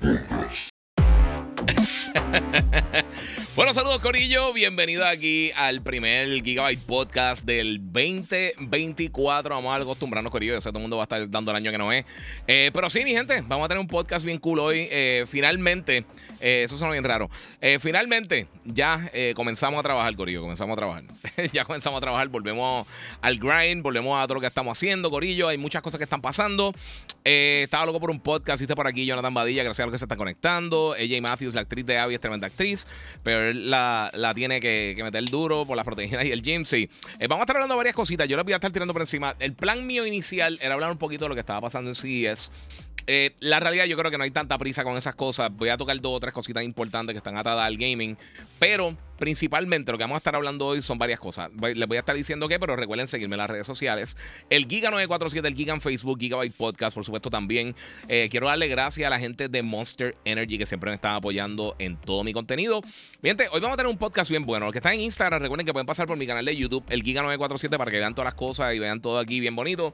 Comienza, comienza bueno, saludos Corillo, bienvenido aquí al primer Gigabyte Podcast del 2024. Vamos a acostumbrarnos, Corillo, yo sé todo el mundo va a estar dando el año que no es. Eh, pero sí, mi gente, vamos a tener un podcast bien cool hoy. Eh, finalmente, eh, eso suena bien raro. finalmente, ya comenzamos a trabajar, Corillo, comenzamos a trabajar. ya comenzamos a trabajar, volvemos al grind, volvemos a todo lo que estamos haciendo, Corillo. Hay muchas cosas que están pasando. estaba loco por un podcast, hice por aquí Jonathan Badilla, gracias a los que se está conectando. AJ Matthews, la actriz de Abby, es tremenda actriz, pero la, tiene que, meter duro por las proteínas y el gym. Sí, eh, vamos a estar hablando de varias cositas. Yo les voy a estar tirando por encima. El plan mío inicial era hablar un poquito de lo que estaba pasando en CES. Eh, la realidad, yo creo que no hay tanta prisa con esas cosas. Voy a tocar dos o tres cositas importantes que están atadas al gaming. Pero principalmente lo que vamos a estar hablando hoy son varias cosas. Les voy a estar diciendo qué, pero recuerden seguirme en las redes sociales. El Giga947, el Giga en Facebook, Gigabyte Podcast, por supuesto también. Eh, quiero darle gracias a la gente de Monster Energy que siempre me están apoyando en todo mi contenido. Bien, hoy vamos a tener un podcast bien bueno. Los que están en Instagram, recuerden que pueden pasar por mi canal de YouTube, el Giga947, para que vean todas las cosas y vean todo aquí bien bonito.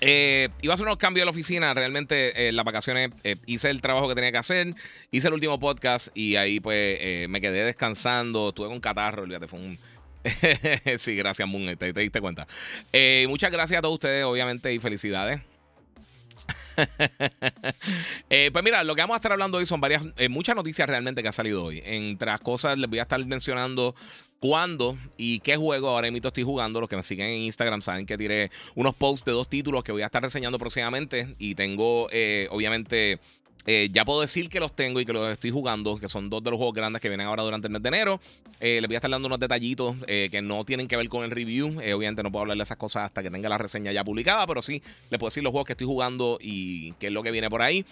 Eh, iba a hacer unos cambios en la oficina. Realmente, en eh, las vacaciones eh, hice el trabajo que tenía que hacer. Hice el último podcast y ahí, pues, eh, me quedé descansando. Estuve con catarro. Olvídate, fue un. sí, gracias, Moon. Te, te diste cuenta. muchas gracias a todos ustedes, obviamente, y felicidades. pues mira, lo que vamos a estar hablando hoy son varias, muchas noticias realmente que ha salido hoy. Entre las cosas, les voy a estar mencionando cuándo y qué juego ahora mismo estoy jugando. Los que me siguen en Instagram saben que tiré unos posts de dos títulos que voy a estar reseñando próximamente. Y tengo, eh, obviamente, eh, ya puedo decir que los tengo y que los estoy jugando, que son dos de los juegos grandes que vienen ahora durante el mes de enero. Eh, les voy a estar dando unos detallitos eh, que no tienen que ver con el review. obviamente no puedo hablar de esas cosas hasta que tenga la reseña ya publicada, pero sí les puedo decir los juegos que estoy jugando y qué es lo que viene por ahí.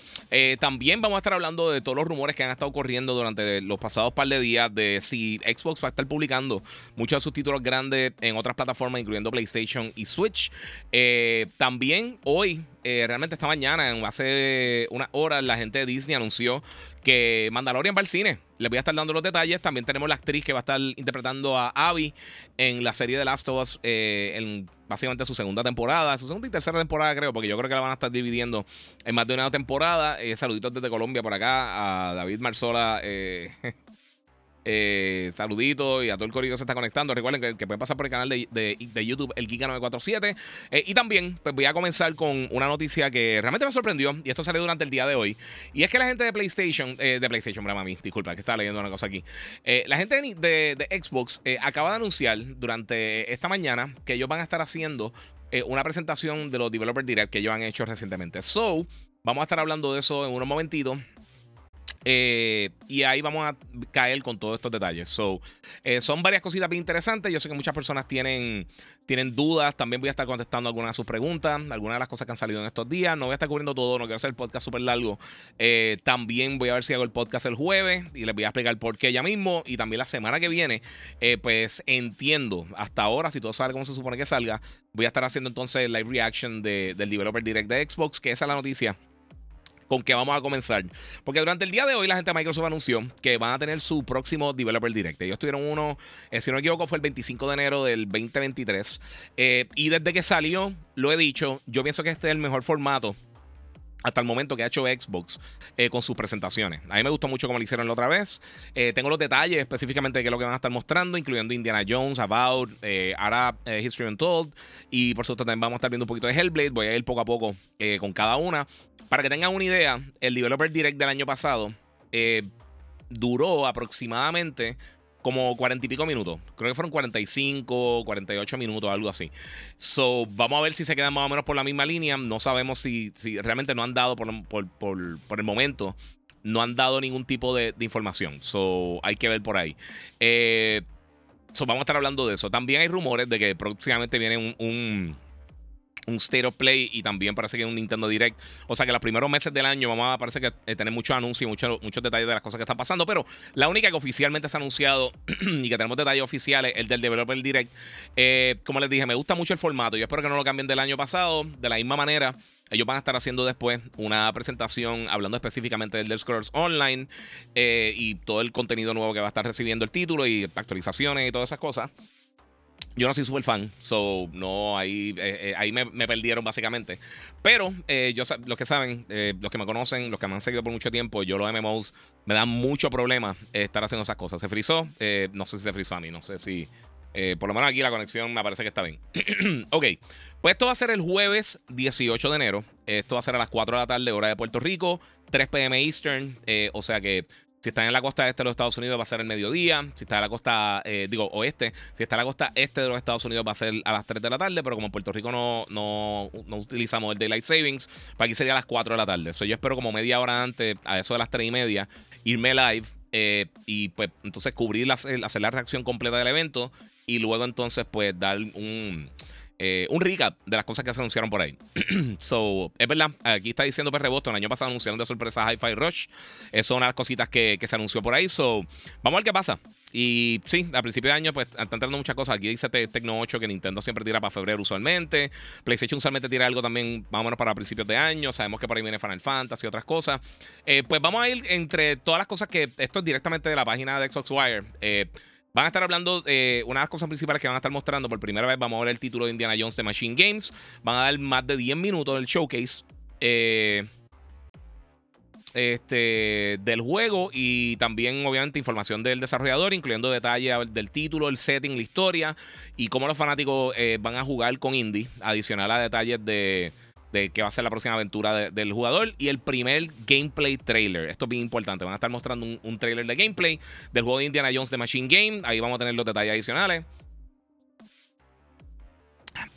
también vamos a estar hablando de todos los rumores que han estado corriendo durante los pasados par de días de si Xbox va a estar publicando muchos de sus títulos grandes en otras plataformas, incluyendo PlayStation y Switch. también hoy eh, realmente esta mañana, hace unas horas, la gente de Disney anunció que Mandalorian va al cine. Les voy a estar dando los detalles. También tenemos la actriz que va a estar interpretando a Abby en la serie de Last of Us eh, en básicamente su segunda temporada, su segunda y tercera temporada creo, porque yo creo que la van a estar dividiendo en más de una temporada. Eh, saluditos desde Colombia por acá a David Marzola. Eh, saluditos y a todo el corillo que se está conectando. Recuerden que, pueden pasar por el canal de, YouTube, el Giga947. Eh, y también pues voy a comenzar con una noticia que realmente me sorprendió. Y esto salió durante el día de hoy. Y es que la gente de PlayStation, eh, de PlayStation, broma mí, disculpa, que estaba leyendo una cosa aquí. la gente de, de Xbox acaba de anunciar durante esta mañana que ellos van a estar haciendo una presentación de los Developer Direct que ellos han hecho recientemente. So, vamos a estar hablando de eso en unos momentitos. Eh, y ahí vamos a caer con todos estos detalles. So, eh, son varias cositas bien interesantes. Yo sé que muchas personas tienen, tienen dudas. También voy a estar contestando algunas de sus preguntas, algunas de las cosas que han salido en estos días. No voy a estar cubriendo todo, no quiero hacer el podcast súper largo. Eh, también voy a ver si hago el podcast el jueves y les voy a explicar por qué ya mismo. Y también la semana que viene, pues entiendo hasta ahora, si todo sale como se supone que salga, voy a estar haciendo entonces el live reaction del Developer Direct de Xbox, que esa es la noticia con qué vamos a comenzar. Porque durante el día de hoy la gente de Microsoft anunció que van a tener su próximo Developer Direct. Ellos tuvieron uno, eh, si no me equivoco, fue el 25 de enero del 2023. Eh, y desde que salió, lo he dicho, yo pienso que este es el mejor formato hasta el momento que ha hecho Xbox eh, con sus presentaciones. A mí me gustó mucho como lo hicieron la otra vez. Eh, tengo los detalles específicamente de qué es lo que van a estar mostrando, incluyendo Indiana Jones, About, eh, Arab History Untold. Y por supuesto también vamos a estar viendo un poquito de Hellblade. Voy a ir poco a poco con cada una. Para que tengan una idea, el Developer Direct del año pasado duró aproximadamente como cuarenta y pico minutos. Creo que fueron 45, 48 minutos, algo así. So, vamos a ver si se quedan más o menos por la misma línea. No sabemos si, si realmente no han dado por, el momento. No han dado ningún tipo de, información. So, hay que ver por ahí. Eh, so, vamos a estar hablando de eso. También hay rumores de que próximamente viene un State of Play y también parece que un Nintendo Direct. O sea que los primeros meses del año vamos a parece que eh, tener muchos anuncios y muchos, muchos detalles de las cosas que están pasando. Pero la única que oficialmente se ha anunciado y que tenemos detalles oficiales es el del Developer Direct. Eh, como les dije, me gusta mucho el formato. Yo espero que no lo cambien del año pasado. De la misma manera, ellos van a estar haciendo después una presentación hablando específicamente del Elder Scrolls Online eh, y todo el contenido nuevo que va a estar recibiendo el título y actualizaciones y todas esas cosas. Yo no soy súper fan, so no, ahí, eh, eh, ahí me, perdieron básicamente. Pero eh, yo, los que saben, los que me conocen, los que me han seguido por mucho tiempo, yo los MMOs me dan mucho problema estar haciendo esas cosas. Se frizó, no sé si se frizó a mí, no sé si. por lo menos aquí la conexión me parece que está bien. ok, pues esto va a ser el jueves 18 de enero. Esto va a ser a las 4 de la tarde, hora de Puerto Rico, 3 p.m. Eastern. o sea que si está en la costa este de los Estados Unidos va a ser el mediodía. Si está en la costa, eh, digo, oeste. Si está en la costa este de los Estados Unidos va a ser a las 3 de la tarde. Pero como en Puerto Rico no, no, utilizamos el Daylight Savings, para aquí sería a las 4 de la tarde. So, yo espero como media hora antes, a eso de las 3 y media, irme live. Eh, y pues entonces cubrir, hacer la reacción completa del evento. Y luego entonces pues dar un eh, un recap de las cosas que se anunciaron por ahí. so, es verdad, aquí está diciendo Perre Boston. El año pasado anunciaron de sorpresa Hi-Fi Rush. Eso es una de las cositas que, se anunció por ahí. So, vamos a ver qué pasa. Y sí, a principio de año, pues están entrando muchas cosas. Aquí dice Tecno 8 que Nintendo siempre tira para febrero usualmente. PlayStation usualmente tira algo también más o menos para principios de año. Sabemos que por ahí viene Final Fantasy y otras cosas. Eh, pues vamos a ir entre todas las cosas que. Esto es directamente de la página de Xbox Wire. Eh, Van a estar hablando, eh, una de las cosas principales que van a estar mostrando por primera vez, vamos a ver el título de Indiana Jones de Machine Games. Van a dar más de 10 minutos del showcase eh, este, del juego y también obviamente información del desarrollador, incluyendo detalles del título, el setting, la historia y cómo los fanáticos eh, van a jugar con Indy, adicional a detalles de de qué va a ser la próxima aventura del jugador y el primer gameplay trailer. Esto es bien importante. Van a estar mostrando un, trailer de gameplay del juego de Indiana Jones de Machine Game. Ahí vamos a tener los detalles adicionales.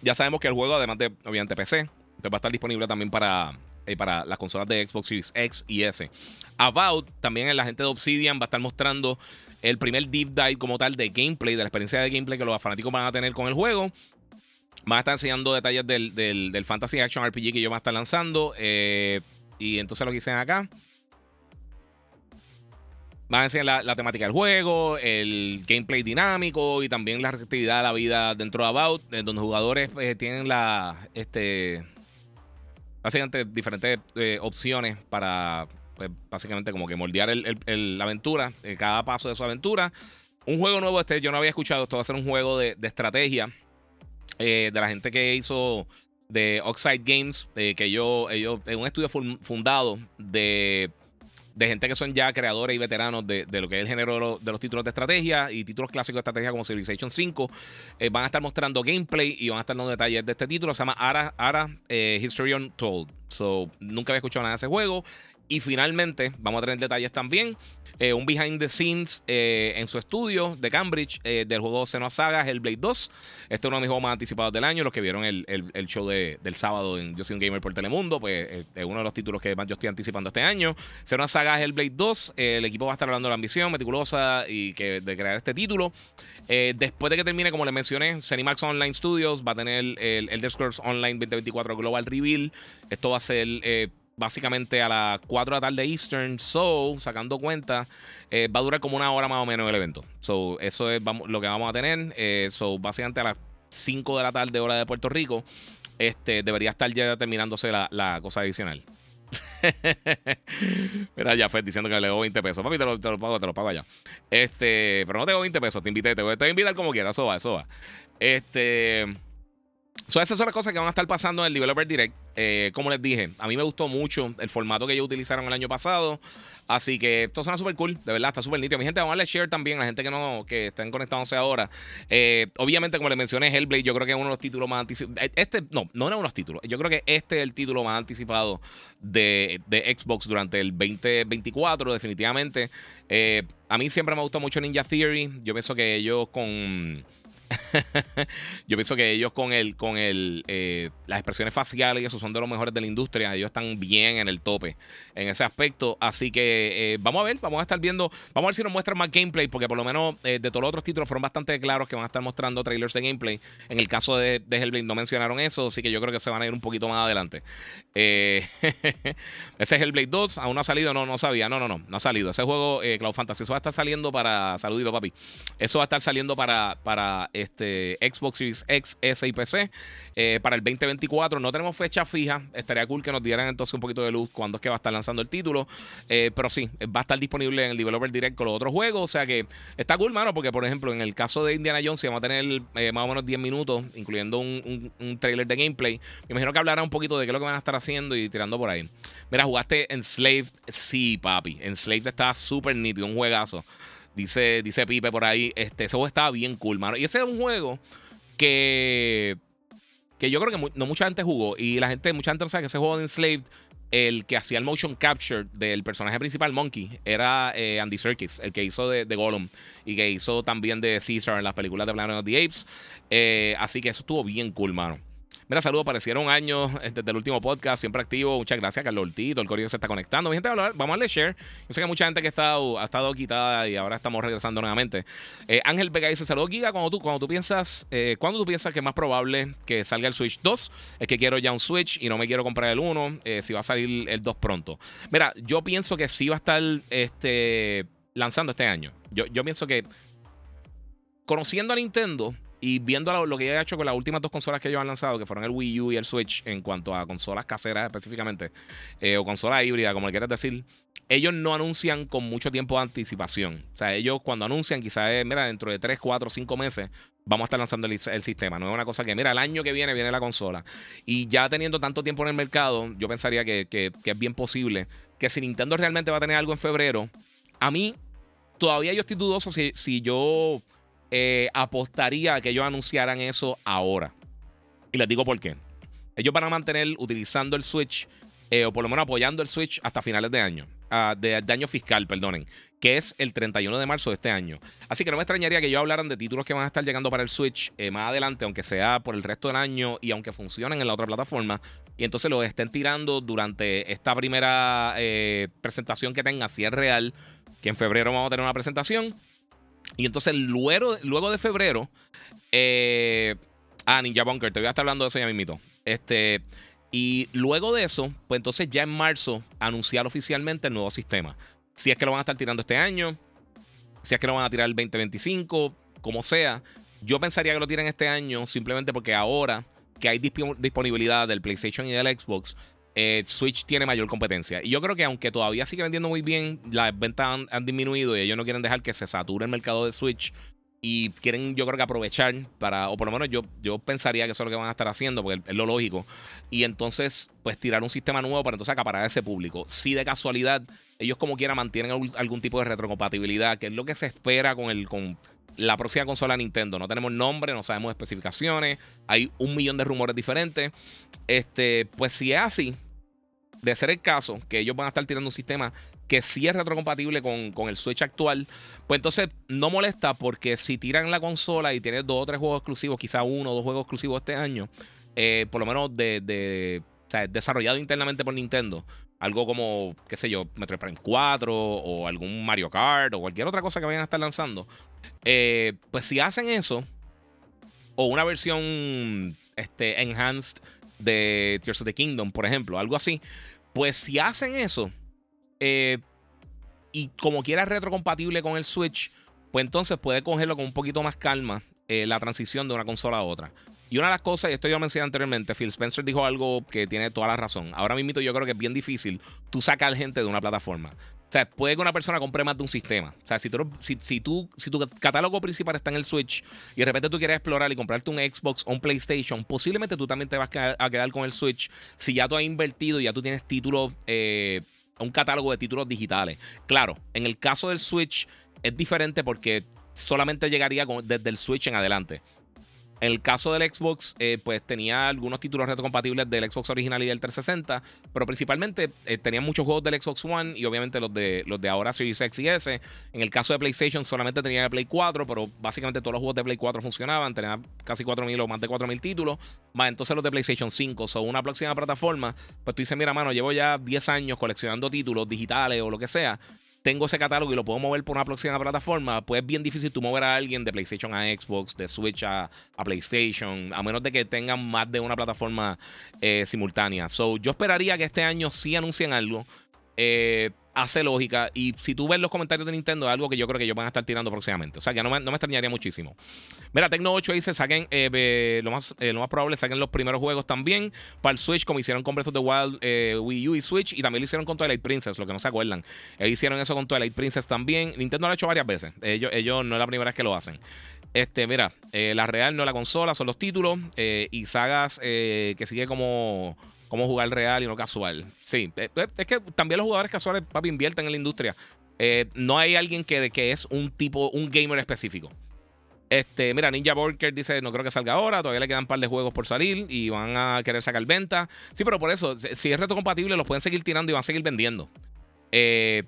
Ya sabemos que el juego, además de obviamente PC, pues va a estar disponible también para, eh, para las consolas de Xbox Series X y S. About, también la gente de Obsidian va a estar mostrando el primer deep dive como tal de gameplay, de la experiencia de gameplay que los fanáticos van a tener con el juego. Van a estar enseñando detalles del, Fantasy Action RPG que yo van a estar lanzando. Eh, y entonces lo que dicen acá. Van a enseñar la, temática del juego, el gameplay dinámico y también la reactividad de la vida dentro de About, donde los jugadores eh, tienen la. Este. Básicamente diferentes eh, opciones para. Pues, básicamente como que moldear la aventura, cada paso de su aventura. Un juego nuevo, este yo no había escuchado. Esto va a ser un juego de estrategia eh, de la gente que hizo de Oxide Games, eh, que ellos, ellos, es un estudio fundado de, de, gente que son ya creadores y veteranos de, lo que es el género de los, títulos de estrategia y títulos clásicos de estrategia como Civilization 5. Eh, van a estar mostrando gameplay y van a estar dando detalles de este título. Se llama Ara, Ara History Untold. So, nunca había escuchado nada de ese juego. Y finalmente, vamos a tener detalles también eh, un behind the scenes eh, en su estudio de Cambridge eh, del juego Senua Saga Hellblade 2. Este es uno de mis juegos más anticipados del año. Los que vieron el, show del sábado en Yo soy un gamer por Telemundo, pues es uno de los títulos que más yo estoy anticipando este año. Senua Saga Hellblade 2. el equipo va a estar hablando de la ambición meticulosa y que, de crear este título. después de que termine, como les mencioné, Cinemax Online Studios va a tener el Elder Scrolls Online 2024 Global Reveal. Esto va a ser básicamente a las 4 de la tarde Eastern. So, sacando cuenta, eh, va a durar como una hora más o menos el evento. So, eso es lo que vamos a tener. Eh, so, básicamente a las 5 de la tarde, hora de Puerto Rico, este, debería estar ya terminándose la, cosa adicional. Mira, ya fue diciendo que le debo 20 pesos. Papi, te lo, pago, te lo pago allá. Este, pero no tengo 20 pesos, te invité, te voy, a invitar como quieras, eso va, eso va. Este. So, esas son las cosas que van a estar pasando en el Developer Direct. Eh, como les dije, a mí me gustó mucho el formato que ellos utilizaron el año pasado. Así que esto suena súper cool, de verdad, está súper nítido. Mi gente, vamos a darle share también a la gente que no que estén conectándose ahora. Eh, obviamente, como les mencioné, Hellblade, yo creo que es uno de los títulos más anticipados. Eh, este, no, no era uno de los títulos. Yo creo que este es el título más anticipado de, Xbox durante el 2024, definitivamente. a mí siempre me gustó mucho Ninja Theory. Yo pienso que ellos con yo pienso que ellos con el, con el, eh, las expresiones faciales y eso son de los mejores de la industria. Ellos están bien en el tope en ese aspecto. Así que eh, vamos a ver, vamos a estar viendo, vamos a ver si nos muestran más gameplay, porque por lo menos de todos los otros títulos fueron bastante claros que van a estar mostrando trailers de gameplay. En el caso de, de Hellblade no mencionaron eso, así que yo creo que se van a ir un poquito más adelante. ese es Hellblade 2, aún no ha salido, no, no sabía, no, no, no, no ha salido. Ese juego, Cloud Fantasy, eso va a estar saliendo para, saludito papi, eso va a estar saliendo para, para este, Xbox Series X, S y PC eh, para el 2024. No tenemos fecha fija. Estaría cool que nos dieran entonces un poquito de luz cuando es que va a estar lanzando el título. Eh, pero sí, va a estar disponible en el Developer Direct con los otros juegos. O sea que está cool, mano, porque por ejemplo, en el caso de Indiana Jones, vamos a tener eh, más o menos 10 minutos, incluyendo un, un, trailer de gameplay. Me imagino que hablará un poquito de qué es lo que van a estar haciendo y tirando por ahí. Mira, jugaste Enslaved. Sí, papi. Enslaved está súper nítido, un juegazo. Dice, dice Pipe por ahí. Este, ese juego estaba bien cool, mano. Y ese es un juego que, que yo creo que no mucha gente jugó. Y la gente, mucha gente no sabe que ese juego de Enslaved, el que hacía el motion capture del personaje principal, Monkey, era eh, Andy Serkis, el que hizo de, de, Gollum y que hizo también de Caesar en las películas de Planet of the Apes. Eh, así que eso estuvo bien cool, mano. Mira, saludos, aparecieron años eh, desde el último podcast, siempre activo. Muchas gracias, Carlos Ortito, el correo se está conectando. Mi gente, vamos a darle share. Yo sé que mucha gente que ha estado, ha estado quitada y ahora estamos regresando nuevamente. Eh, Ángel Vega dice: Saludos, Giga. Cuando tú, cuando tú piensas, eh, ¿cuándo tú piensas que es más probable que salga el Switch 2? Es que quiero ya un Switch y no me quiero comprar el 1. si va a salir el 2 pronto. Mira, yo pienso que sí va a estar este, lanzando este año. Yo, yo pienso que conociendo a Nintendo y viendo lo, que ya ha hecho con las últimas dos consolas que ellos han lanzado, que fueron el Wii U y el Switch, en cuanto a consolas caseras específicamente, eh, o consolas híbridas, como le quieras decir, ellos no anuncian con mucho tiempo de anticipación. O sea, ellos cuando anuncian, quizás, mira, dentro de 3, 4, 5 meses, vamos a estar lanzando el, sistema. No es una cosa que, mira, el año que viene viene la consola. Y ya teniendo tanto tiempo en el mercado, yo pensaría que, que es bien posible que si Nintendo realmente va a tener algo en febrero, a mí todavía yo estoy dudoso si, si yo eh, apostaría a que ellos anunciaran eso ahora. Y les digo por qué. Ellos van a mantener utilizando el Switch, eh, o por lo menos apoyando el Switch hasta finales de año. Ah, de, año fiscal, perdonen, que es el 31 de marzo de este año. Así que no me extrañaría que ellos hablaran de títulos que van a estar llegando para el Switch eh, más adelante, aunque sea por el resto del año y aunque funcionen en la otra plataforma. Y entonces lo estén tirando durante esta primera presentación que tenga, si es real, que en febrero vamos a tener una presentación. Y entonces luego, luego de febrero, eh, ah, Ninja Bunker, te voy a estar hablando de eso ya mismito. Este, y luego de eso, pues entonces ya en marzo anunciar oficialmente el nuevo sistema. Si es que lo van a estar tirando este año, si es que lo van a tirar el 2025, como sea. Yo pensaría que lo tiren este año simplemente porque ahora que hay disponibilidad del PlayStation y del Xbox, eh, Switch tiene mayor competencia. Y yo creo que aunque todavía sigue vendiendo muy bien, las ventas han, disminuido y ellos no quieren dejar que se sature el mercado de Switch. Y quieren, yo creo que aprovechar para, o por lo menos yo, yo pensaría que eso es lo que van a estar haciendo, porque es lo lógico. Y entonces, pues tirar un sistema nuevo para entonces acaparar a ese público. Si de casualidad ellos como quiera mantienen algún tipo de retrocompatibilidad, que es lo que se espera con el, con la próxima consola Nintendo. No tenemos nombre, no sabemos especificaciones, hay un millón de rumores diferentes. Este, pues si es así, de ser el caso, que ellos van a estar tirando un sistema que sí es retrocompatible con, con el Switch actual, pues entonces no molesta porque si tiran la consola y tienes dos o tres juegos exclusivos, quizá uno o dos juegos exclusivos este año, eh, por lo menos de, de desarrollado internamente por Nintendo, algo como, qué sé yo, Metroid Prime 4 o algún Mario Kart o cualquier otra cosa que vayan a estar lanzando, eh, pues si hacen eso, o una versión este, enhanced de Tears of the Kingdom, por ejemplo, algo así, pues si hacen eso, eh, y como quiera retrocompatible con el Switch, pues entonces puede cogerlo con un poquito más calma eh, la transición de una consola a otra. Y una de las cosas, y esto yo mencioné anteriormente, Phil Spencer dijo algo que tiene toda la razón. Ahora mismo yo creo que es bien difícil tú sacar gente de una plataforma. O sea, puede que una persona compre más de un sistema. O sea, si, tú, si, tú, si tu catálogo principal está en el Switch y de repente tú quieres explorar y comprarte un Xbox o un PlayStation, posiblemente tú también te vas a quedar con el Switch si ya tú has invertido y ya tú tienes títulos, eh, un catálogo de títulos digitales. Claro, en el caso del Switch es diferente porque solamente llegaría desde el Switch en adelante. En el caso del Xbox, eh, pues tenía algunos títulos retrocompatibles del Xbox original y del 360, pero principalmente eh, tenía muchos juegos del Xbox One y obviamente los de, los de ahora Series X y S. En el caso de PlayStation solamente tenía el Play 4, pero básicamente todos los juegos de Play 4 funcionaban, tenía casi 4.000 o más de 4.000 títulos, más entonces los de PlayStation 5. Son una próxima plataforma, pues tú dices, mira, mano, llevo ya 10 años coleccionando títulos digitales o lo que sea tengo ese catálogo y lo puedo mover por una próxima plataforma, pues es bien difícil tú mover a alguien de PlayStation a Xbox, de Switch a, PlayStation, a menos de que tengan más de una plataforma eh, simultánea. So, yo esperaría que este año sí anuncien algo. Eh, hace lógica. Y si tú ves los comentarios de Nintendo, es algo que yo creo que ellos van a estar tirando próximamente. O sea, ya no me, no me extrañaría muchísimo. Mira, Tecno 8 dice: saquen eh, lo, más, lo más probable, saquen los primeros juegos también para el Switch, como hicieron con Breath of the Wild, Wii U y Switch. Y también lo hicieron con Twilight Princess, lo que no se acuerdan. Hicieron eso con Twilight Princess también. Nintendo lo ha hecho varias veces. Ellos, ellos no es la primera vez que lo hacen. Este, mira, la real no la consola, son los títulos y sagas que sigue como cómo jugar real y no casual. Sí, eh, eh, es que también los jugadores casuales, papi, invierten en la industria. Eh, no hay alguien que, que es un tipo, un gamer específico. Este, mira, Ninja Burger dice, no creo que salga ahora, todavía le quedan un par de juegos por salir y van a querer sacar venta. Sí, pero por eso, si es reto compatible, los pueden seguir tirando y van a seguir vendiendo.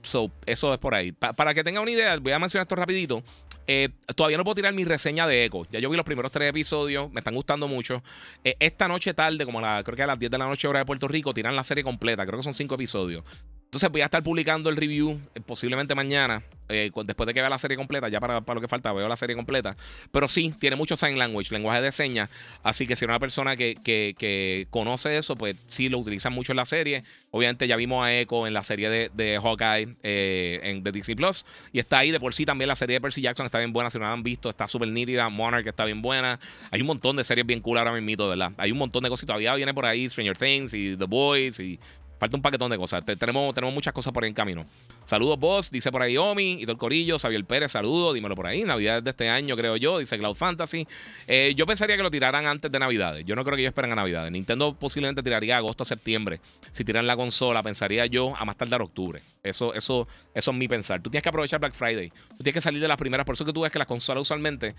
so, eso es por ahí. para que tengan una idea, voy a mencionar esto rapidito. Eh, todavía no puedo tirar mi reseña de Echo. Ya yo vi los primeros tres episodios, me están gustando mucho. Eh, esta noche tarde, como la, creo que a las 10 de la noche hora de Puerto Rico, tiran la serie completa. Creo que son cinco episodios. Entonces voy a estar publicando el review eh, posiblemente mañana, eh, después de que vea la serie completa, ya para, para, lo que falta, veo la serie completa. Pero sí, tiene mucho sign language, lenguaje de señas. Así que si una persona que, que, conoce eso, pues sí lo utiliza mucho en la serie. Obviamente ya vimos a Echo en la serie de, de Hawkeye eh, en The DC Plus. Y está ahí de por sí también la serie de Percy Jackson está bien buena. Si no la han visto, está súper nítida. Monarch está bien buena. Hay un montón de series bien cool ahora mismo, ¿verdad? Hay un montón de cosas y todavía viene por ahí Stranger Things y The Boys y Falta un paquetón de cosas. tenemos, tenemos muchas cosas por ahí en camino. Saludos, boss. Dice por ahí Omi y todo el corillo. Xavier Pérez, saludos. Dímelo por ahí. Navidades de este año, creo yo. Dice Cloud Fantasy. Eh, yo pensaría que lo tiraran antes de Navidades. Yo no creo que ellos esperen a Navidades. Nintendo posiblemente tiraría agosto o septiembre. Si tiran la consola, pensaría yo a más tardar octubre. Eso, eso, eso es mi pensar. Tú tienes que aprovechar Black Friday. Tú tienes que salir de las primeras. Por eso que tú ves que las consolas usualmente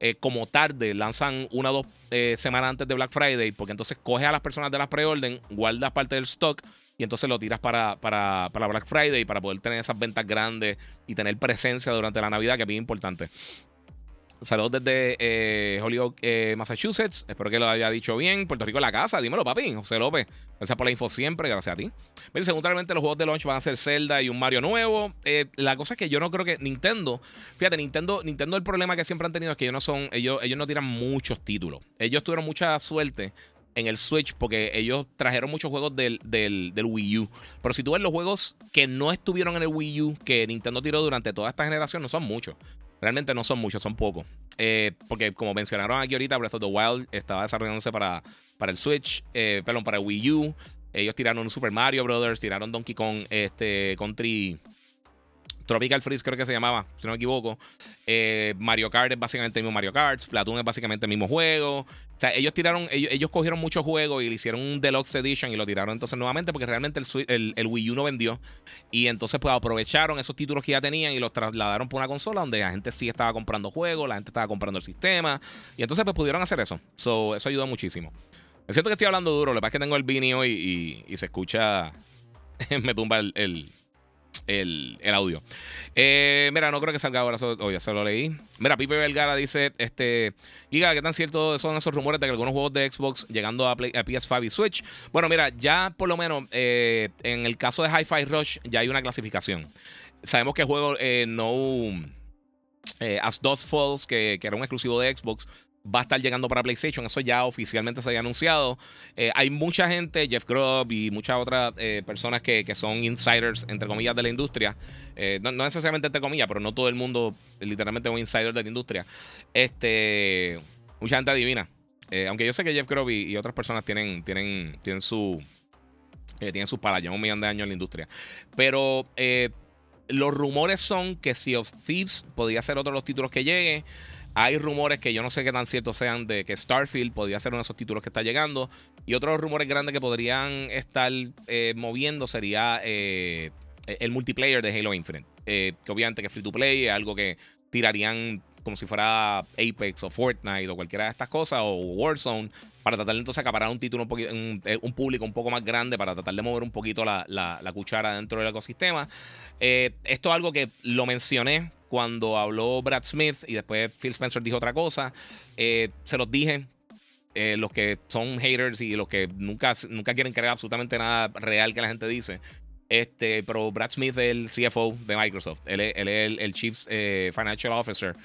eh, como tarde lanzan una o dos eh, semanas antes de Black Friday, porque entonces coges a las personas de las preorden, guardas parte del stock y entonces lo tiras para, para, para Black Friday para poder tener esas ventas grandes y tener presencia durante la Navidad, que es bien importante. Saludos desde eh, Holyoke, eh, Massachusetts. Espero que lo haya dicho bien. Puerto Rico en la casa. Dímelo, papi. José López. Gracias por la info siempre. Gracias a ti. Miren, seguramente los juegos de launch van a ser Zelda y un Mario nuevo. Eh, la cosa es que yo no creo que Nintendo. Fíjate, Nintendo, Nintendo el problema que siempre han tenido es que ellos no son. Ellos, ellos no tiran muchos títulos. Ellos tuvieron mucha suerte en el Switch porque ellos trajeron muchos juegos del, del, Wii U. Pero si tú ves los juegos que no estuvieron en el Wii U, que Nintendo tiró durante toda esta generación, no son muchos. Realmente no son muchos, son pocos. Eh, porque como mencionaron aquí ahorita, Breath of the Wild estaba desarrollándose para, para el Switch, eh, perdón, para el Wii U. Ellos tiraron Super Mario Brothers, tiraron Donkey Kong este, Country Tropical Freeze creo que se llamaba, si no me equivoco. Eh, Mario Kart es básicamente el mismo Mario Kart. Splatoon es básicamente el mismo juego. O sea, ellos tiraron, ellos, cogieron muchos juegos y le hicieron un Deluxe Edition y lo tiraron entonces nuevamente porque realmente el, el, Wii U no vendió. Y entonces pues aprovecharon esos títulos que ya tenían y los trasladaron por una consola donde la gente sí estaba comprando juegos, la gente estaba comprando el sistema. Y entonces pues pudieron hacer eso. So, eso ayudó muchísimo. Es cierto que estoy hablando duro, lo que pasa es que tengo el Vini hoy y, se escucha, me tumba el, audio. Eh, mira, no creo que salga ahora. Oh, ya se lo leí. Mira, Pipe Vergara dice: este, Giga, ¿qué tan ciertos son esos rumores de que algunos juegos de Xbox llegando a, PS5 y Switch? Bueno, mira, ya por lo menos eh, en el caso de Hi-Fi Rush ya hay una clasificación. Sabemos que el juego eh, no. As Dust Falls, que era un exclusivo de Xbox, va a estar llegando para PlayStation. Eso ya oficialmente se había anunciado. Eh, hay mucha gente, Jeff Grubb y muchas otras eh, personas que, son insiders, entre comillas, de la industria. Eh, no, necesariamente entre comillas, pero no todo el mundo literalmente es un insider de la industria. Este, mucha gente adivina. aunque yo sé que Jeff Grubb y, otras personas tienen, tienen, tienen su... tienen sus palas, un millón de años en la industria. Pero los rumores son que Sea of Thieves podría ser otro de los títulos que llegue. Hay rumores que yo no sé qué tan ciertos sean de que Starfield podría ser uno de esos títulos que está llegando. Y otros rumores grandes que podrían estar eh, moviendo sería eh, el multiplayer de Halo Infinite. Eh, que obviamente que free to play es algo que tirarían como si fuera Apex o Fortnite o cualquiera de estas cosas, o Warzone, para tratar de entonces acaparar un título, un, eh, público un poco más grande, para tratar de mover un poquito la, la, cuchara dentro del ecosistema. Esto es algo que lo mencioné cuando habló Brad Smith y después Phil Spencer dijo otra cosa. Eh, se los dije. los que son haters y los que nunca, nunca quieren creer absolutamente nada real que la gente dice. Este, pero Brad Smith es el CFO de Microsoft. Él es, el, Chief Financial Officer.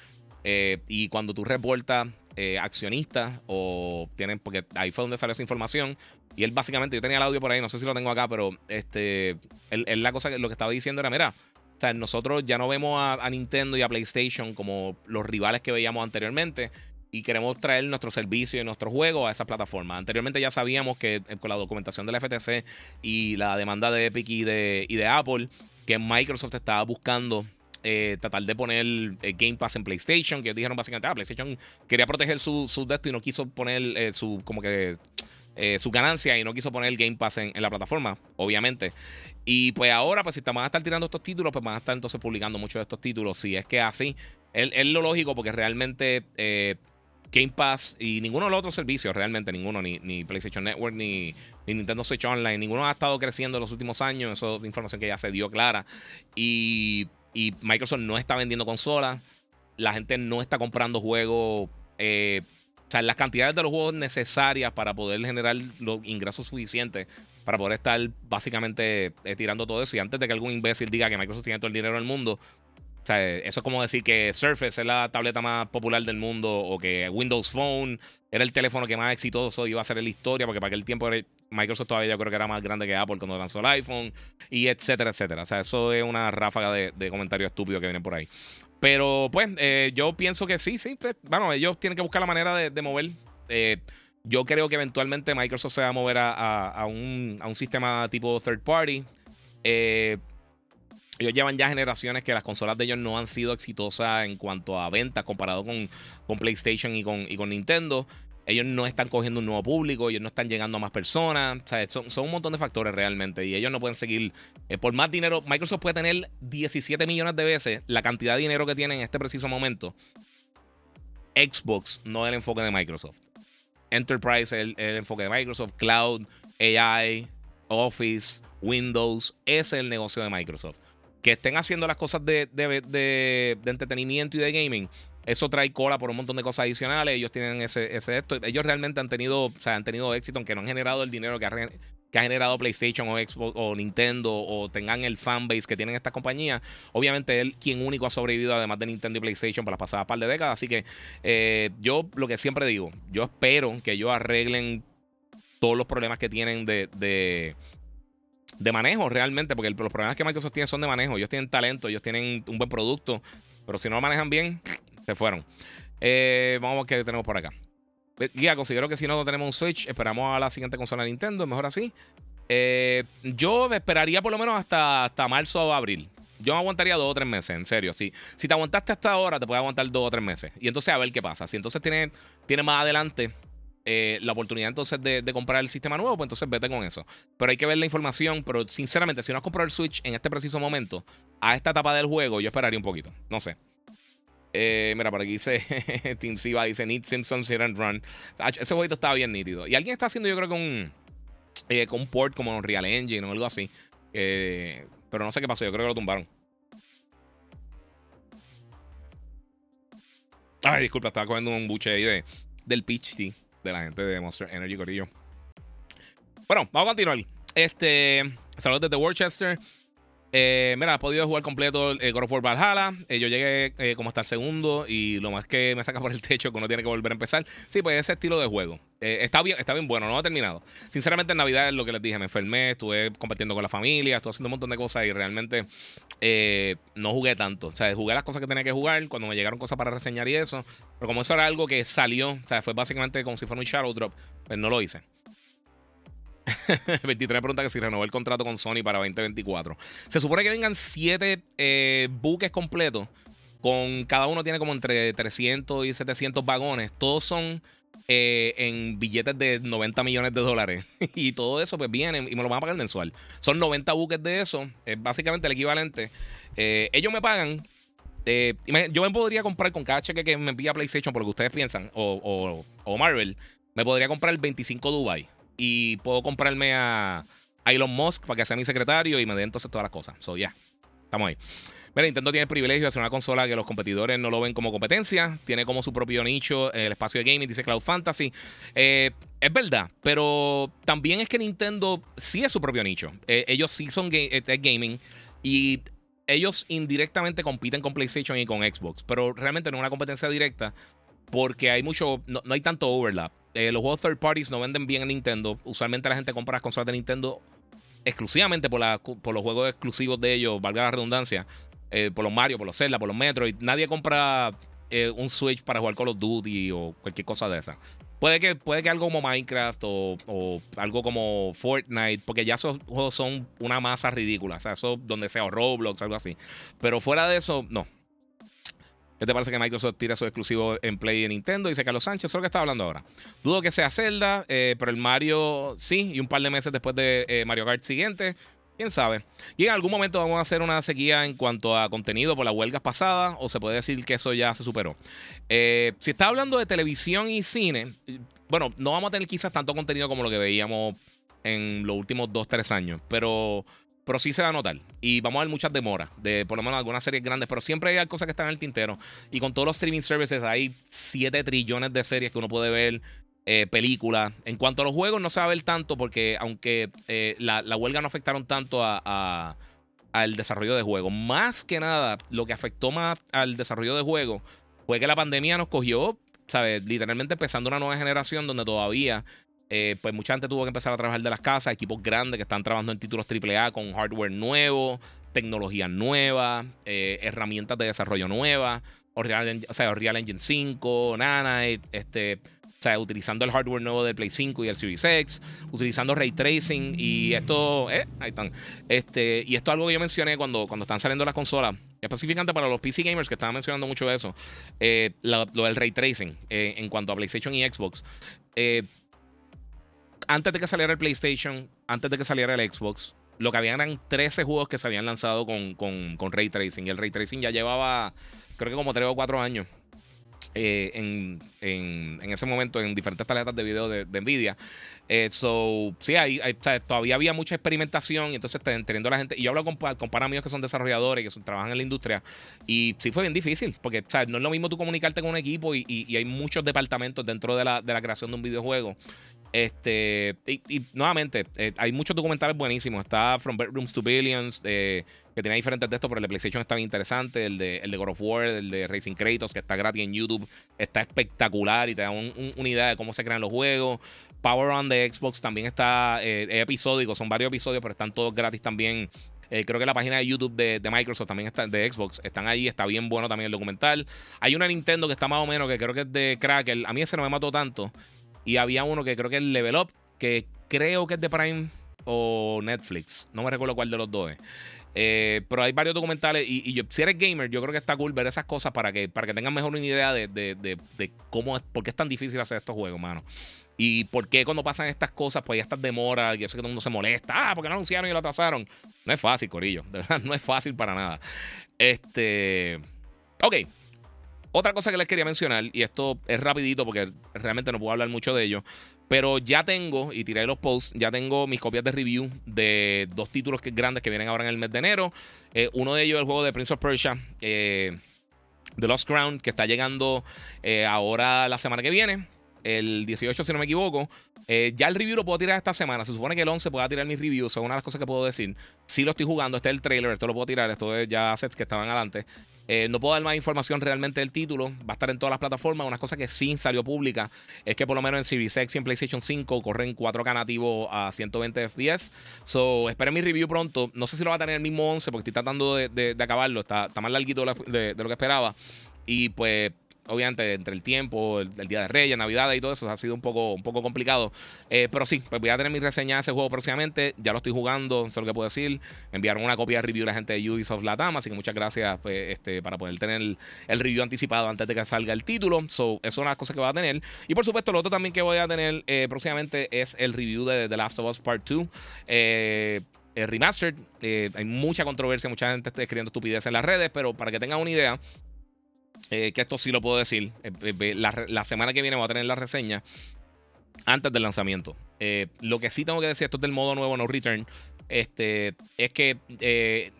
y cuando tú reportas eh, accionistas o tienen, porque ahí fue donde salió esa información. Y él básicamente, yo tenía el audio por ahí, no sé si lo tengo acá, pero este, él, la cosa lo que estaba diciendo era, mira, o sea, nosotros ya no vemos a, Nintendo y a PlayStation como los rivales que veíamos anteriormente y queremos traer nuestro servicio y nuestro juego a esa plataforma. Anteriormente ya sabíamos que eh, con la documentación de la FTC y la demanda de Epic y de, y de Apple, que Microsoft estaba buscando eh, tratar de poner eh, Game Pass en PlayStation, que dijeron básicamente, ah, PlayStation quería proteger su, su y no quiso poner eh, su, como que, su ganancia y no quiso poner el Game Pass en, la plataforma, obviamente. Y pues ahora, pues si van a estar tirando estos títulos, pues van a estar entonces publicando muchos de estos títulos. Si es que así, es, lo lógico porque realmente Game Pass y ninguno de los otros servicios, realmente ninguno, ni, PlayStation Network, ni, ni Nintendo Switch Online, ninguno ha estado creciendo en los últimos años. Eso es información que ya se dio clara. Y y Microsoft no está vendiendo consolas. La gente no está comprando juegos. Eh, o sea, las cantidades de los juegos necesarias para poder generar los ingresos suficientes para poder estar básicamente eh, tirando todo eso. Y antes de que algún imbécil diga que Microsoft tiene todo el dinero del mundo, o sea, eso es como decir que Surface es la tableta más popular del mundo o que Windows Phone era el teléfono que más exitoso iba a ser en la historia, porque para aquel tiempo Microsoft todavía yo creo que era más grande que Apple cuando lanzó el iPhone, y etcétera, etcétera. O sea, eso es una ráfaga de, comentarios estúpidos que vienen por ahí. Pero pues eh, yo pienso que sí, sí. Bueno, ellos tienen que buscar la manera de, mover. Eh, yo creo que eventualmente Microsoft se va a mover a, un, a un, sistema tipo third party. Eh, ellos llevan ya generaciones que las consolas de ellos no han sido exitosas en cuanto a ventas comparado con, con PlayStation y con, y con Nintendo. Ellos no están cogiendo un nuevo público, ellos no están llegando a más personas. Son, un montón de factores realmente. Y ellos no pueden seguir. Eh, por más dinero, Microsoft puede tener 17 millones de veces la cantidad de dinero que tiene en este preciso momento. Xbox no es el enfoque de Microsoft. Enterprise es el enfoque de Microsoft. Cloud, AI, Office, Windows. Ese es el negocio de Microsoft que estén haciendo las cosas de, entretenimiento y de gaming, eso trae cola por un montón de cosas adicionales. Ellos tienen ese, ese esto. Ellos realmente han tenido, o sea, han tenido éxito, aunque no han generado el dinero que ha, generado PlayStation o Xbox o Nintendo o tengan el fanbase que tienen estas compañías. Obviamente, él quien único ha sobrevivido, además de Nintendo y PlayStation, por las pasadas par de décadas. Así que eh, yo lo que siempre digo, yo espero que ellos arreglen todos los problemas que tienen de, de manejo realmente, porque los problemas que Microsoft tiene son de manejo. Ellos tienen talento, ellos tienen un buen producto, pero si no lo manejan bien, se fueron. Eh, vamos a ver qué tenemos por acá. Eh, Guía, considero que si no tenemos un Switch, esperamos a la siguiente consola de Nintendo, mejor así. Eh, yo esperaría por lo menos hasta, hasta marzo o abril. Yo me aguantaría dos o tres meses, en serio. Si, si te aguantaste hasta ahora, te puedes aguantar dos o tres meses. Y entonces a ver qué pasa. Si entonces tiene, tiene más adelante eh, la oportunidad entonces de, comprar el sistema nuevo, pues entonces vete con eso. Pero hay que ver la información. Pero sinceramente, si no has comprado el Switch en este preciso momento, a esta etapa del juego, yo esperaría un poquito. No sé. Eh, mira, por aquí dice Team Siva, dice Need Simpsons Hit and Run. Ese jueguito estaba bien nítido. Y alguien está haciendo, yo creo que un, eh, con un port como Real Engine o algo así. pero no sé qué pasó, yo creo que lo tumbaron. Ay, disculpa, estaba cogiendo un buche ahí de, del pitch, de la gente de Monster Energy Corillo. Bueno, vamos a continuar. Este, saludos desde Worcester. Eh, mira, he podido jugar completo el God of War Valhalla. Eh, yo llegué eh, como hasta el segundo y lo más que me saca por el techo que uno tiene que volver a empezar. Sí, pues ese estilo de juego. está, bien, está bien bueno, no ha terminado. Sinceramente, en Navidad es lo que les dije. Me enfermé, estuve compartiendo con la familia, estuve haciendo un montón de cosas y realmente no jugué tanto. O sea, jugué las cosas que tenía que jugar cuando me llegaron cosas para reseñar y eso. Pero como eso era algo que salió, o sea, fue básicamente como si fuera un Shadow Drop, pues no lo hice. 23 pregunta que si renovó el contrato con Sony para 2024. Se supone que vengan 7 eh, buques completos. Con cada uno tiene como entre 300 y 700 vagones. Todos son eh, en billetes de 90 millones de dólares. y todo eso, pues viene y me lo van a pagar mensual. Son 90 buques de eso. Es básicamente el equivalente. Eh, ellos me pagan yo me podría comprar con cada que me envía PlayStation, por lo que ustedes piensan, o, o, Marvel, me podría comprar el 25 Dubai. Y puedo comprarme a, Elon Musk para que sea mi secretario y me dé entonces todas las cosas. So, ya. Estamos ahí. Mira, Nintendo tiene el privilegio de ser una consola que los competidores no lo ven como competencia. Tiene como su propio nicho el espacio de gaming, dice Cloud Fantasy. Eh, es verdad, pero también es que Nintendo sí es su propio nicho. Eh, ellos sí son gaming y ellos indirectamente compiten con PlayStation y con Xbox, pero realmente no es una competencia directa porque hay mucho, no, hay tanto overlap. Eh, los juegos third parties no venden bien en Nintendo. Usualmente la gente compra las consolas de Nintendo exclusivamente por, los juegos exclusivos de ellos, valga la redundancia, eh, por los Mario, por los Zelda, por los Metroid. Nadie compra eh, un Switch para jugar Call of Duty o cualquier cosa de esa. Puede que, puede que algo como Minecraft o, algo como Fortnite, porque ya esos juegos son una masa ridícula. O sea, eso donde sea, o Roblox, algo así. Pero fuera de eso, no. ¿Qué te parece que Microsoft tira su exclusivo en Play y Nintendo? Dice Carlos Sánchez, eso es lo que está hablando ahora. Dudo que sea Zelda, eh, pero el Mario sí, y un par de meses después de eh, Mario Kart siguiente. Quién sabe. Y en algún momento vamos a hacer una sequía en cuanto a contenido por las huelgas pasadas, o se puede decir que eso ya se superó. Eh, si está hablando de televisión y cine, bueno, no vamos a tener quizás tanto contenido como lo que veíamos en los últimos dos, tres años, pero, pero sí se va a notar. Y vamos a ver muchas demoras de por lo menos algunas series grandes, pero siempre hay cosas que están en el tintero. Y con todos los streaming services hay 7 trillones de series que uno puede ver eh, películas. En cuanto a los juegos, no se va a ver tanto porque aunque eh, la, huelga no afectaron tanto a, al desarrollo de juegos, más que nada, lo que afectó más al desarrollo de juegos fue que la pandemia nos cogió, ¿sabes? Literalmente empezando una nueva generación donde todavía, eh, pues mucha gente tuvo que empezar a trabajar de las casas, equipos grandes que están trabajando en títulos AAA con hardware nuevo, tecnología nueva, herramientas de desarrollo nuevas, o sea, Real Engine 5, Nana, este o sea, utilizando el hardware nuevo del Play 5 y el Series X, utilizando ray tracing y esto, eh, ahí están. Este, y esto es algo que yo mencioné cuando, cuando están saliendo las consolas, específicamente para los PC gamers que estaban mencionando mucho eso, eh, lo, del ray tracing eh, en cuanto a PlayStation y Xbox. Antes de que saliera el PlayStation, antes de que saliera el Xbox, lo que habían eran 13 juegos que se habían lanzado con, con, ray tracing. Y el ray tracing ya llevaba, creo que como 3 o 4 años. Eh, en, en, ese momento en diferentes tarjetas de video de, Nvidia. Eh, so, sí, hay, todavía había mucha experimentación y entonces teniendo la gente. Y yo hablo con, con amigos que son desarrolladores, que trabajan en la industria, y sí fue bien difícil, porque no es lo mismo tú comunicarte con un equipo y, y, hay muchos departamentos dentro de la, de la creación de un videojuego. Este, y, nuevamente, eh, hay muchos documentales buenísimos. Está From Bedrooms to Billions, eh, que tiene diferentes textos, pero el de PlayStation está bien interesante. El de, el de God of War, el de Racing Kratos, que está gratis en YouTube, está espectacular y te da una idea de cómo se crean los juegos. Power On de Xbox también está eh, episódico, son varios episodios, pero están todos gratis también. creo que la página de YouTube de, Microsoft también está, de Xbox, están ahí, está bien bueno también el documental. Hay una Nintendo que está más o menos, que creo que es de Cracker. A mí ese no me mató tanto. Y había uno que creo que es Level Up, que creo que es de Prime o Netflix. No me recuerdo cuál de los dos es. Eh, pero hay varios documentales y, yo, si eres gamer, yo creo que está cool ver esas cosas para que, para que tengan mejor una idea de, de, cómo es, por qué es tan difícil hacer estos juegos, mano. Y por qué cuando pasan estas cosas, pues hay estas demoras, yo sé que todo el mundo se molesta, ah, porque no anunciaron y lo atrasaron. No es fácil, Corillo, de verdad, no es fácil para nada. Este. Ok, otra cosa que les quería mencionar, y esto es rapidito porque realmente no puedo hablar mucho de ello, pero ya tengo, y tiré los posts, ya tengo mis copias de review de dos títulos grandes que vienen ahora en el mes de enero. Eh, uno de ellos es el juego de Prince of Persia, eh, The Lost Crown, que está llegando eh, ahora la semana que viene, el 18 si no me equivoco. ya el review lo puedo tirar esta semana. Se supone que el 11 pueda tirar mis reviews. Son una de las cosas que puedo decir. Si lo estoy jugando, este es el trailer. Esto lo puedo tirar. Esto es ya assets que estaban adelante. Eh, no puedo dar más información realmente del título. Va a estar en todas las plataformas. Una cosa que sí salió pública es que por lo menos en Series X y en PlayStation 5 corren 4K nativo a 120 FPS. So, esperen mi review pronto. No sé si lo va a tener el mismo 11 porque estoy tratando de, acabarlo. Está, está más larguito de, de lo que esperaba. Y pues obviamente entre el tiempo, el, Día de Reyes, Navidad y todo eso, ha sido un poco, un poco complicado. Eh, pero sí, pues voy a tener mi reseña de ese juego próximamente. Ya lo estoy jugando, sé lo que puedo decir. Enviaron una copia de review la gente de Ubisoft Latam, así que muchas gracias pues, este, para poder tener el, review anticipado antes de que salga el título. So, eso de las cosas que voy a tener. Y por supuesto, lo otro también que voy a tener eh, próximamente es el review de The Last of Us Part 2. Eh, remastered. hay mucha controversia, mucha gente está escribiendo estupidez en las redes, pero para que tengan una idea, que esto sí lo puedo decir, la, la, semana que viene voy a tener la reseña antes del lanzamiento. lo que sí tengo que decir, esto es del modo nuevo No Return. Este, es que eh,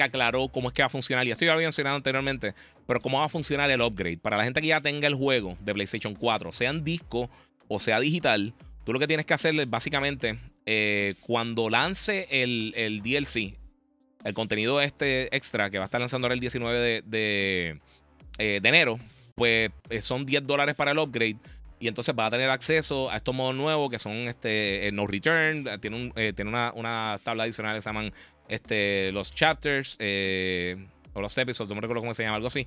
aclaró cómo es que va a funcionar. Y esto ya lo había mencionado anteriormente. Pero cómo va a funcionar el upgrade. Para la gente que ya tenga el juego de PlayStation 4, sea en disco o sea digital, tú lo que tienes que hacer es básicamente eh, cuando lance el, DLC, el contenido este extra que va a estar lanzando ahora el 19 de, de, eh, de enero, pues eh, son 10 dólares para el upgrade y entonces va a tener acceso a estos modos nuevos que son este no return, tiene, eh, tiene una, una, tabla adicional que se llaman este, los chapters. O los episodios, no me recuerdo cómo se llama, algo así.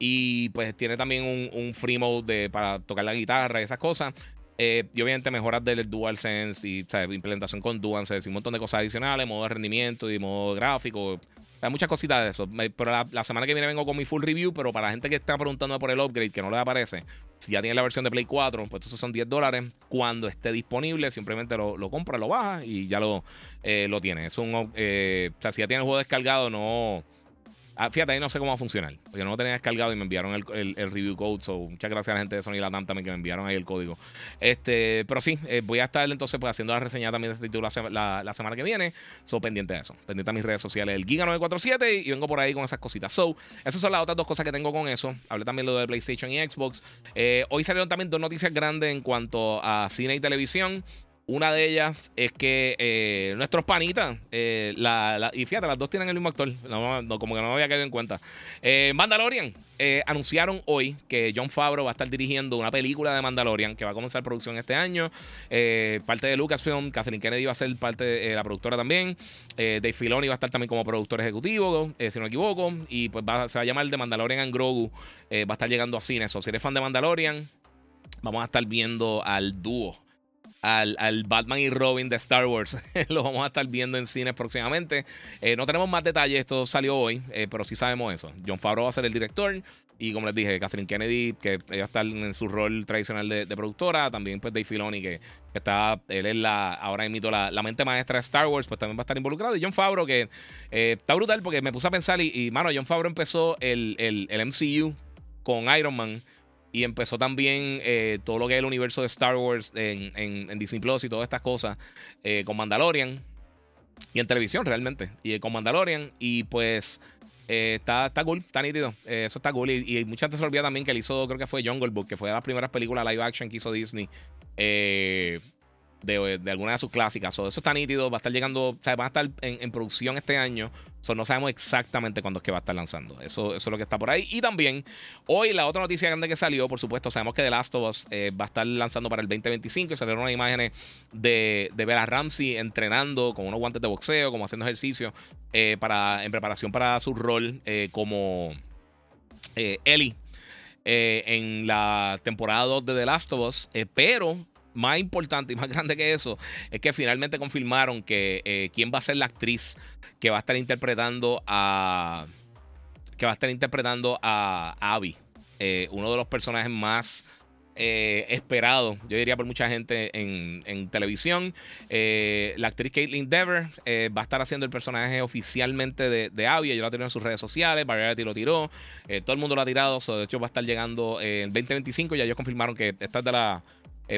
Y pues tiene también un, un free mode para tocar la guitarra y esas cosas. Eh, y obviamente mejoras del DualSense y implementación con DualSense y un montón de cosas adicionales, modo de rendimiento y modo gráfico. Hay muchas cositas de eso. Pero la, semana que viene vengo con mi full review. Pero para la gente que está preguntando por el upgrade, que no le aparece, si ya tiene la versión de Play 4, pues entonces son 10 dólares. Cuando esté disponible, simplemente lo, lo compra, lo baja y ya lo, eh, lo tiene. Es un, eh, o sea, si ya tiene el juego descargado, no Ah, fíjate, ahí no sé cómo va a funcionar. Porque no lo tenía descargado y me enviaron el, review code. So, muchas gracias a la gente de Sony Latam también que me enviaron ahí el código. Este, pero sí, eh, voy a estar entonces pues, haciendo la reseña también de este título la, semana que viene. So, pendiente de eso. Pendiente a mis redes sociales, el Giga947 y vengo por ahí con esas cositas. So, esas son las otras dos cosas que tengo con eso. Hablé también lo de PlayStation y Xbox. Eh, hoy salieron también dos noticias grandes en cuanto a cine y televisión. Una de ellas es que eh, nuestros panitas, eh, y fíjate, las dos tienen el mismo actor, como que no me había quedado en cuenta. Eh, Mandalorian, anunciaron hoy que John Favreau va a estar dirigiendo una película de Mandalorian que va a comenzar producción este año. parte de Lucasfilm, Kathleen Kennedy va a ser parte de la productora también. Dave Filoni va a estar también como productor ejecutivo, si no me equivoco. Y pues se va a llamar The Mandalorian and Grogu. va a estar llegando a cines. Si eres fan de Mandalorian, vamos a estar viendo al dúo al, Batman y Robin de Star Wars. lo vamos a estar viendo en cines próximamente. Eh, no tenemos más detalles, esto salió hoy, eh, pero sí sabemos eso. John Favreau va a ser el director. Y como les dije, Catherine Kennedy, que ella va a estar en su rol tradicional de, productora. También, pues, Dave Filoni, que, está, él es la, ahora imito la, la, mente maestra de Star Wars, pues también va a estar involucrado. Y John Favreau, que eh, está brutal porque me puse a pensar. Y, y mano, John Favreau empezó el, el, el MCU con Iron Man. Y empezó también eh, todo lo que es el universo de Star Wars en, en, Disney Plus y todas estas cosas eh, con Mandalorian. Y en televisión realmente. Y con Mandalorian. Y pues eh, está, está cool, está nítido. eso está cool. Y, mucha gente se también que él hizo, creo que fue Jungle Book, que fue de las primeras películas live action que hizo Disney. Eh, de, alguna de sus clásicas. eso está nítido, va a estar llegando, o sea, va a estar en, producción este año. So, no sabemos exactamente cuándo es que va a estar lanzando. Eso, eso es lo que está por ahí. Y también, hoy la otra noticia grande que salió, por supuesto, sabemos que The Last of Us eh, va a estar lanzando para el 2025 y salieron unas imágenes de, de Bella Ramsey entrenando con unos guantes de boxeo, como haciendo ejercicio, eh, para, en preparación para su rol eh, como Ellie. en la temporada 2 de The Last of Us, pero más importante y más grande que eso es que finalmente confirmaron que eh, quién va a ser la actriz que va a estar interpretando a que va a estar interpretando a Abby, eh, uno de los personajes más eh, esperados, yo diría por mucha gente en, televisión. la actriz Caitlin Dever va a estar haciendo el personaje oficialmente de, de Abby. Lo ha tirado en sus redes sociales, Variety lo tiró, todo el mundo lo ha tirado. de hecho, va a estar llegando en 2025. Ya ellos confirmaron que esta es de la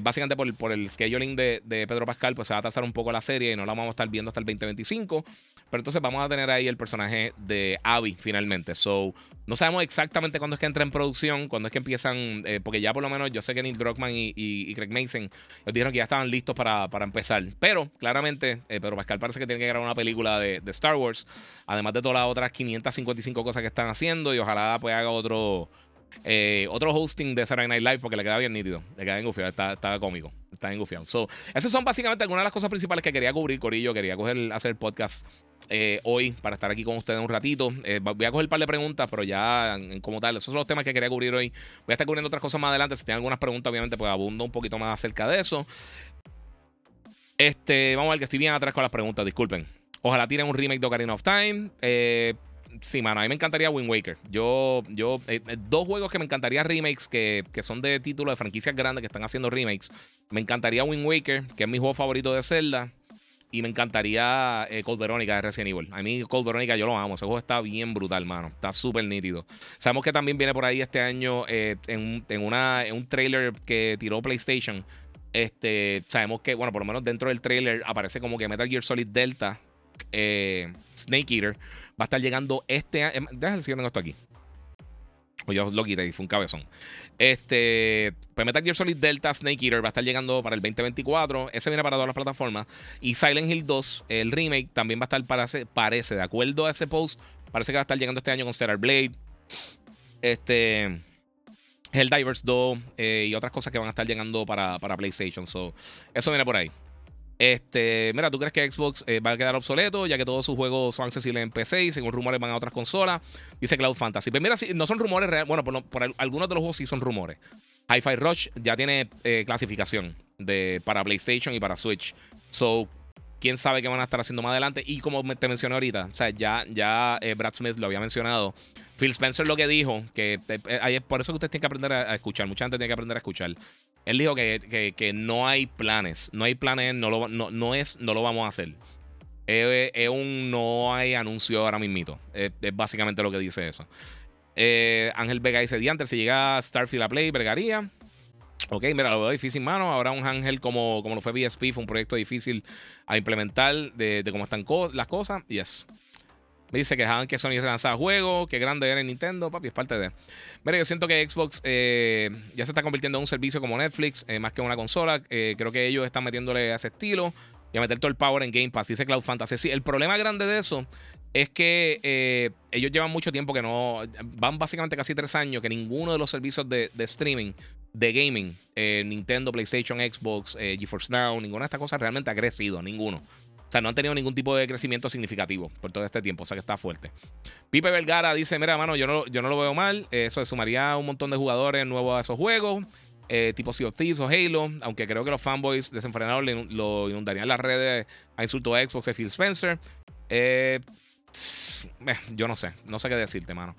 básicamente por, el scheduling de, Pedro Pascal, pues se va a atrasar un poco la serie y no la vamos a estar viendo hasta el 2025. Pero entonces vamos a tener ahí el personaje de Abby finalmente. So, no sabemos exactamente cuándo es que entra en producción, cuándo es que empiezan, eh, porque ya por lo menos yo sé que Neil Druckmann y, Craig Mason nos dijeron que ya estaban listos para, empezar. Pero claramente, eh, Pedro Pascal parece que tiene que grabar una película de, Star Wars, además de todas las otras 555 cosas que están haciendo y ojalá pues haga otro eh, otro hosting de Saturday Night Live porque le queda bien nítido. Le queda engufiado, está, está cómico. Está engufiado. So, esas son básicamente algunas de las cosas principales que quería cubrir, Corillo. Quería hacer el podcast eh, hoy para estar aquí con ustedes un ratito. Eh, voy a coger un par de preguntas, pero ya como tal, esos son los temas que quería cubrir hoy. Voy a estar cubriendo otras cosas más adelante. Si tienen algunas preguntas, obviamente, pues abundo un poquito más acerca de eso. Este, vamos a ver que estoy bien atrás con las preguntas, disculpen. Ojalá tiren un remake de Ocarina of Time. Eh, sí, mano, a mí me encantaría Wind Waker. Yo, yo, eh, eh, dos juegos que me encantaría remakes, que, que son de títulos de franquicias grandes que están haciendo remakes. Me encantaría Wind Waker, que es mi juego favorito de Zelda. y me encantaría eh, Cold Veronica de Resident Evil. A mí Cold Veronica yo lo amo. Ese juego está bien brutal, mano. Está súper nítido. Sabemos que también viene por ahí este año eh, en, una, en un trailer que tiró PlayStation. Este, sabemos que, bueno, por lo menos dentro del trailer aparece como que Metal Gear Solid Delta, Snake Eater, va a estar llegando este año. Déjame si tengo esto aquí. O yo lo quité y fue un cabezón. Este, pues Metal Gear Solid Delta Snake Eater va a estar llegando para el 2024. Ese viene para todas las plataformas. Y Silent Hill 2, el remake, también va a estar, para parece, de acuerdo a ese post, parece que va a estar llegando este año con Stellar Blade. Este. Helldivers 2 eh, y otras cosas que van a estar llegando para, para PlayStation. So, eso viene por ahí. Este, mira, ¿tú crees que Xbox eh, va a quedar obsoleto ya que todos sus juegos son accesibles en PC y según rumores van a otras consolas? Dice Cloud Fantasy. Pero pues mira, no son rumores reales. Bueno, por, algunos de los juegos sí son rumores. Hi-Fi Rush ya tiene eh, clasificación de, para PlayStation y para Switch. So, quién sabe qué van a estar haciendo más adelante. Y como te mencioné ahorita, o sea, ya, ya eh, Brad Smith lo había mencionado. Phil Spencer lo que dijo, que por eso que usted tiene que aprender a, escuchar. Mucha gente tiene que aprender a escuchar. Él dijo que, no hay planes. No hay planes, no lo, no, es, no lo vamos a hacer. Es, un no hay anuncio ahora mismito. Es, básicamente lo que dice eso. Eh, Ángel Vega dice: Diantre, si llega Starfield a Play, bregaría. Ok, mira, lo veo difícil, mano. Ahora un Ángel como, como lo fue BSP, fue un proyecto difícil a implementar de, cómo están las cosas. Yes. Me dice que dejaban que Sony relanzaba juegos, que grande era Nintendo, papi, es parte de. Mira, yo siento que Xbox eh, ya se está convirtiendo en un servicio como Netflix, eh, más que una consola. Eh, creo que ellos están metiéndole a ese estilo y a meter todo el power en Game Pass. Dice Cloud Fantasy. Sí, el problema grande de eso es que ellos llevan mucho tiempo que no. Van básicamente casi tres años que ninguno de los servicios de, de streaming, de gaming, Nintendo, PlayStation, Xbox, GeForce Now, ninguna de estas cosas realmente ha crecido, ninguno. O sea, no han tenido ningún tipo de crecimiento significativo por todo este tiempo. O sea, que está fuerte. Pipe Vergara dice: Mira, mano, yo no, yo no lo veo mal. Eso sumaría un montón de jugadores nuevos a esos juegos. Eh, tipo Sea of Thieves o Halo. Aunque creo que los fanboys desenfrenados lo inundarían las redes a insulto a Xbox de Phil Spencer. Eh, eh, yo no sé. No sé qué decirte, mano.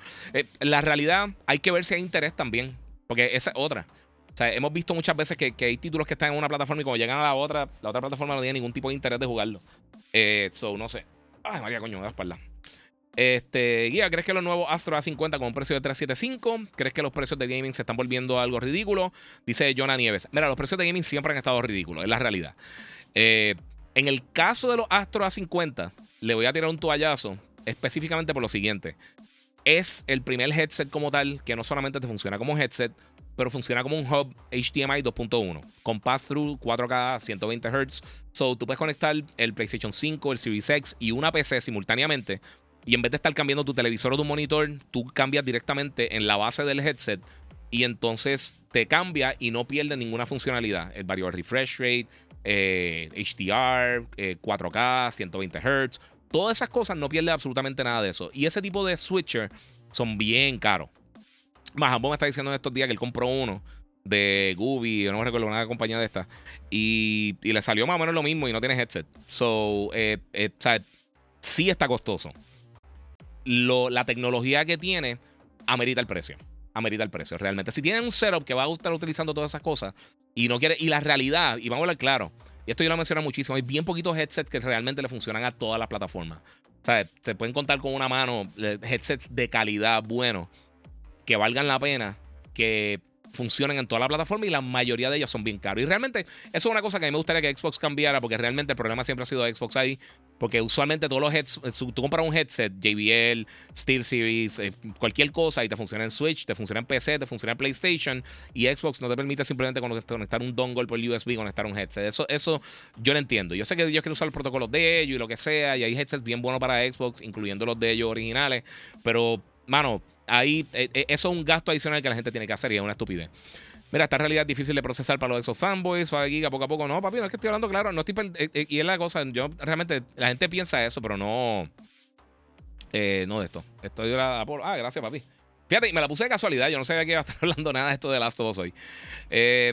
la realidad, hay que ver si hay interés también. Porque esa es otra. O sea, hemos visto muchas veces que, hay títulos que están en una plataforma y cuando llegan a la otra, la otra plataforma no tiene ningún tipo de interés de jugarlo. Eh, so, no sé. Ay, María, coño, me da espalda. Este, Guía, ¿crees que los nuevos Astro A50 con un precio de 375? ¿Crees que los precios de gaming se están volviendo algo ridículo? Dice Jonah Nieves. Mira, los precios de gaming siempre han estado ridículos, es la realidad. Eh, en el caso de los Astro A50, le voy a tirar un toallazo específicamente por lo siguiente. Es el primer headset como tal que no solamente te funciona como headset, pero funciona como un hub HDMI 2.1 con pass-through 4K 120 Hz. So tú puedes conectar el PlayStation 5, el Series X y una PC simultáneamente. Y en vez de estar cambiando tu televisor o tu monitor, tú cambias directamente en la base del headset y entonces te cambia y no pierde ninguna funcionalidad. El variable refresh rate, HDR, 4K, 120 Hz, todas esas cosas no pierde absolutamente nada de eso. Y ese tipo de switcher son bien caros. Más, me está diciendo en estos días que él compró uno de Gooby, no me recuerdo, una compañía de estas. Y, le salió más o menos lo mismo y no tiene headset. So, eh, eh, o sea, sí está costoso. Lo, la tecnología que tiene amerita el precio. Amerita el precio, realmente. Si tienen un setup que va a estar utilizando todas esas cosas y no quiere. Y la realidad, y vamos a hablar claro, y esto yo lo menciono muchísimo, hay bien poquitos headsets que realmente le funcionan a todas las plataformas. O sea, se pueden contar con una mano headsets de calidad buenos que valgan la pena, que funcionen en toda la plataforma y la mayoría de ellos son bien caros. Y realmente eso es una cosa que a mí me gustaría que Xbox cambiara porque realmente el problema siempre ha sido Xbox ahí. Porque usualmente todos los headsets, tú compras un headset, JBL, Steel Series, eh, cualquier cosa y te funciona en Switch, te funciona en PC, te funciona en PlayStation y Xbox no te permite simplemente conectar un dongle por USB, conectar un headset. Eso, eso yo lo entiendo. Yo sé que ellos quieren usar los protocolos de ellos y lo que sea y hay headsets bien buenos para Xbox, incluyendo los de ellos originales, pero, mano, ahí eh, eh, eso es un gasto adicional que la gente tiene que hacer y es una estupidez. Mira, esta realidad es difícil de procesar para los de esos fanboys o giga poco a poco. No, papi, no es que estoy hablando claro. No estoy eh, y es la cosa, yo realmente, la gente piensa eso, pero no. no de esto. Estoy por. Ah, gracias, papi. Fíjate, me la puse de casualidad. Yo no sabía que iba a estar hablando nada de esto de Last of Us hoy.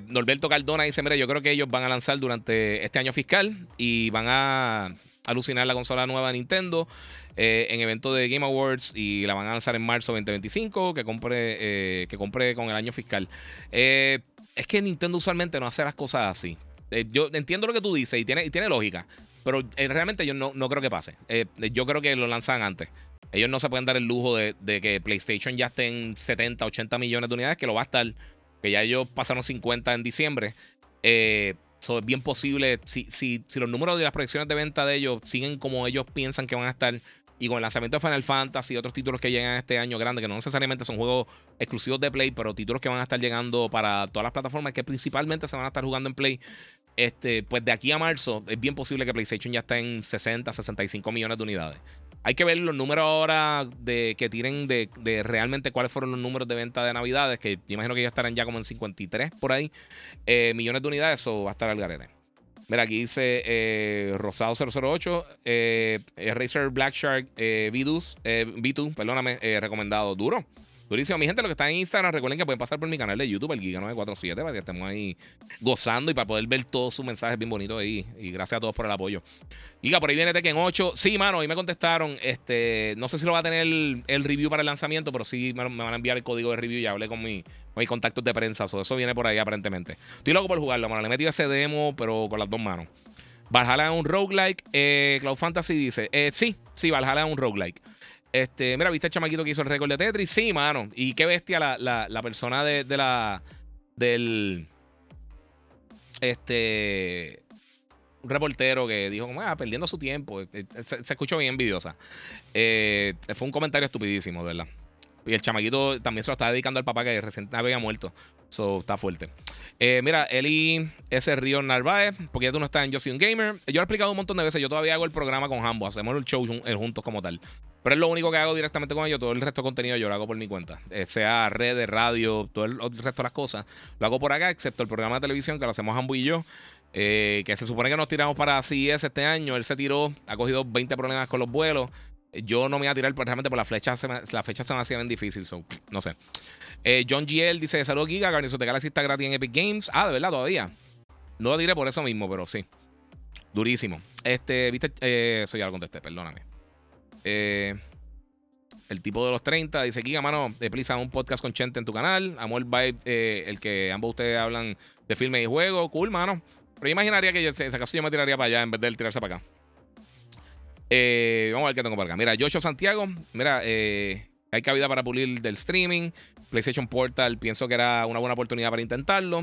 Norberto Cardona dice: Mira, yo creo que ellos van a lanzar durante este año fiscal y van a alucinar la consola nueva de Nintendo. Eh, en evento de Game Awards y la van a lanzar en marzo 2025, que compre, eh, que compre con el año fiscal. Eh, es que Nintendo usualmente no hace las cosas así. yo entiendo lo que tú dices y tiene, y tiene lógica. pero realmente yo no, no creo que pase. Yo creo que lo lanzan antes. Ellos no se pueden dar el lujo de, que PlayStation ya esté en 70, 80 millones de unidades, que lo va a estar, que ya ellos pasaron 50 en diciembre. Eh, es bien posible, si, si, si los números de las proyecciones de venta de ellos siguen como ellos piensan que van a estar, y con el lanzamiento de Final Fantasy y otros títulos que llegan este año grande, que no necesariamente son juegos exclusivos de Play, pero títulos que van a estar llegando para todas las plataformas que principalmente se van a estar jugando en Play. Este, pues de aquí a marzo es bien posible que PlayStation ya esté en 60, 65 millones de unidades. Hay que ver los números ahora de que tienen de, realmente cuáles fueron los números de venta de Navidades, que yo imagino que ya estarán ya como en 53 por ahí, eh, millones de unidades, o va a estar al garete. Mira, aquí dice eh, Rosado 008, eh, Razer Black Shark eh, V2, V2, perdóname, recomendado. Duro. Durísimo. Mi gente, lo que está en Instagram, recuerden que pueden pasar por mi canal de YouTube, el Giga947, para que estemos ahí gozando y para poder ver todos sus mensajes bien bonitos ahí. Y gracias a todos por el apoyo. Giga, por ahí viene Tekken 8. Sí, mano, ahí me contestaron. Este, no sé si lo va a tener el, review para el lanzamiento, pero sí me, van a enviar el código de review. Ya hablé con, mi, mis contactos de prensa. eso viene por ahí aparentemente. Estoy loco por jugarlo, mano. Le metí ese demo, pero con las dos manos. Valhalla es un roguelike. Eh, Cloud Fantasy dice: eh, Sí, sí, Valhalla es un roguelike. Este, mira, ¿viste el chamaquito que hizo el récord de Tetris? Sí, mano. Y qué bestia la, persona de, la. del. Este. Un reportero que dijo, como, ah, perdiendo su tiempo. Eh, eh, se, escuchó bien envidiosa. Eh, fue un comentario estupidísimo, ¿verdad? Y el chamaquito también se lo estaba dedicando al papá que recién había muerto. So, está fuerte. mira, Eli ese Río Narváez, porque ya tú no estás en Yo Soy un Gamer. Yo lo he explicado un montón de veces. Yo todavía hago el programa con Hambo. Hacemos el show juntos como tal. Pero es lo único que hago directamente con ellos. Todo el resto de contenido yo lo hago por mi cuenta. Eh, sea redes, radio, todo el, resto de las cosas. Lo hago por acá, excepto el programa de televisión que lo hacemos Ambu y yo. Eh, que se supone que nos tiramos para CES este año. Él se tiró, ha cogido 20 problemas con los vuelos. Yo no me voy a tirar realmente por la flecha. Se la fecha se me hacía bien difícil. no sé. Eh, John GL dice: Saludos, Giga. Guardians de Galaxy está gratis en Epic Games. Ah, de verdad, todavía. No lo diré por eso mismo, pero sí. Durísimo. Este, viste, eso ya lo contesté, perdóname. Eh, el tipo de los 30 dice: Giga, mano, de prisa un podcast con Chente en tu canal. Amor Vibe, eh, el que ambos ustedes hablan de filmes y juegos. Cool, mano. Pero yo imaginaría que en ese caso yo me tiraría para allá en vez de tirarse para acá. Eh, vamos a ver qué tengo para acá. Mira, Joshua Santiago. Mira, hay cabida para pulir del streaming. PlayStation Portal, pienso que era una buena oportunidad para intentarlo.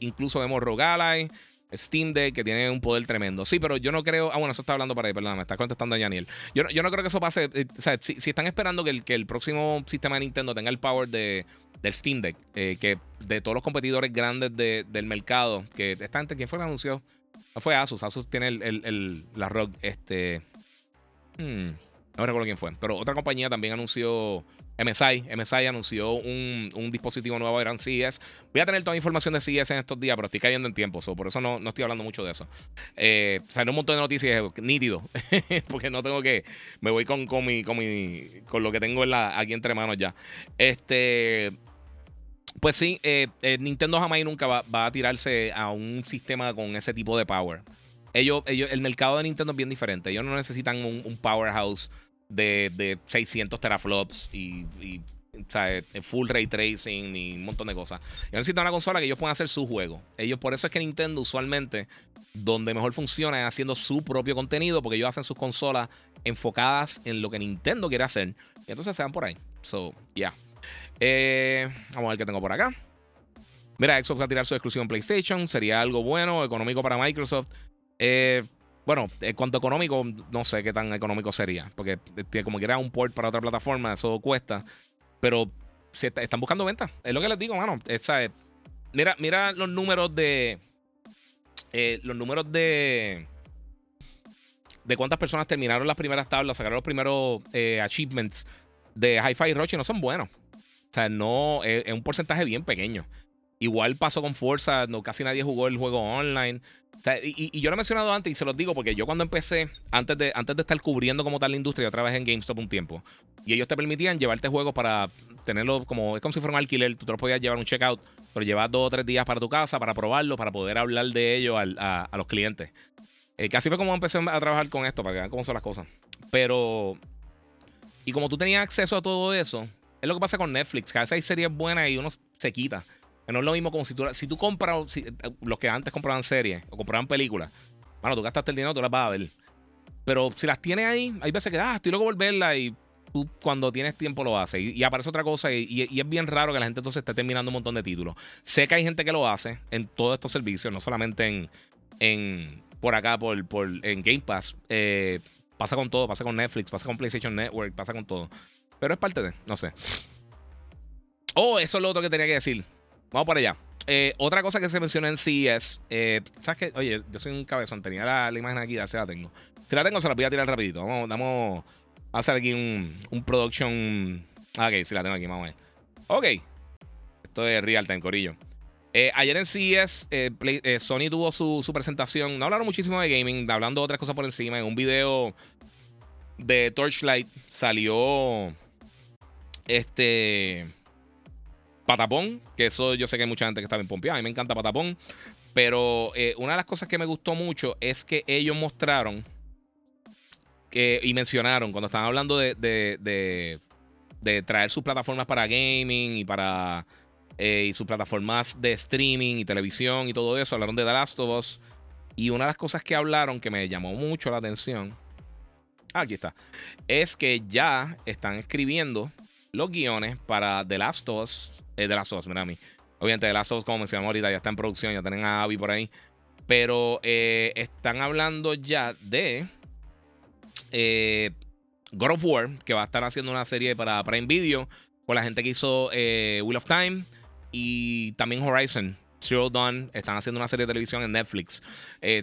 incluso vemos Rogalai. Steam Deck, que tiene un poder tremendo. Sí, pero yo no creo. Ah, bueno, eso está hablando para ahí, perdón, me está contestando Daniel. Yo, yo no creo que eso pase. Eh, o sea, si, están esperando que el, que el próximo sistema de Nintendo tenga el power de, del Steam Deck, eh, que de todos los competidores grandes del mercado, que esta gente, ¿quién fue que anunció? No fue Asus, Asus tiene el, el, la ROG, este. Hmm, no recuerdo quién fue, pero otra compañía también anunció MSI. MSI anunció un, dispositivo nuevo, eran CES. Voy a tener toda la información de CES en estos días, pero estoy cayendo en tiempo, por eso no, no, estoy hablando mucho de eso. Eh, salió un montón de noticias nítido, porque no tengo que. Me voy con, con, mi, con, mi, con lo que tengo en la, aquí entre manos ya. Este. Pues sí, eh, eh, Nintendo jamás nunca va, a tirarse a un sistema con ese tipo de power. Ellos, ellos, el mercado de Nintendo es bien diferente. Ellos no necesitan un, un powerhouse de, 600 teraflops y, full ray tracing y un montón de cosas. Yo necesito una consola que ellos puedan hacer su juego. Ellos, por eso es que Nintendo usualmente, donde mejor funciona es haciendo su propio contenido, porque ellos hacen sus consolas enfocadas en lo que Nintendo quiere hacer. Y entonces se van por ahí. So, ya. Eh, vamos a ver qué tengo por acá. Mira, Xbox va a tirar su exclusión PlayStation. Sería algo bueno, económico para Microsoft. Eh, bueno, en cuanto económico, no sé qué tan económico sería. Porque como quiera un port para otra plataforma, eso cuesta. Pero si están buscando ventas. Es lo que les digo, mano. Mira, mira los números de. Eh, los números de. De cuántas personas terminaron las primeras tablas, sacaron los primeros eh, achievements de Hi-Fi y no son buenos. O sea, no. Es un porcentaje bien pequeño. Igual pasó con Forza, no, casi nadie jugó el juego online y, yo lo he mencionado antes y se los digo porque yo cuando empecé, antes de, antes de estar cubriendo como tal la industria, yo trabajé en GameStop un tiempo. Y ellos te permitían llevarte juegos para tenerlo como, es como si fuera un alquiler, tú te lo podías llevar un checkout, pero llevar dos o tres días para tu casa para probarlo, para poder hablar de ello a, los clientes. Eh, casi fue como empecé a trabajar con esto, para que vean cómo son las cosas. Pero, y como tú tenías acceso a todo eso, es lo que pasa con Netflix, que a veces hay series buenas y uno se quita. No es lo mismo como si tú, si tú compras, si, los que antes compraban series o compraban películas, bueno, tú gastaste el dinero, tú las vas a ver. Pero si las tienes ahí, hay veces que, ah, estoy loco por verla y tú cuando tienes tiempo lo haces. Y, aparece otra cosa y, es bien raro que la gente entonces esté terminando un montón de títulos. Sé que hay gente que lo hace en todos estos servicios, no solamente en, en por acá, por, por, en Game Pass. Eh, pasa con todo, pasa con Netflix, pasa con PlayStation Network, pasa con todo. Pero es parte de, no sé. Oh, eso es lo otro que tenía que decir. Vamos para allá. Eh, otra cosa que se menciona en CES, eh, ¿sabes qué? Oye, yo soy un cabezón, tenía la, imagen aquí, ya la tengo. Si la tengo, se la voy a tirar rapidito. Vamos, vamos a hacer aquí un, un production. Ah, ok, si la tengo aquí, vamos a ver. Ok. Esto es real time, corillo. Eh, ayer en CES, Sony tuvo su, su, presentación. No hablaron muchísimo de gaming, hablando de otras cosas por encima. En un video de Torchlight salió. Este. Patapón, que eso yo sé que hay mucha gente que está bien pompeada. A mí me encanta Patapón. Pero eh, una de las cosas que me gustó mucho es que ellos mostraron que, y mencionaron cuando estaban hablando de, de, traer sus plataformas para gaming y para eh, y sus plataformas de streaming y televisión y todo eso. Hablaron de The Last of Us. Y una de las cosas que hablaron que me llamó mucho la atención. aquí está. Es que ya están escribiendo los guiones para The Last of Us de las Last mira a mí. Obviamente, The Last of como mencionamos ahorita, ya está en producción, ya tienen a Abby por ahí. Pero eh, están hablando ya de eh, God of War, que va a estar haciendo una serie para Prime Video con la gente que hizo eh, Wheel of Time y también Horizon. Zero Dawn están haciendo una serie de televisión en Netflix.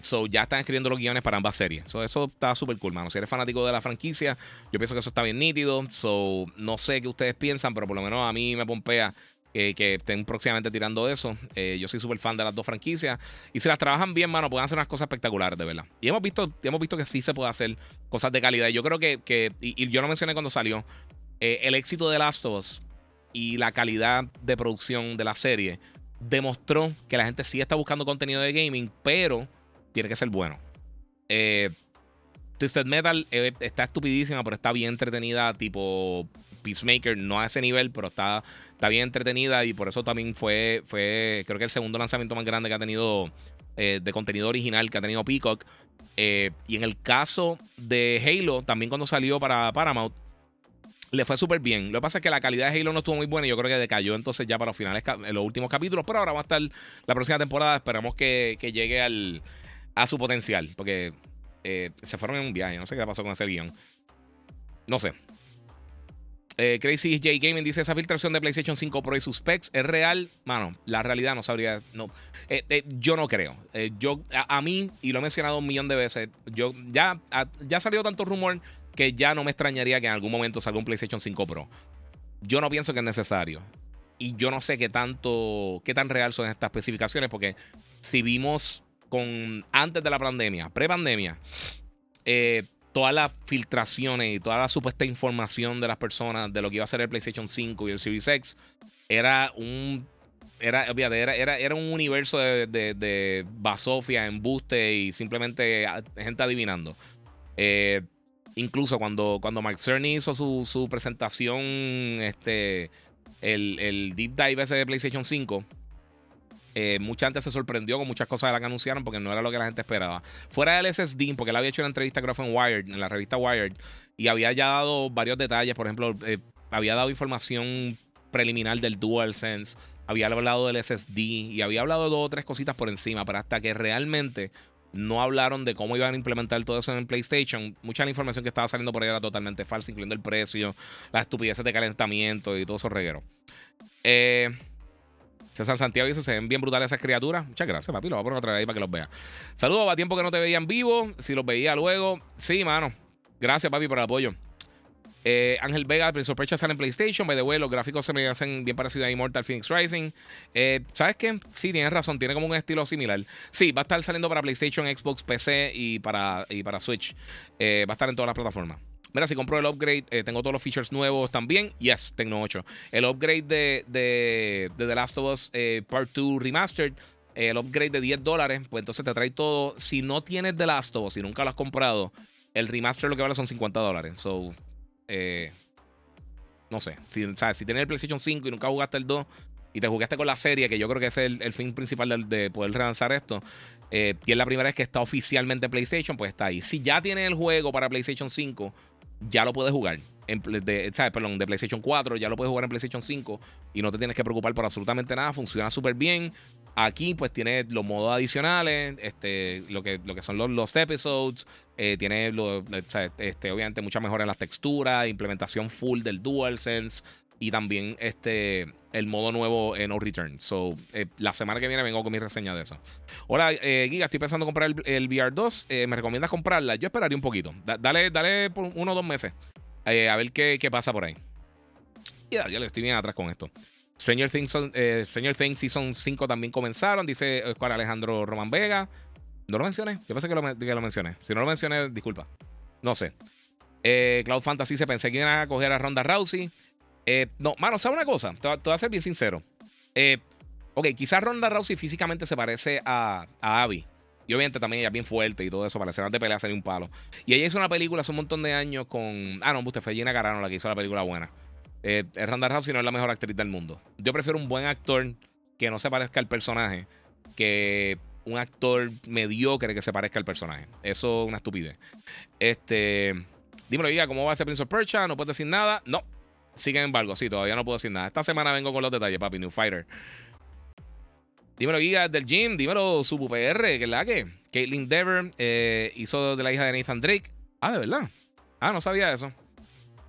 so ya están escribiendo los guiones para ambas series. So, eso está súper cool, mano. Si eres fanático de la franquicia, yo pienso que eso está bien nítido. So, no sé qué ustedes piensan, pero por lo menos a mí me pompea que estén próximamente tirando eso. Eh, yo soy súper fan de las dos franquicias. Y si las trabajan bien, mano, pueden hacer unas cosas espectaculares, de verdad. Y hemos visto, hemos visto que sí se puede hacer cosas de calidad. Yo creo que, y, yo lo mencioné cuando salió, eh, el éxito de Last of Us y la calidad de producción de la serie demostró que la gente sí está buscando contenido de gaming, pero tiene que ser bueno. Eh, Twisted Metal eh, está estupidísima, pero está bien entretenida, tipo Peacemaker, no a ese nivel, pero está, está bien entretenida y por eso también fue, fue, creo que el segundo lanzamiento más grande que ha tenido eh, de contenido original que ha tenido Peacock. Eh, y en el caso de Halo, también cuando salió para Paramount, le fue súper bien. Lo que pasa es que la calidad de Halo no estuvo muy buena y yo creo que decayó entonces ya para los finales, en los últimos capítulos, pero ahora va a estar la próxima temporada. Esperamos que, que llegue al, a su potencial, porque eh, se fueron en un viaje. No sé qué pasó con ese guion. No sé. Eh, Crazy J Gaming dice: Esa filtración de PlayStation 5 Pro y sus specs es real. Mano, la realidad no sabría. No. Eh, yo no creo. yo, a, mí, y lo he mencionado un millón de veces, yo ya, ya ha salido tanto rumor que ya no me extrañaría que en algún momento salga un PlayStation 5 Pro. Yo no pienso que es necesario. Y yo no sé qué tanto, qué tan real son estas especificaciones, porque si vimos con antes de la pandemia, pre-pandemia, eh, todas las filtraciones y toda la supuesta información de las personas de lo que iba a ser el PlayStation 5 y el Series X era un era, era, era, un universo de, de, basofia, embuste y simplemente gente adivinando. Eh, incluso cuando, cuando Mark Cerny hizo su, su presentación, este, el, el, deep dive ese de PlayStation 5, eh, mucha gente se sorprendió con muchas cosas de las que anunciaron porque no era lo que la gente esperaba. Fuera del SSD, porque él había hecho una entrevista creo fue en Wired, en la revista Wired, y había ya dado varios detalles. Por ejemplo, eh, había dado información preliminar del DualSense, había hablado del SSD y había hablado de dos o tres cositas por encima, pero hasta que realmente no hablaron de cómo iban a implementar todo eso en PlayStation. Mucha de la información que estaba saliendo por ahí era totalmente falsa, incluyendo el precio, las estupideces de calentamiento y todo eso reguero. Eh, César Santiago dice: Se ven bien brutales esas criaturas. Muchas gracias, papi. Lo voy a poner otra vez ahí para que los vea. Saludos, a tiempo que no te veía en vivo. Si los veía luego. Sí, mano. Gracias, papi, por el apoyo. Eh, Ángel Vega, Prince of sale en PlayStation. By the way, los gráficos se me hacen bien parecidos a Immortal Phoenix Rising. Eh, ¿Sabes qué? Sí, tienes razón. Tiene como un estilo similar. Sí, va a estar saliendo para PlayStation, Xbox, PC y para, y para Switch. Eh, va a estar en todas las plataformas. Mira, si compro el upgrade, eh, tengo todos los features nuevos también. Yes, Tecno 8. El upgrade de, de, The Last of Us eh, Part 2 Remastered, el upgrade de 10 dólares, pues entonces te trae todo. Si no tienes The Last of Us, si nunca lo has comprado, el remaster lo que vale son 50 dólares. So, eh, no sé. Si, si tienes el PlayStation 5 y nunca jugaste el 2, y te jugaste con la serie, que yo creo que es el, fin principal de, poder relanzar esto, eh, y es la primera vez que está oficialmente en PlayStation, pues está ahí. Si ya tienes el juego para PlayStation 5, ya lo puedes jugar. En, ¿sabes? Perdón, de PlayStation 4, ya lo puedes jugar en PlayStation 5 y no te tienes que preocupar por absolutamente nada. Funciona súper bien. Aquí, pues, tiene los modos adicionales, este, lo, que, lo que son los, los episodes. Eh, tiene, lo, este, obviamente, mucha mejora en las texturas, implementación full del DualSense y también este el modo nuevo en No Return. So, eh, la semana que viene vengo con mi reseña de eso. Hola, eh, Giga, estoy pensando en comprar el, VR2. Eh, ¿Me recomiendas comprarla? Yo esperaría un poquito. dale, dale por uno o dos meses. a ver qué, qué, pasa por ahí. Y ya, le estoy bien atrás con esto. Stranger Things, Stranger Things Season 5 también comenzaron, dice Juan Alejandro Román Vega. ¿No lo mencioné? Yo pensé que lo, que lo mencioné. Si no lo mencioné, disculpa. No sé. Cloud Fantasy se pensé que iban a coger a Ronda Rousey. Eh, no, mano, ¿sabes una cosa? Te, voy a ser bien sincero. Eh, ok, quizás Ronda Rousey físicamente se parece a, a Abby. Y obviamente también ella es bien fuerte y todo eso, para escenas de pelea sería un palo. Y ella hizo una película hace un montón de años con. Ah, no, usted fue Gina Carano la que hizo la película buena. Eh, Ronda Rousey no es la mejor actriz del mundo. Yo prefiero un buen actor que no se parezca al personaje que un actor mediocre que se parezca al personaje. Eso es una estupidez. Este. Dímelo, diga, ¿cómo va a ser Prince of Persia? ¿No puedes decir nada? No, Sin embargo, sí, todavía no puedo decir nada. Esta semana vengo con los detalles, papi. New Fighter. Dímelo, guía del gym. Dímelo, Subu PR. Que es la que. Caitlyn Dever eh, hizo de la hija de Nathan Drake. Ah, de verdad. Ah, no sabía eso.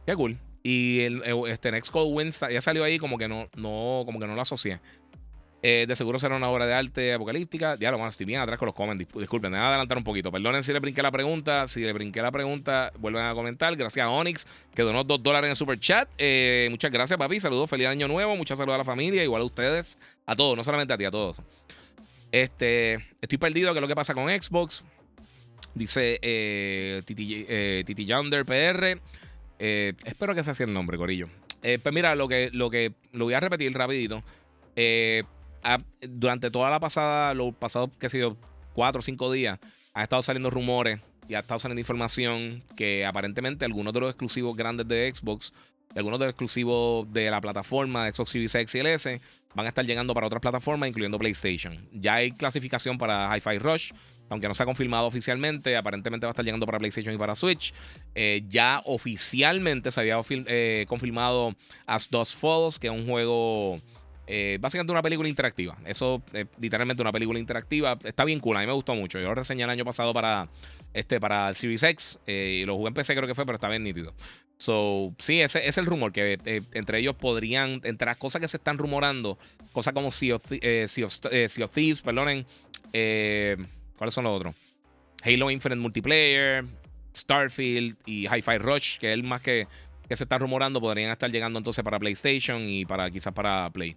Qué cool. Y el, este Next Cold Wins ya salió ahí como que no, no, como que no lo asocié. Eh, de seguro será una obra de arte apocalíptica. Ya lo estoy bien atrás con los comments. Disculpen, me voy a adelantar un poquito. Perdonen si le brinqué la pregunta. Si le brinqué la pregunta, vuelven a comentar. Gracias a Onyx, que donó dos dólares en el super chat. Eh, muchas gracias, papi. Saludos, feliz año nuevo. Muchas saludos a la familia, igual a ustedes. A todos, no solamente a ti, a todos. Este, estoy perdido. ¿Qué es lo que pasa con Xbox? Dice eh, Titi, eh, Titi Yonder PR. espero que se así el nombre, Corillo. pues mira, lo que, lo que lo voy a repetir rapidito. Durante toda la pasada, los pasados, qué sé yo, cuatro o cinco días, ha estado saliendo rumores y ha estado saliendo información que aparentemente algunos de los exclusivos grandes de Xbox, algunos de los exclusivos de la plataforma de Xbox Series X y S, van a estar llegando para otras plataformas, incluyendo PlayStation. Ya hay clasificación para Hi-Fi Rush, aunque no se ha confirmado oficialmente, aparentemente va a estar llegando para PlayStation y para Switch. Eh, ya oficialmente se había eh, confirmado As Dust Falls, que es un juego eh, básicamente una película interactiva. Eso es literalmente una película interactiva. Está bien cool, a mí me gustó mucho. Yo lo reseñé el año pasado para, este, para el Series X. Eh, y lo jugué en PC creo que fue, pero está bien nítido. So, sí, ese, es el rumor, que eh, entre ellos podrían, entre las cosas que se están rumorando, cosas como Sea of, Thieves, perdonen. ¿Cuáles son los otros? Halo Infinite Multiplayer, Starfield y Hi-Fi Rush, que es el más que que se está rumorando podrían estar llegando entonces para PlayStation y para quizás para Play.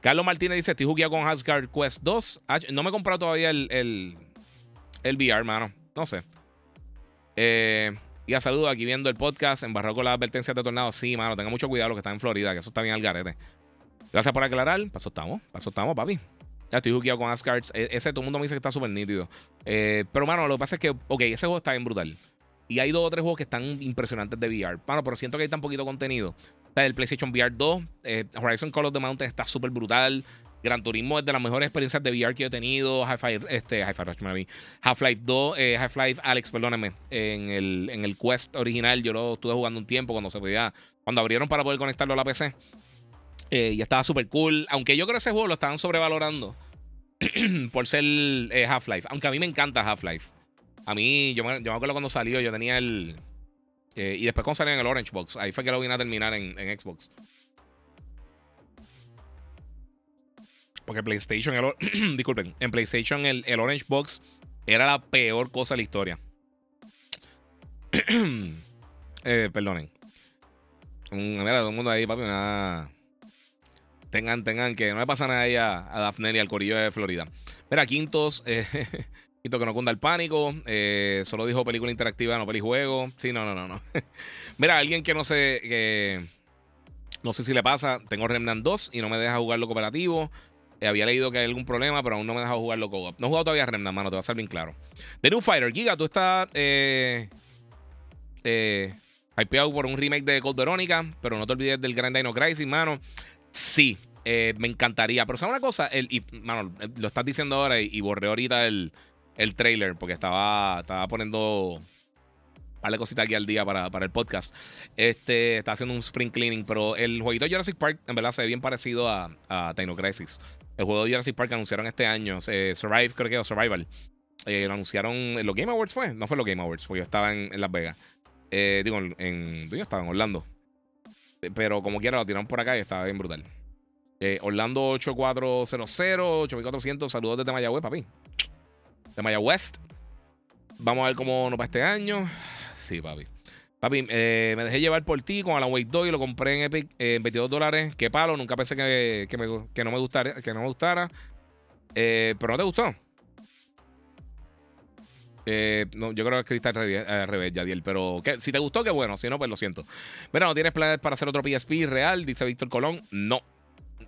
Carlos Martínez dice: Estoy jugando con Asgard Quest 2. No me he comprado todavía el, el, el VR, hermano. No sé. Eh, y a saludo aquí viendo el podcast. Embarrado con las advertencias de tornado. Sí, mano, tenga mucho cuidado los que están en Florida, que eso está bien al garete. Gracias por aclarar. Paso estamos, paso estamos, papi. Ya estoy jugueado con Asgard. E, ese todo el mundo me dice que está súper nítido. Eh, pero, mano, lo que pasa es que, ok, ese juego está bien brutal. Y hay dos o tres juegos que están impresionantes de VR. Bueno, pero siento que hay tan poquito contenido. el PlayStation VR 2, eh, Horizon Call of the Mountain está súper brutal. Gran Turismo es de las mejores experiencias de VR que he tenido. Half-Life este, Half 2, eh, Half-Life Alex, perdóname. En el, en el Quest original yo lo estuve jugando un tiempo cuando se podía. Cuando abrieron para poder conectarlo a la PC. Eh, y estaba súper cool. Aunque yo creo que ese juego lo estaban sobrevalorando por ser Half-Life. Aunque a mí me encanta Half-Life. A mí, yo me, yo me acuerdo cuando salió, yo tenía el. Eh, y después cuando salió en el Orange Box, ahí fue que lo vine a terminar en, Xbox. Porque PlayStation, el, disculpen, en PlayStation el, Orange Box era la peor cosa de la historia. eh, perdonen. mira, todo el mundo ahí, papi, nada. Tengan, tengan que no le pasa nada ahí a, a Daphne y al corillo de Florida. Mira, Quintos, eh, que no cunda el pánico. Eh, solo dijo película interactiva, no pelijuego. Sí, no, no, no, no. Mira, alguien que no sé, que no sé si le pasa. Tengo Remnant 2 y no me deja jugarlo cooperativo. Eh, había leído que hay algún problema, pero aún no me deja jugarlo co-op. No he jugado todavía Remnant, mano, te va a ser bien claro. The New Fighter, Giga, tú estás eh, eh, hypeado por un remake de Cold Verónica, pero no te olvides del Grand Dino Crisis, mano. Sí, Eh, me encantaría. Pero ¿sabes una cosa? El, y, mano, lo estás diciendo ahora y, borré ahorita el, el trailer porque estaba, estaba poniendo par de cositas aquí al día para, para, el podcast. Este está haciendo un spring cleaning, pero el jueguito de Jurassic Park en verdad se ve bien parecido a, a Dino Crisis. El juego de Jurassic Park que anunciaron este año, eh, Survive, creo que o Survival. Eh, lo anunciaron en los Game Awards, ¿fue? No fue los Game Awards, porque yo estaba en, Las Vegas. Eh, digo, en, yo estaba en Orlando. Pero como quiera, lo tiraron por acá y estaba bien brutal. Orlando 8400, 8400, saludos desde Mayagüez, papi. De Mayagüez. Vamos a ver cómo nos va este año. Sí, papi. Papi, eh, me dejé llevar por ti con Alan Wake 2 y lo compré en Epic en 22 dólares. Qué palo, nunca pensé que, no, me gustara, que no me gustara. Eh, pero no te gustó. Eh, no, yo creo que está al revés, Yadiel. Pero si te gustó, qué bueno. Si no, pues lo siento. Mira, ¿no tienes planes para hacer otro PSP real? Dice Víctor Colón. No.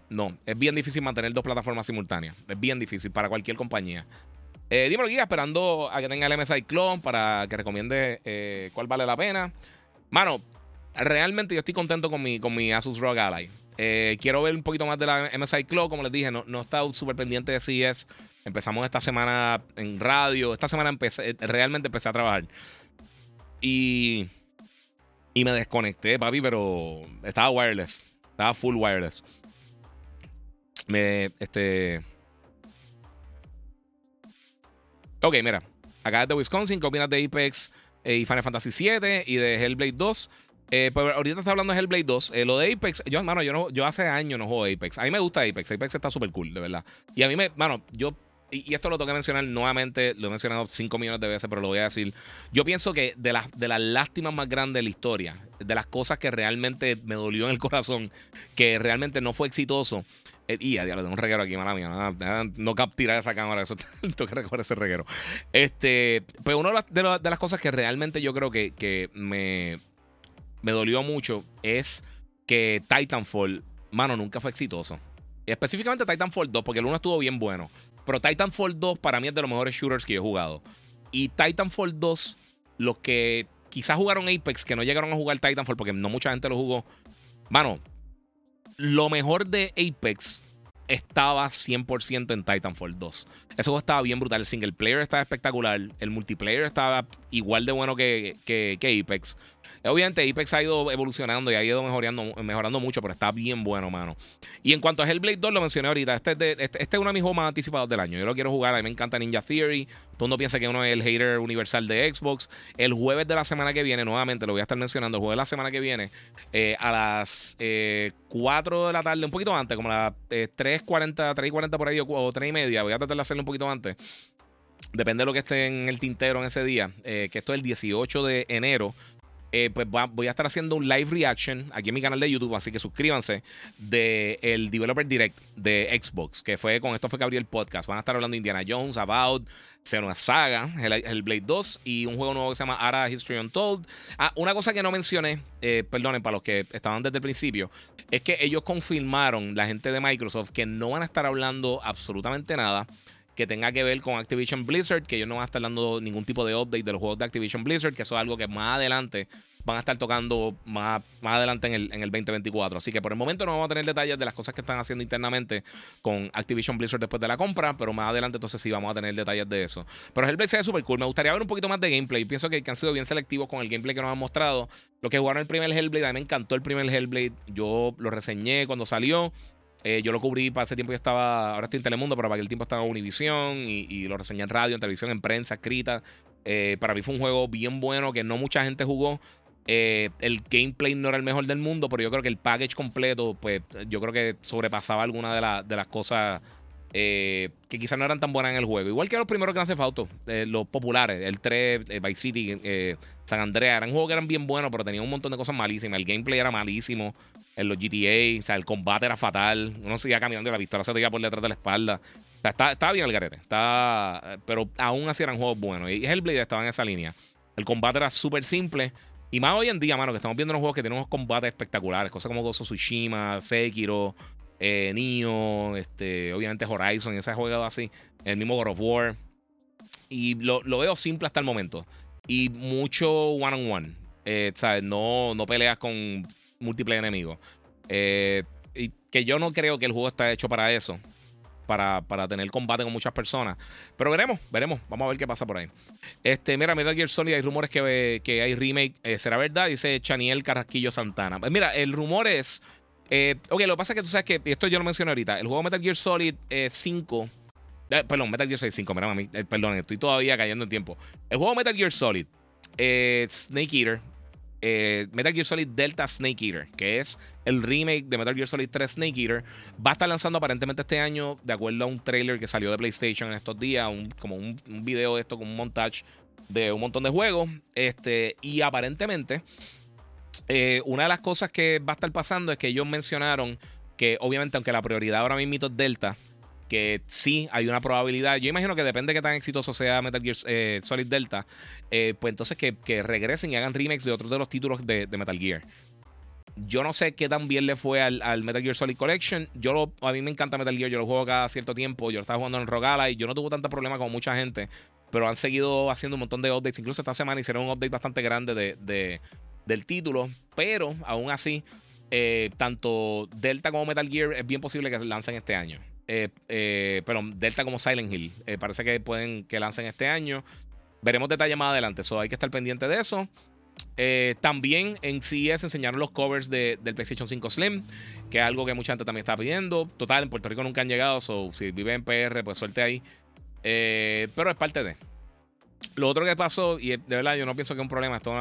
No. Es bien difícil mantener dos plataformas simultáneas. Es bien difícil para cualquier compañía. Eh, dímelo, guía, esperando a que tenga el MSI Clone para que recomiende eh, cuál vale la pena. Mano, realmente yo estoy contento con mi, con mi Asus ROG Ally. Eh, quiero ver un poquito más de la MSI Clone, como les dije, no, no he estado súper pendiente de CES. Empezamos esta semana en radio. Esta semana empecé, realmente empecé a trabajar. Y, y me desconecté, papi, pero estaba wireless. Estaba full wireless. Me, este, Ok, mira. Acá es de Wisconsin. ¿Qué opinas de Apex eh, y Final Fantasy VII y de Hellblade 2? Eh, pues ahorita está hablando de Hellblade 2. Eh, lo de Apex, yo, mano, yo, no, yo hace años no juego Apex. A mí me gusta Apex. Apex está súper cool, de verdad. Y a mí me, mano, yo y, esto lo tengo que mencionar nuevamente, lo he mencionado 5 millones de veces, pero lo voy a decir. Yo pienso que de las, de las lástimas más grandes de la historia, de las cosas que realmente me dolió en el corazón, que realmente no fue exitoso, y a diablo, tengo un reguero aquí, mala mía. No, no esa cámara, eso tengo que recoger ese reguero. Este, pues una de, las cosas que realmente yo creo que, que me, me dolió mucho es que Titanfall, mano, nunca fue exitoso. Específicamente Titanfall 2, porque el 1 estuvo bien bueno. Pero Titanfall 2 para mí es de los mejores shooters que he jugado. Y Titanfall 2, los que quizás jugaron Apex, que no llegaron a jugar Titanfall porque no mucha gente lo jugó. Mano, lo mejor de Apex estaba 100% en Titanfall 2. Eso estaba bien brutal. El single player estaba espectacular. El multiplayer estaba igual de bueno que, que, que Apex. Obviamente Apex ha ido evolucionando y ha ido mejorando, mejorando mucho, pero está bien bueno, mano. Y en cuanto a Hellblade 2, lo mencioné ahorita. Este es, este, este, es uno de mis juegos más anticipados del año. Yo lo quiero jugar. A mí me encanta Ninja Theory. Todo el mundo piensa que uno es el hater universal de Xbox. El jueves de la semana que viene, nuevamente lo voy a estar mencionando. El jueves de la semana que viene, eh, a las 4 eh, de la tarde, un poquito antes, como a las 3.40, eh, 3.40 por ahí o 3.30. Voy a tratar de hacerlo un poquito antes. Depende de lo que esté en el tintero en ese día. que esto es el 18 de enero. Eh, pues voy a estar haciendo un live reaction aquí en mi canal de YouTube, así que suscríbanse del el Developer Direct de Xbox, que fue con esto fue que abrí el podcast. Van a estar hablando de Indiana Jones, About, una Saga, el, Blade 2 y un juego nuevo que se llama Ara History Untold. Ah, una cosa que no mencioné, eh, perdonen para los que estaban desde el principio, es que ellos confirmaron, la gente de Microsoft, que no van a estar hablando absolutamente nada que tenga que ver con Activision Blizzard, que ellos no van a estar dando ningún tipo de update de los juegos de Activision Blizzard, que eso es algo que más adelante van a estar tocando más, más adelante en el, en el 2024. Así que por el momento no vamos a tener detalles de las cosas que están haciendo internamente con Activision Blizzard después de la compra, pero más adelante entonces sí vamos a tener detalles de eso. Pero Hellblade se ve súper cool. Me gustaría ver un poquito más de gameplay. Pienso que, han sido bien selectivos con el gameplay que nos han mostrado. Lo que jugaron el primer Hellblade, a mí me encantó el primer Hellblade. Yo lo reseñé cuando salió. Eh, yo lo cubrí para ese tiempo, yo estaba, ahora estoy en Telemundo, pero para aquel tiempo estaba en Univision y, lo reseñé en radio, en televisión, en prensa, escrita. Eh, para mí fue un juego bien bueno que no mucha gente jugó. Eh, el gameplay no era el mejor del mundo, pero yo creo que el package completo, pues yo creo que sobrepasaba alguna de, de las cosas que quizás no eran tan buenas en el juego. Igual que los primeros Grand Theft Auto, los populares, el 3, Vice City, San Andreas, eran juegos que eran bien buenos, pero tenían un montón de cosas malísimas. El gameplay era malísimo en los GTA, o sea, el combate era fatal. Uno seguía caminando y la pistola se te iba por detrás de la espalda. O sea, estaba, bien el garete. Está, pero aún así eran juegos buenos. Y Hellblade estaba en esa línea. El combate era súper simple. Y más hoy en día, mano, que estamos viendo unos juegos que tienen unos combates espectaculares. Cosas como Gozo Tsushima, Sekiro, eh, este, obviamente Horizon, ese juego así. El mismo God of War. Y lo, veo simple hasta el momento. Y mucho one-on-one. Eh, ¿sabes? No, no peleas con múltiples enemigos. Eh, y que yo no creo que el juego está hecho para eso. Para, para, tener combate con muchas personas. Pero veremos, veremos. Vamos a ver qué pasa por ahí. Este, mira, Metal Gear Solid, hay rumores que, que hay remake. Eh, ¿Será verdad? Dice Chaniel Carrasquillo Santana. Mira, el rumor es. Eh, ok, lo que pasa es que tú sabes que, esto yo lo mencioné ahorita, el juego Metal Gear Solid 5. Eh, perdón, Metal Gear Solid 5, mira, mami, perdón, estoy todavía cayendo en tiempo. El juego Metal Gear Solid, Snake Eater, eh, Metal Gear Solid Delta Snake Eater, que es el remake de Metal Gear Solid 3 Snake Eater, va a estar lanzando aparentemente este año, de acuerdo a un trailer que salió de PlayStation en estos días, como un, video de esto, con un montage de un montón de juegos. Este, y aparentemente, eh, una de las cosas que va a estar pasando es que ellos mencionaron que, obviamente, aunque la prioridad ahora mismo es Delta, que sí hay una probabilidad. Yo imagino que depende de qué tan exitoso sea Metal Gear eh, Solid Delta, eh, pues entonces que, regresen y hagan remakes de otros de los títulos de, Metal Gear. Yo no sé qué tan bien le fue al, Metal Gear Solid Collection. Yo a mí me encanta Metal Gear, yo lo juego cada cierto tiempo. Yo lo estaba jugando en Rogala y yo no tuve tanto problema como mucha gente. Pero han seguido haciendo un montón de updates. Incluso esta semana hicieron un update bastante grande de, del título. Pero aún así, eh, tanto Delta como Metal Gear es bien posible que se lancen este año. Eh, eh, pero Delta como Silent Hill. Eh, parece que pueden que lancen este año. Veremos detalles más adelante. So, hay que estar pendiente de eso. también en CES enseñaron los covers del PlayStation 5 Slim, que es algo que mucha gente también está pidiendo. Total, en Puerto Rico nunca han llegado, so, si vive en PR, pues suerte ahí. pero es parte de. Lo otro que pasó, y de verdad yo no pienso que es un problema, esto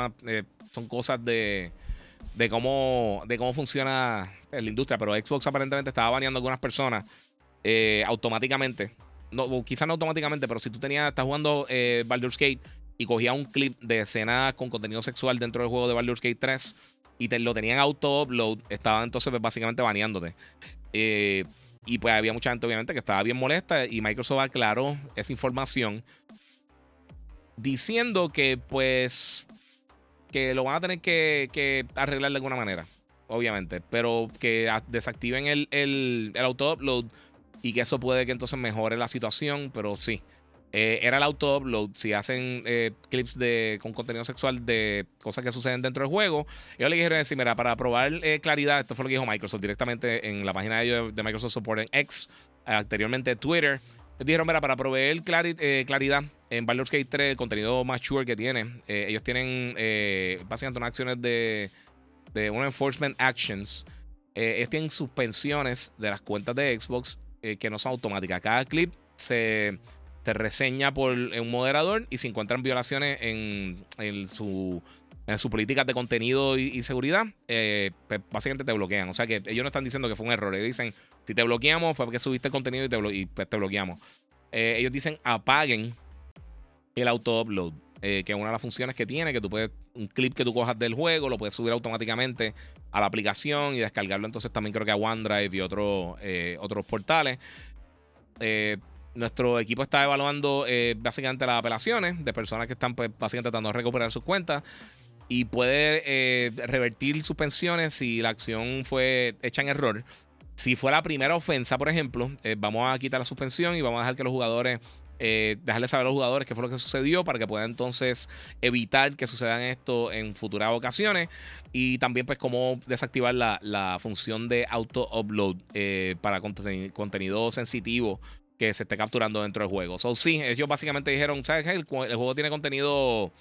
son cosas de, de, cómo, de cómo funciona la industria, pero Xbox aparentemente estaba baneando a algunas personas eh, automáticamente. No, quizás no automáticamente, pero si tú tenías, estás jugando eh, Baldur's Gate y cogías un clip de escena con contenido sexual dentro del juego de Baldur's Gate 3 y lo tenían auto-upload, estaban entonces pues, básicamente baneándote. Eh, y pues había mucha gente, obviamente, que estaba bien molesta y Microsoft aclaró esa información diciendo que, pues, que lo van a tener que, arreglar de alguna manera, obviamente, pero que desactiven el, el auto-upload y que eso puede que entonces mejore la situación, pero sí. Eh, era el auto-upload. Si hacen eh, clips de, con contenido sexual de cosas que suceden dentro del juego, ellos le dijeron decir, mira, para probar eh, claridad, esto fue lo que dijo Microsoft directamente en la página de, ellos, de Microsoft Support en X, anteriormente Twitter. Les dijeron, mira, para proveer claridad en Baldur's Gate 3, el contenido más sure que tiene, ellos tienen básicamente unas acciones de, de un enforcement actions. ellos tienen suspensiones de las cuentas de Xbox eh, que no son automáticas. Cada clip se te reseña por un moderador y si encuentran violaciones en, en su en sus políticas de contenido y, seguridad, eh, pues básicamente te bloquean. O sea que ellos no están diciendo que fue un error. Ellos dicen, si te bloqueamos fue porque subiste contenido y te, pues, te bloqueamos. Eh, ellos dicen, apaguen el auto-upload. Que es una de las funciones que tiene, que tú puedes, un clip que tú cojas del juego, lo puedes subir automáticamente a la aplicación y descargarlo entonces también creo que a OneDrive y otros eh, otros portales. Eh, nuestro equipo está evaluando eh, básicamente las apelaciones de personas que están pues, básicamente tratando de recuperar sus cuentas y puede revertir suspensiones si la acción fue hecha en error. Si fue la primera ofensa, por ejemplo, vamos a quitar la suspensión y vamos a dejar que los jugadores eh, dejarle saber a los jugadores qué fue lo que sucedió para que puedan entonces evitar que sucedan esto en futuras ocasiones y también pues cómo desactivar la, función de auto upload eh, para contenido sensitivo que se esté capturando dentro del juego. So, sí, ellos básicamente dijeron, ¿sabes qué? El, juego tiene contenido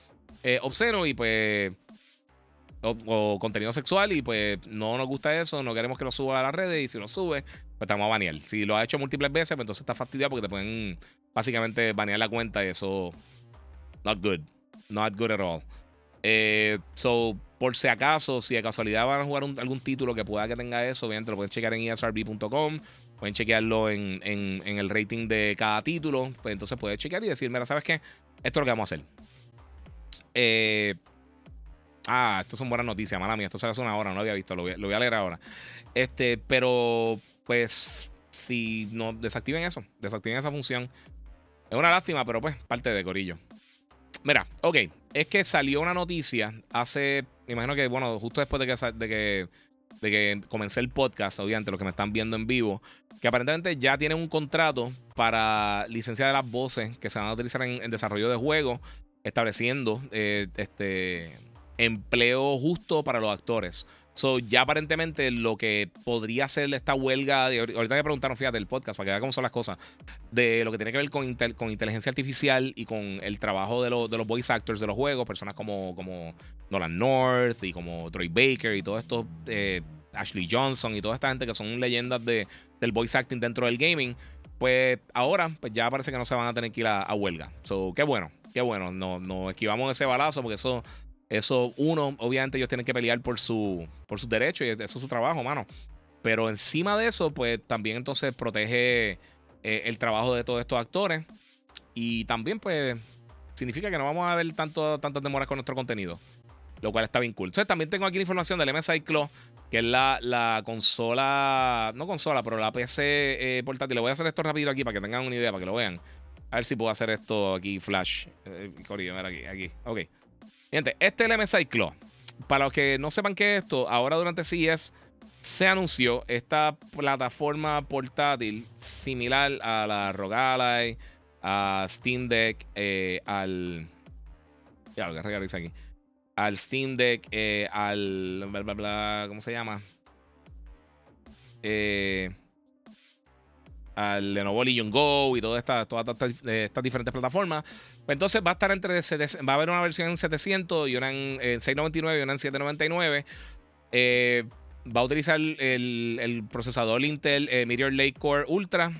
eh, obsceno y pues... O, contenido sexual y pues no nos gusta eso, no queremos que lo suba a las redes y si lo sube, pues estamos a banear. Si lo ha hecho múltiples veces, pues entonces está fastidiado porque te pueden básicamente banear la cuenta y eso. Not good. Not good at all. Eh, so, por si acaso, si de casualidad van a jugar algún título que pueda que tenga eso, obviamente lo pueden chequear en esrb.com. Pueden chequearlo en, en, el rating de cada título. Pues entonces puedes chequear y decir, mira, ¿sabes qué? Esto es lo que vamos a hacer. Eh, ah, esto son buenas noticias, mala mía. Esto se hace una hora, no lo había visto. Lo voy, lo voy a leer ahora. Este, pero, pues, si no desactiven eso, desactiven esa función. Es una lástima, pero pues parte de Corillo. Mira, ok, es que salió una noticia hace, me imagino que, bueno, justo después de que, de que, de que comencé el podcast, obviamente, los que me están viendo en vivo, que aparentemente ya tienen un contrato para licenciar las voces que se van a utilizar en, desarrollo de juegos, estableciendo eh, este, empleo justo para los actores. So, ya aparentemente lo que podría ser esta huelga, ahorita me preguntaron, fíjate, el podcast, para que vean cómo son las cosas, de lo que tiene que ver con, con inteligencia artificial y con el trabajo de, de, los voice actors de los juegos, personas como, como Nolan North y como Troy Baker y todo esto, eh, Ashley Johnson y toda esta gente que son leyendas de, del voice acting dentro del gaming, pues ahora pues ya parece que no se van a tener que ir a, huelga. So, qué bueno, qué bueno, no, no esquivamos ese balazo porque eso eso, uno, obviamente ellos tienen que pelear por, su, por sus derechos y eso es su trabajo, mano. Pero encima de eso, pues también entonces protege eh, el trabajo de todos estos actores. Y también, pues, significa que no vamos a ver tanto, tantas demoras con nuestro contenido. Lo cual está bien cool. Entonces, también tengo aquí la información del MSI Claw, que es la, consola, no consola, pero la PC eh, portátil. Le voy a hacer esto rápido aquí para que tengan una idea, para que lo vean. A ver si puedo hacer esto aquí, flash. Eh, aquí, aquí. Ok. Gente, este es el. Para los que no sepan qué es esto, ahora durante CES se anunció esta plataforma portátil similar a la ROG a Steam Deck, eh, al. Ya lo que aquí. Al Steam Deck, eh, al. Bla, bla, bla, ¿Cómo se llama? Eh al Lenovo Legion Go y todas estas, todas estas, diferentes plataformas. Pues entonces va a estar entre va a haber una versión en 700 y una en, 699 y una en 799. Eh, va a utilizar el, procesador Intel eh, Meteor Lake Core Ultra.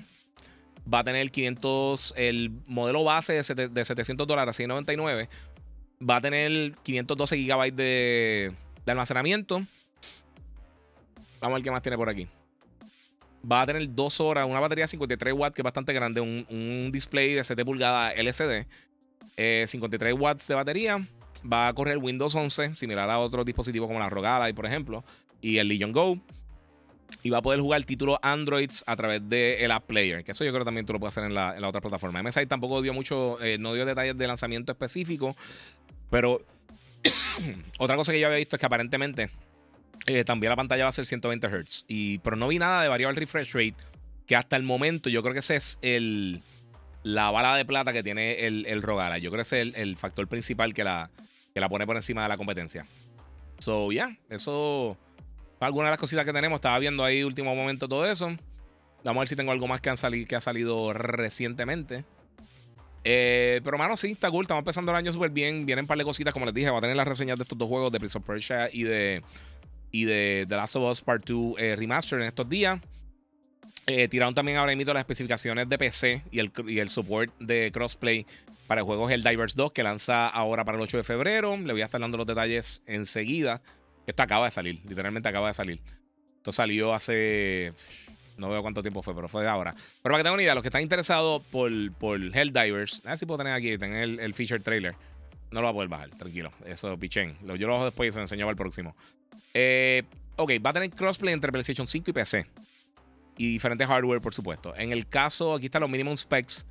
Va a tener 500, el modelo base de, 700 dólares, 699. Va a tener 512 GB de, de almacenamiento. Vamos a ver qué más tiene por aquí va a tener dos horas, una batería de 53 watts, que es bastante grande, un, display de 7 pulgadas LCD, 53 eh, watts de batería. Va a correr Windows 11, similar a otros dispositivos como la Rogada, por ejemplo, y el Legion Go. Y va a poder jugar títulos Androids a través del el App Player, que eso yo creo también tú lo puedes hacer en la, otra plataforma. MSI tampoco dio mucho, eh, no dio detalles de lanzamiento específico, pero otra cosa que yo había visto es que aparentemente eh, también la pantalla va a ser 120 Hz. Y, pero no vi nada de variable refresh rate. Que hasta el momento yo creo que ese es el, la bala de plata que tiene el, el Rogala. Yo creo que ese es el, factor principal que la, que la pone por encima de la competencia. So, ya, yeah, eso fue alguna de las cositas que tenemos. Estaba viendo ahí último momento todo eso. Vamos a ver si tengo algo más que, han salido, que ha salido recientemente. Eh, pero, mano, sí, está cool. Estamos empezando el año súper bien. Vienen un par de cositas, como les dije. Va a tener las reseñas de estos dos juegos, de Prince of Persia y de y de The Last of Us Part 2 eh, Remaster en estos días. Eh, tiraron también ahora mismo las especificaciones de PC y el, y el support de crossplay para el juego Helldivers 2 que lanza ahora para el 8 de febrero. Le voy a estar dando los detalles enseguida. Esto acaba de salir, literalmente acaba de salir. Esto salió hace. No veo cuánto tiempo fue, pero fue ahora. Pero para que tengan una idea, los que están interesados por, por Helldivers, a ver si puedo tener aquí, tener el, el feature trailer. No lo va a poder bajar, tranquilo. Eso, pichen. Yo lo bajo después y se lo enseño al próximo. Eh, ok, va a tener crossplay entre PlayStation 5 y PC. Y diferentes hardware, por supuesto. En el caso, aquí están los minimum specs.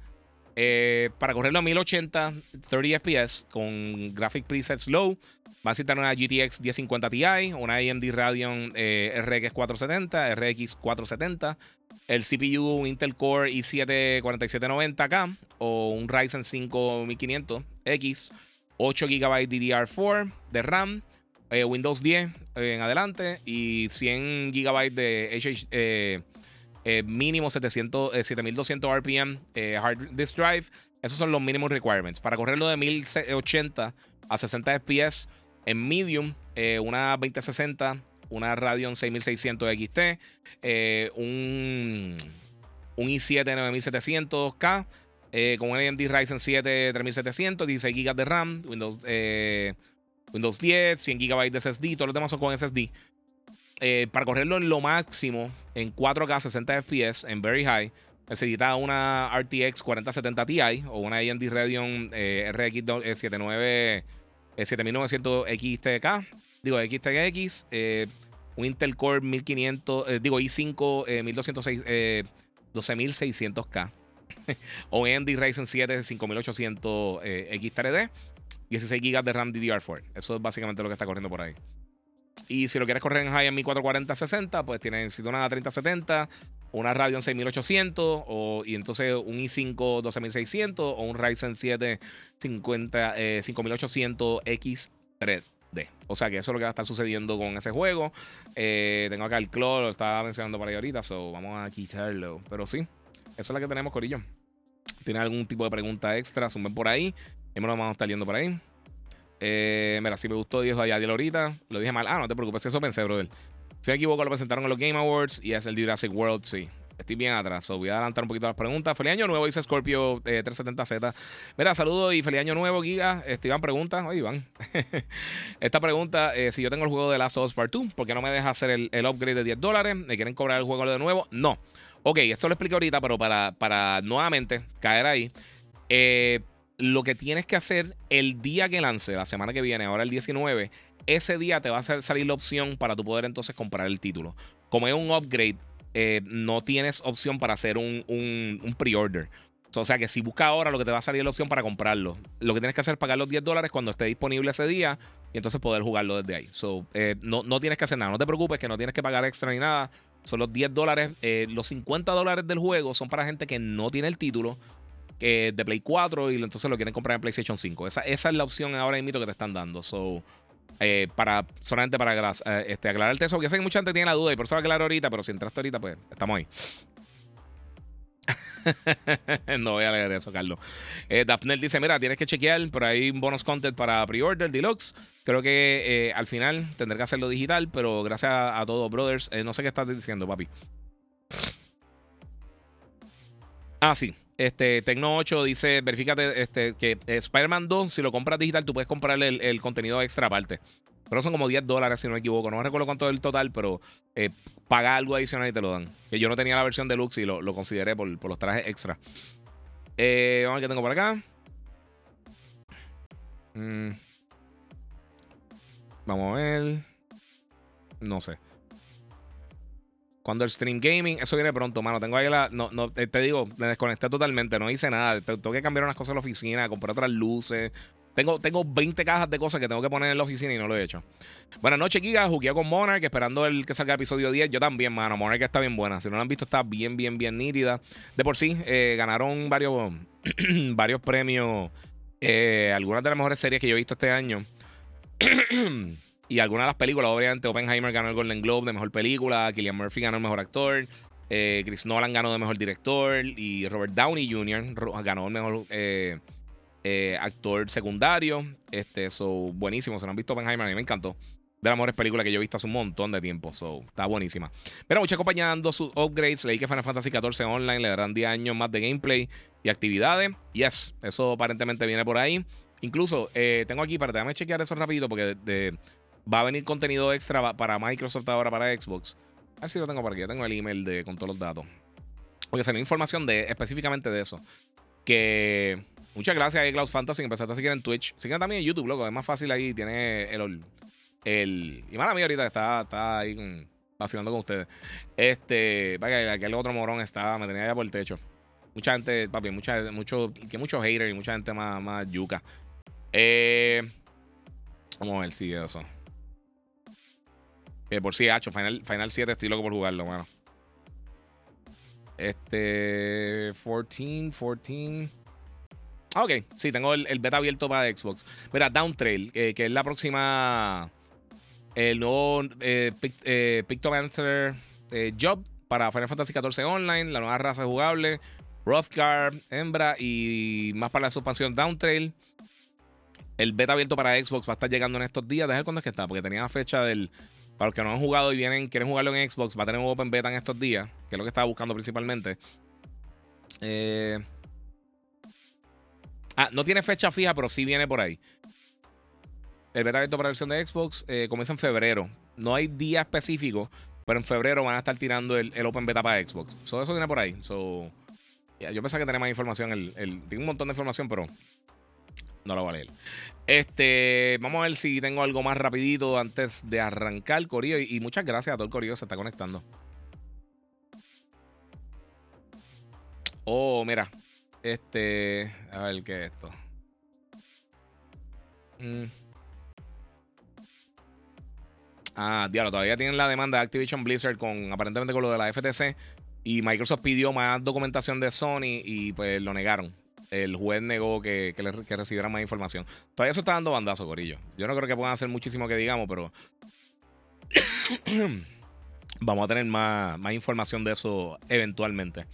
Eh, para correrlo a 1080, 30 FPS con graphic presets low, va a necesitar una GTX 1050 Ti, una AMD Radeon eh, RX 470, RX 470, el CPU un Intel Core i7 4790K o un Ryzen 5 1500X, 8 GB DDR4 de RAM, eh, Windows 10 eh, en adelante y 100 GB de HH, mínimo 700, 7200 RPM hard disk drive. Esos son los mínimos requirements. Para correrlo de 1080 a 60 FPS en medium, eh, una 2060, una Radeon 6600 XT, un, un i7 9700K. Con un AMD Ryzen 7 3700, 16 GB de RAM, Windows, Windows 10, 100 GB de SSD, todos los demás son con SSD. Eh, para correrlo en lo máximo, en 4K 60 FPS, en Very High, necesita una RTX 4070 Ti o una AMD Radeon eh, RX 79, 7900 XTK, digo XTX, eh, un Intel Core 1500, digo i5 1206, 12600K o AMD Ryzen 7 5800 X3D 16 GB de RAM DDR4. Eso es básicamente lo que está corriendo por ahí. Y si lo quieres correr en high en 1440-60, pues tienes una 3070, una Radeon 6800 o, y entonces un i5 12600 o un Ryzen 7 50, 5800 X3. D. O sea que eso es lo que va a estar sucediendo con ese juego. Eh, tengo acá el Claw, lo estaba mencionando para ahí ahorita, so vamos a quitarlo. Pero sí, eso es la que tenemos, Corillo. ¿Tiene algún tipo de pregunta extra? Sumen por ahí. Y me lo vamos a estar yendo por ahí. Eh, mira, si me gustó, dijo allá ahorita. Lo dije mal. Ah, no te preocupes, eso pensé, brother. Si me equivoco, lo presentaron en los Game Awards y es el Jurassic World, sí. Estoy bien atrás. So voy a adelantar un poquito las preguntas. Feliz año nuevo, dice Scorpio 370Z. Eh, Mira, saludos y feliz año nuevo, Giga. Este, Iván pregunta. Oye, Iván. Esta pregunta: eh, si yo tengo el juego de Last of Us Part 2, ¿por qué no me deja hacer el, el upgrade de 10 dólares? ¿Me quieren cobrar el juego de nuevo? No. Ok, esto lo explico ahorita, pero para, para nuevamente caer ahí. Eh, lo que tienes que hacer el día que lance, la semana que viene, ahora el 19, ese día te va a salir la opción para tu poder entonces comprar el título. Como es un upgrade, eh, no tienes opción para hacer un, un, pre-order. O sea que si buscas ahora, lo que te va a salir es la opción para comprarlo. Lo que tienes que hacer es pagar los 10 dólares cuando esté disponible ese día y entonces poder jugarlo desde ahí. So, eh, no, no, tienes que hacer nada. No te preocupes que no tienes que pagar extra ni nada. Son los 10 dólares. Eh, los 50 dólares del juego son para gente que no tiene el título de Play 4 y entonces lo quieren comprar en PlayStation 5. Esa, esa es la opción ahora mismo que te están dando. So, eh, para, solamente para eh, este, aclararte eso, porque sé que mucha gente tiene la duda y por eso va a aclarar ahorita, pero si entraste ahorita, pues estamos ahí. no voy a leer eso, Carlos. Eh, dice: Mira, tienes que chequear por ahí un bonus content para pre-order deluxe. Creo que eh, al final tendré que hacerlo digital, pero gracias a, todos, brothers. no sé qué estás diciendo, papi. Ah, sí. Este, Tecno 8 dice, verifícate este, que Spider-Man 2, si lo compras digital, tú puedes comprarle el, contenido extra aparte. Pero son como 10 dólares, si no me equivoco. No recuerdo cuánto es el total, pero eh, paga algo adicional y te lo dan. Que yo no tenía la versión deluxe y lo, lo consideré por, los trajes extra. Eh, vamos a ver qué tengo por acá. Mm. Vamos a ver. No sé. Cuando el stream gaming, eso viene pronto, mano. Tengo ahí la. No, no, te digo, me desconecté totalmente, no hice nada. Tengo que cambiar unas cosas en la oficina, comprar otras luces. Tengo, tengo 20 cajas de cosas que tengo que poner en la oficina y no lo he hecho. Buenas noches, Giga. Jugué con Monarch, esperando el que salga el episodio 10. Yo también, mano. Monarch está bien buena. Si no la han visto, está bien, bien, bien nítida. De por sí, eh, ganaron varios, varios premios. Eh, algunas de las mejores series que yo he visto este año. Y algunas de las películas, obviamente, Oppenheimer ganó el Golden Globe de mejor película, Killian Murphy ganó el mejor actor, eh, Chris Nolan ganó de mejor director y Robert Downey Jr. ganó el mejor eh, actor secundario. Este, so, buenísimo. Se lo han visto Oppenheimer, a mí me encantó. De las mejores películas que yo he visto hace un montón de tiempo. So, está buenísima. Pero muchas compañías dando sus upgrades. Leí que Final Fantasy XIV Online le darán 10 años más de gameplay y actividades. Yes, eso aparentemente viene por ahí. Incluso tengo aquí, para déjame chequear eso rapidito porque Va a venir contenido extra para Microsoft ahora para Xbox. A ver si lo tengo por aquí. Ya tengo el email de, con todos los datos. Porque salió información de, específicamente de eso. Que muchas gracias a Cloud Fantasy. Empezaste a seguir en Twitch. Sigan también en YouTube, loco. Es más fácil ahí. Tiene el. el y mala mía ahorita está, está ahí con, con ustedes. Este. Vaya, aquel otro morón estaba. Me tenía ya por el techo. Mucha gente, papi, mucha, mucho, que muchos haters y mucha gente más, más yuca. Eh, vamos a ver si eso. Eh, por si, hacho, Final, Final 7 estoy loco por jugarlo, mano. Este. 14, 14. Ah, ok, sí, tengo el, beta abierto para Xbox. Mira, Downtrail, que es la próxima. El nuevo eh, eh eh, Job para Final Fantasy XIV Online, la nueva raza jugable, Rothgar, Hembra y más para la expansión Downtrail. El beta abierto para Xbox va a estar llegando en estos días. Deja cuándo es que está, porque tenía la fecha del para los que no han jugado y vienen, quieren jugarlo en Xbox, va a tener un Open Beta en estos días, que es lo que estaba buscando principalmente. Eh, ah, no tiene fecha fija, pero sí viene por ahí. El beta abierto para la versión de Xbox eh, comienza en febrero. No hay día específico, pero en febrero van a estar tirando el, Open Beta para Xbox. eso viene por ahí. So, yo pensaba que tenía más información. El, un montón de información, pero no lo voy a leer. Este, vamos a ver si tengo algo más rapidito antes de arrancar, el Corillo. Y, muchas gracias a todo el Corillo que se está conectando. Oh, mira. Este. A ver qué es esto. Mm. Ah, diablo, todavía tienen la demanda de Activision Blizzard con aparentemente con lo de la FTC. Y Microsoft pidió más documentación de Sony y pues lo negaron. el juez negó que, que, recibieran más información. Todavía eso está dando bandazo, Corillo. Yo no creo que puedan hacer muchísimo que digamos, pero vamos a tener más, más información de eso eventualmente.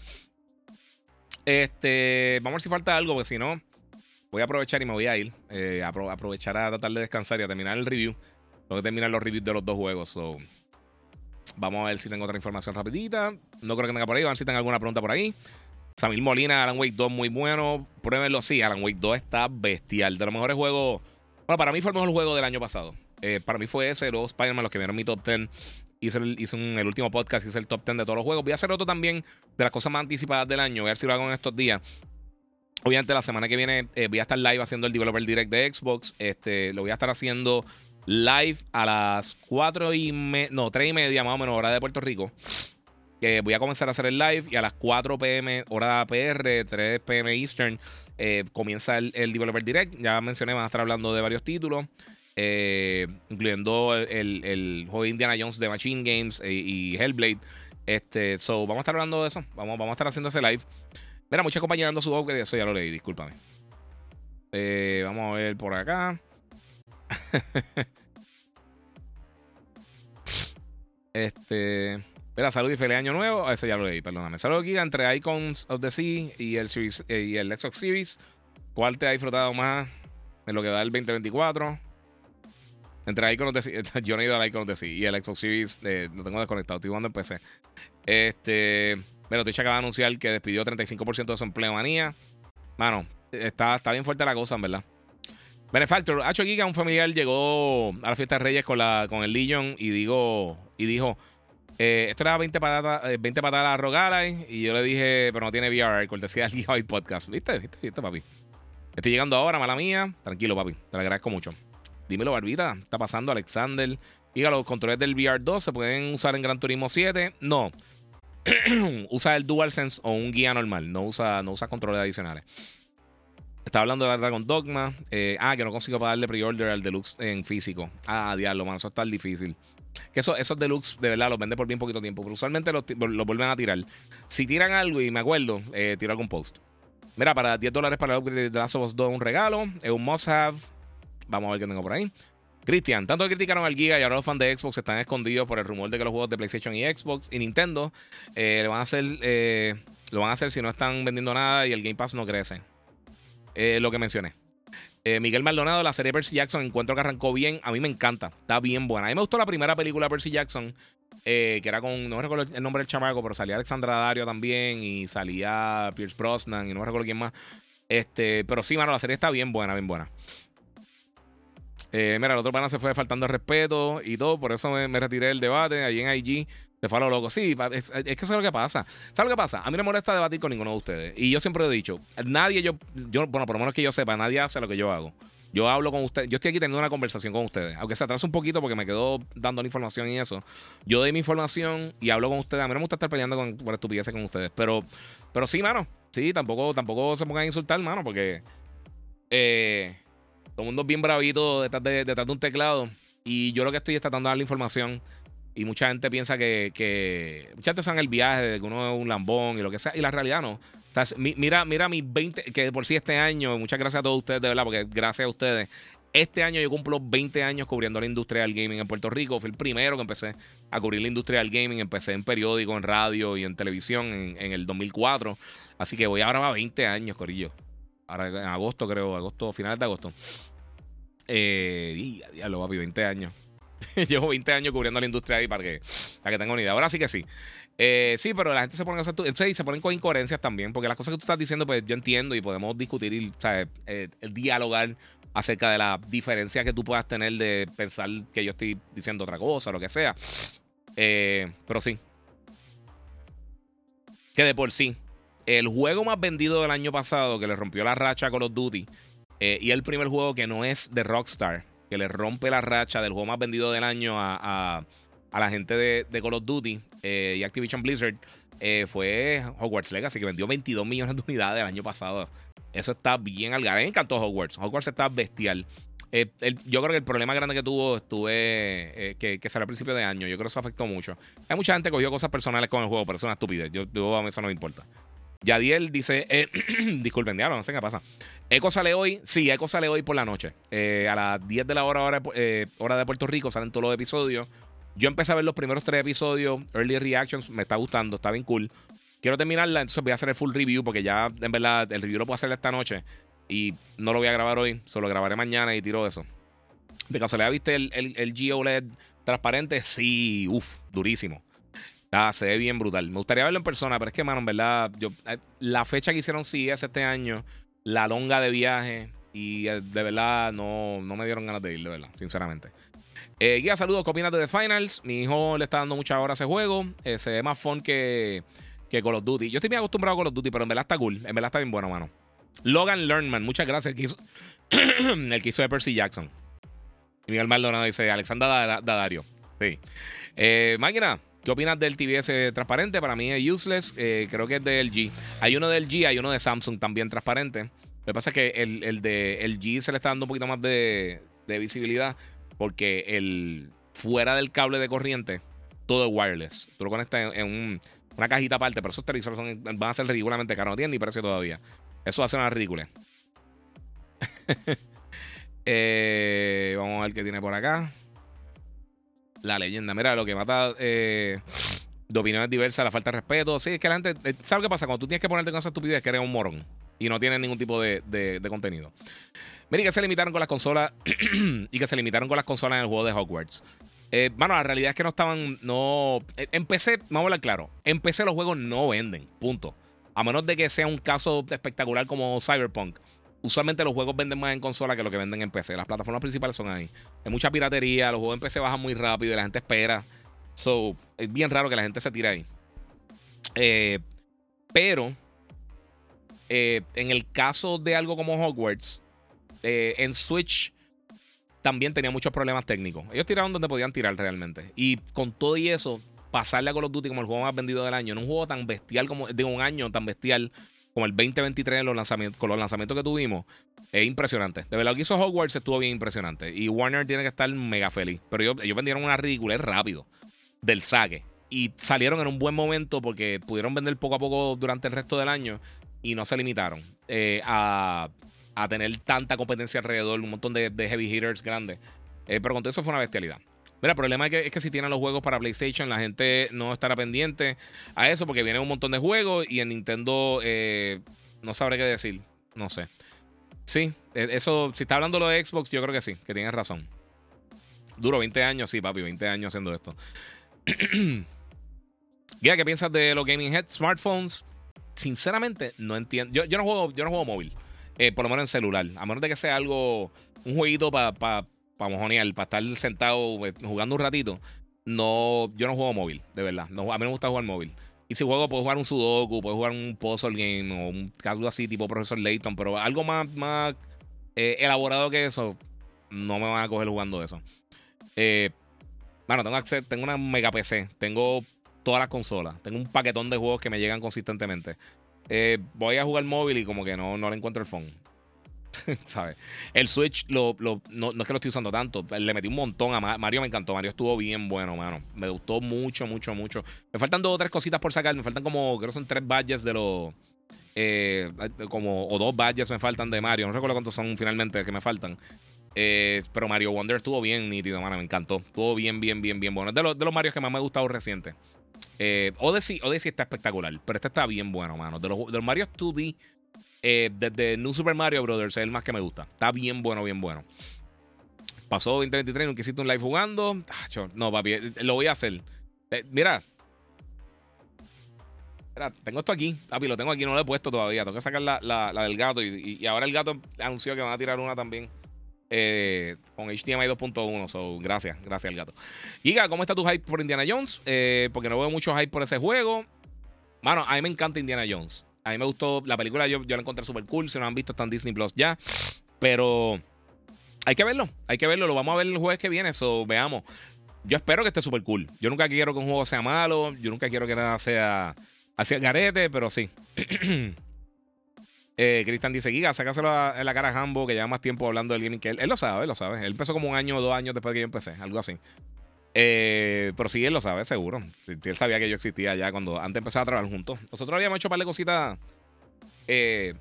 Este, vamos a ver si falta algo, porque si no, voy a aprovechar y me voy a ir. Eh, aprovechar a tratar de descansar y a terminar el review. Tengo que terminar los reviews de los dos juegos. So. Vamos a ver si tengo otra información rapidita. No creo que tenga por ahí. A ver si tengo alguna pregunta por ahí. Samil Molina, Alan Wake 2, muy bueno. Pruébenlo, sí. Alan Wake 2 está bestial. De los mejores juegos. Bueno, para mí fue el mejor juego del año pasado. Eh, para mí fue ese, los Spider-Man, los que vieron mi top 10. Hice, el, hice el último podcast, hice el top 10 de todos los juegos. Voy a hacer otro también de las cosas más anticipadas del año. Voy a ver si lo hago en estos días. Obviamente, la semana que viene eh, voy a estar live haciendo el Developer Direct de Xbox. Este, lo voy a estar haciendo live a las 4 y media, no, 3 y media más o menos, hora de Puerto Rico. Que voy a comenzar a hacer el live y a las 4 pm, hora PR, 3 pm Eastern, eh, comienza el, Developer Direct. Ya mencioné, van a estar hablando de varios títulos. Eh, incluyendo el, el, juego de Indiana Jones de Machine Games eh, y Hellblade. Este, so, vamos a estar hablando de eso. Vamos, vamos a estar haciendo ese live. Mira, muchas compañías dando su upgrade. Eso ya lo leí, discúlpame. vamos a ver por acá. este. Mira, salud y feliz año nuevo. Ese ya lo leí, perdóname. Salud aquí entre Icons of the Sea y el, eh, y el Xbox Series. ¿Cuál te ha disfrutado más de lo que da el 2024? Entre Icons of the Sea. Yo no he ido al Icons of the Sea y el Xbox Series eh, lo tengo desconectado. Estoy jugando en PC. Este. Pero Twitch acaba de anunciar que despidió 35% de su empleo manía. Mano, está, está bien fuerte la cosa, en verdad. Benefactor, Hacho Giga, un familiar, llegó a la fiesta de Reyes con, la, con el Legion y, digo, y dijo: eh, Esto era 20 patadas, 20 patadas a Y yo le dije: Pero no tiene VR, cortesía del Gigabyte Podcast. ¿Viste? ¿Viste? ¿Viste, papi? Estoy llegando ahora, mala mía. Tranquilo, papi. Te lo agradezco mucho. Dímelo, Barbita. Está pasando, Alexander. Diga, los controles del VR 2 se pueden usar en Gran Turismo 7. No. usa el DualSense o un guía normal. No usa, no usa controles adicionales. Estaba hablando de la Dragon Dogma. Eh, ah, que no consigo pagarle pre-order al deluxe en físico. Ah, diablo, mano, eso está difícil. Que eso, esos deluxe, de verdad, los vende por bien poquito tiempo. Pero usualmente los, vuelven a tirar. Si tiran algo, y me acuerdo, eh, tiro algún post. Mira, para 10 dólares para el upgrade de Last of Us 2 un regalo. Es un must have. Vamos a ver qué tengo por ahí. Cristian, tanto criticaron al Giga y ahora los fans de Xbox están escondidos por el rumor de que los juegos de PlayStation y Xbox y Nintendo eh, le van a hacer, lo van a hacer si no están vendiendo nada y el Game Pass no crece. Eh, lo que mencioné. Eh, Miguel Maldonado, la serie Percy Jackson, encuentro que arrancó bien. A mí me encanta, está bien buena. A mí me gustó la primera película Percy Jackson, eh, que era con, no recuerdo el nombre del chamaco, pero salía Alexandra Dario también y salía Pierce Brosnan y no me recuerdo quién más. Este, pero sí, mano, la serie está bien buena, bien buena. Mira, el otro pana se fue faltando respeto y todo, por eso me, retiré del debate ahí en IG. Te fue a lo loco. Sí, es, que eso es lo que pasa. ¿Sabes lo que pasa? A mí no me molesta debatir con ninguno de ustedes. Y yo siempre he dicho, nadie, yo, yo, bueno, por lo menos que yo sepa, nadie hace lo que yo hago. Yo hablo con ustedes, yo estoy aquí teniendo una conversación con ustedes, aunque se atrasa un poquito porque me quedo dando la información y eso. Yo doy mi información y hablo con ustedes. A mí no me gusta estar peleando con, por estupideces con ustedes, pero, pero sí, mano, sí, tampoco, tampoco se pongan a insultar, mano, porque eh, todo el mundo bien bravito detrás de, detrás de un teclado y yo lo que estoy es tratando de dar la información y mucha gente piensa que, mucha gente sabe el viaje de que uno es un lambón y lo que sea. Y la realidad no. Mira, mira mis 20, que por sí este año, muchas gracias a todos ustedes, de verdad, porque gracias a ustedes. Este año yo cumplo 20 años cubriendo la industria del gaming en Puerto Rico. Fui el primero que empecé a cubrir la industria del gaming. Empecé en periódico, en radio y en televisión en, el 2004. Así que voy ahora a 20 años, Corillo. Ahora en agosto, creo, agosto, finales de agosto. Eh, y lo papi, 20 años. Llevo 20 años cubriendo la industria ahí para que, para que una idea. Ahora sí que sí. Eh, sí, pero la gente se pone a hacer se ponen con incoherencias también, porque las cosas que tú estás diciendo, pues yo entiendo y podemos discutir y eh, dialogar acerca de la diferencia que tú puedas tener de pensar que yo estoy diciendo otra cosa, lo que sea. Eh, pero sí. Que de por sí, el juego más vendido del año pasado que le rompió la racha a Call of Duty y el primer juego que no es de Rockstar que le rompe la racha del juego más vendido del año a, la gente de, Call of Duty eh, y Activision Blizzard, eh, fue Hogwarts Legacy, que vendió 22 millones de unidades el año pasado. Eso está bien al garete. Me encantó Hogwarts. Hogwarts está bestial. Eh, yo creo que el problema grande que tuvo estuve que, que salió a principio de año. Yo creo que eso afectó mucho. Hay mucha gente que cogió cosas personales con el juego, pero es una estupidez. Yo, a eso no me importa. Yadiel dice, eh, disculpen, diablo, no sé qué pasa. Eco sale hoy, sí, Eco sale hoy por la noche. Eh, a las 10 de la hora, hora, eh, hora de Puerto Rico salen todos los episodios. Yo empecé a ver los primeros tres episodios, Early Reactions, me está gustando, está bien cool. Quiero terminarla, entonces voy a hacer el full review porque ya, en verdad, el review lo puedo hacer esta noche y no lo voy a grabar hoy, solo grabaré mañana y tiro eso. De casualidad, ¿viste el, el, el GOLED transparente? Sí, uff, durísimo. Ah, se ve bien brutal. Me gustaría verlo en persona, pero es que, mano, en verdad, yo, eh, la fecha que hicieron CES este año, la longa de viaje, y eh, de verdad no, no me dieron ganas de ir, de verdad, sinceramente. Eh, guía, saludos, ¿qué opinas de The Finals? Mi hijo le está dando mucha hora a ese juego. Se ve más fun que, que Call of Duty. Yo estoy bien acostumbrado a Call of Duty, pero en verdad está cool. En verdad está bien bueno, mano. Logan Learnman, muchas gracias. El que hizo, el que de Percy Jackson. Y Miguel Maldonado dice Alexandra Dadario. Sí. Máquina, ¿qué opinas del TBS transparente? Para mí es useless. Eh, creo que es de LG. Hay uno de LG, hay uno de Samsung también transparente. Lo que pasa es que el, el de LG se le está dando un poquito más de, de visibilidad porque el fuera del cable de corriente todo es wireless. Tú lo conectas en, en un, una cajita aparte, pero esos televisores son, van a ser ridículamente caros. No tienen ni precio todavía. Eso va a ser una ridícula. eh, vamos a ver qué tiene por acá. La leyenda. Mira, lo que mata eh, de opiniones diversas, la falta de respeto. Sí, es que la gente. eh, ¿Sabes qué pasa? Cuando tú tienes que ponerte con esa estupidez, que eres un morón. Y no tienes ningún tipo de, de, contenido. Miren que se limitaron con las consolas. y que se limitaron con las consolas en el juego de Hogwarts. Eh, bueno, la realidad es que no estaban. No. eh, En PC, vamos a hablar claro. En PC los juegos no venden. Punto. A menos de que sea un caso espectacular como Cyberpunk. Usualmente los juegos venden más en consola que lo que venden en PC. Las plataformas principales son ahí. Hay mucha piratería. Los juegos en PC bajan muy rápido y la gente espera. So, es bien raro que la gente se tire ahí. Eh, pero, eh, en el caso de algo como Hogwarts, eh, en Switch también tenía muchos problemas técnicos. Ellos tiraron donde podían tirar realmente. Y con todo y eso, pasarle a Call of Duty como el juego más vendido del año, en un juego tan bestial como de un año tan bestial como el 2023 en los con los lanzamientos que tuvimos, es impresionante. De verdad, lo que hizo Hogwarts estuvo bien impresionante. Y Warner tiene que estar mega feliz. Pero ellos, vendieron una ridiculez rápido del saque. Y salieron en un buen momento porque pudieron vender poco a poco durante el resto del año y no se limitaron eh, a, a tener tanta competencia alrededor, un montón de, de heavy hitters grandes. Eh, pero con todo eso fue una bestialidad. Mira, el problema es que, si tienen los juegos para PlayStation, la gente no estará pendiente a eso porque vienen un montón de juegos y en Nintendo eh, no sabré qué decir. No sé. Sí, eh, eso, si está hablando lo de Xbox, yo creo que sí, que tienes razón. Duro 20 años, sí, papi, 20 años haciendo esto. Guía, ¿qué piensas de los gaming head smartphones? Sinceramente, no entiendo. Yo, no juego, yo no juego móvil. eh, por lo menos en celular. A menos de que sea algo, un jueguito para pa, pa mojonear, para estar sentado eh, jugando un ratito. No, yo no juego móvil, de verdad. No, a mí me gusta jugar móvil. Y si juego, puedo jugar un Sudoku, puedo jugar un puzzle game o un, algo así, tipo Profesor Layton, pero algo más, más eh, elaborado que eso, no me van a coger jugando eso. Eh, bueno, tengo acceso, tengo una mega PC, tengo todas las consolas, tengo un paquetón de juegos que me llegan consistentemente. Eh, voy a jugar móvil y como que no, no le encuentro el phone. ¿Sabes? El Switch lo, lo- no, no es que lo estoy usando tanto. Le metí un montón a Ma- Mario. Me encantó. Mario estuvo bien bueno, mano. Me gustó mucho, mucho, mucho. Me faltan dos o tres cositas por sacar. Me faltan como, creo que son tres badges de los. eh, como, o dos badges me faltan de Mario. No recuerdo cuántos son finalmente que me faltan. Eh, pero Mario Wonder estuvo bien nítido, mano. Me encantó. Estuvo bien, bien, bien, bien bueno. Es de los, de los Marios que más me ha gustado reciente. Eh, Odyssey, Odyssey está espectacular. Pero este está bien bueno, mano. De los, de los Mario 2D. Eh, desde New Super Mario Brothers es el más que me gusta. Está bien bueno, bien bueno. Pasó 2023, nunca hiciste un live jugando. Ah, cho, no, papi, eh, lo voy a hacer. Eh, mira. Mira, tengo esto aquí. Papi, lo tengo aquí, no lo he puesto todavía. Tengo que sacar la, del gato. Y, ahora el gato anunció que van a tirar una también. con HDMI 2.1. So, gracias, gracias al gato. Giga, ¿cómo está tu hype por Indiana Jones? Porque no veo mucho hype por ese juego. Mano, a mí me encanta Indiana Jones. A mí me gustó la película, yo, yo la encontré súper cool. Si no han visto, está en Disney Plus ya. Pero hay que verlo, hay que verlo. Lo vamos a ver el jueves que viene, so veamos. Yo espero que esté súper cool. Yo nunca quiero que un juego sea malo. Yo nunca quiero que nada sea hacia el garete, pero sí. eh, Cristian dice: Giga, sácaselo en la cara a Hambo, que lleva más tiempo hablando del gaming que él. Él lo sabe, él lo sabe. Él empezó como un año o dos años después de que yo empecé, algo así. Eh, pero sí, él lo sabe, seguro. Él sabía que yo existía ya cuando antes empezaba a trabajar juntos. Nosotros habíamos hecho un par de cositas eh,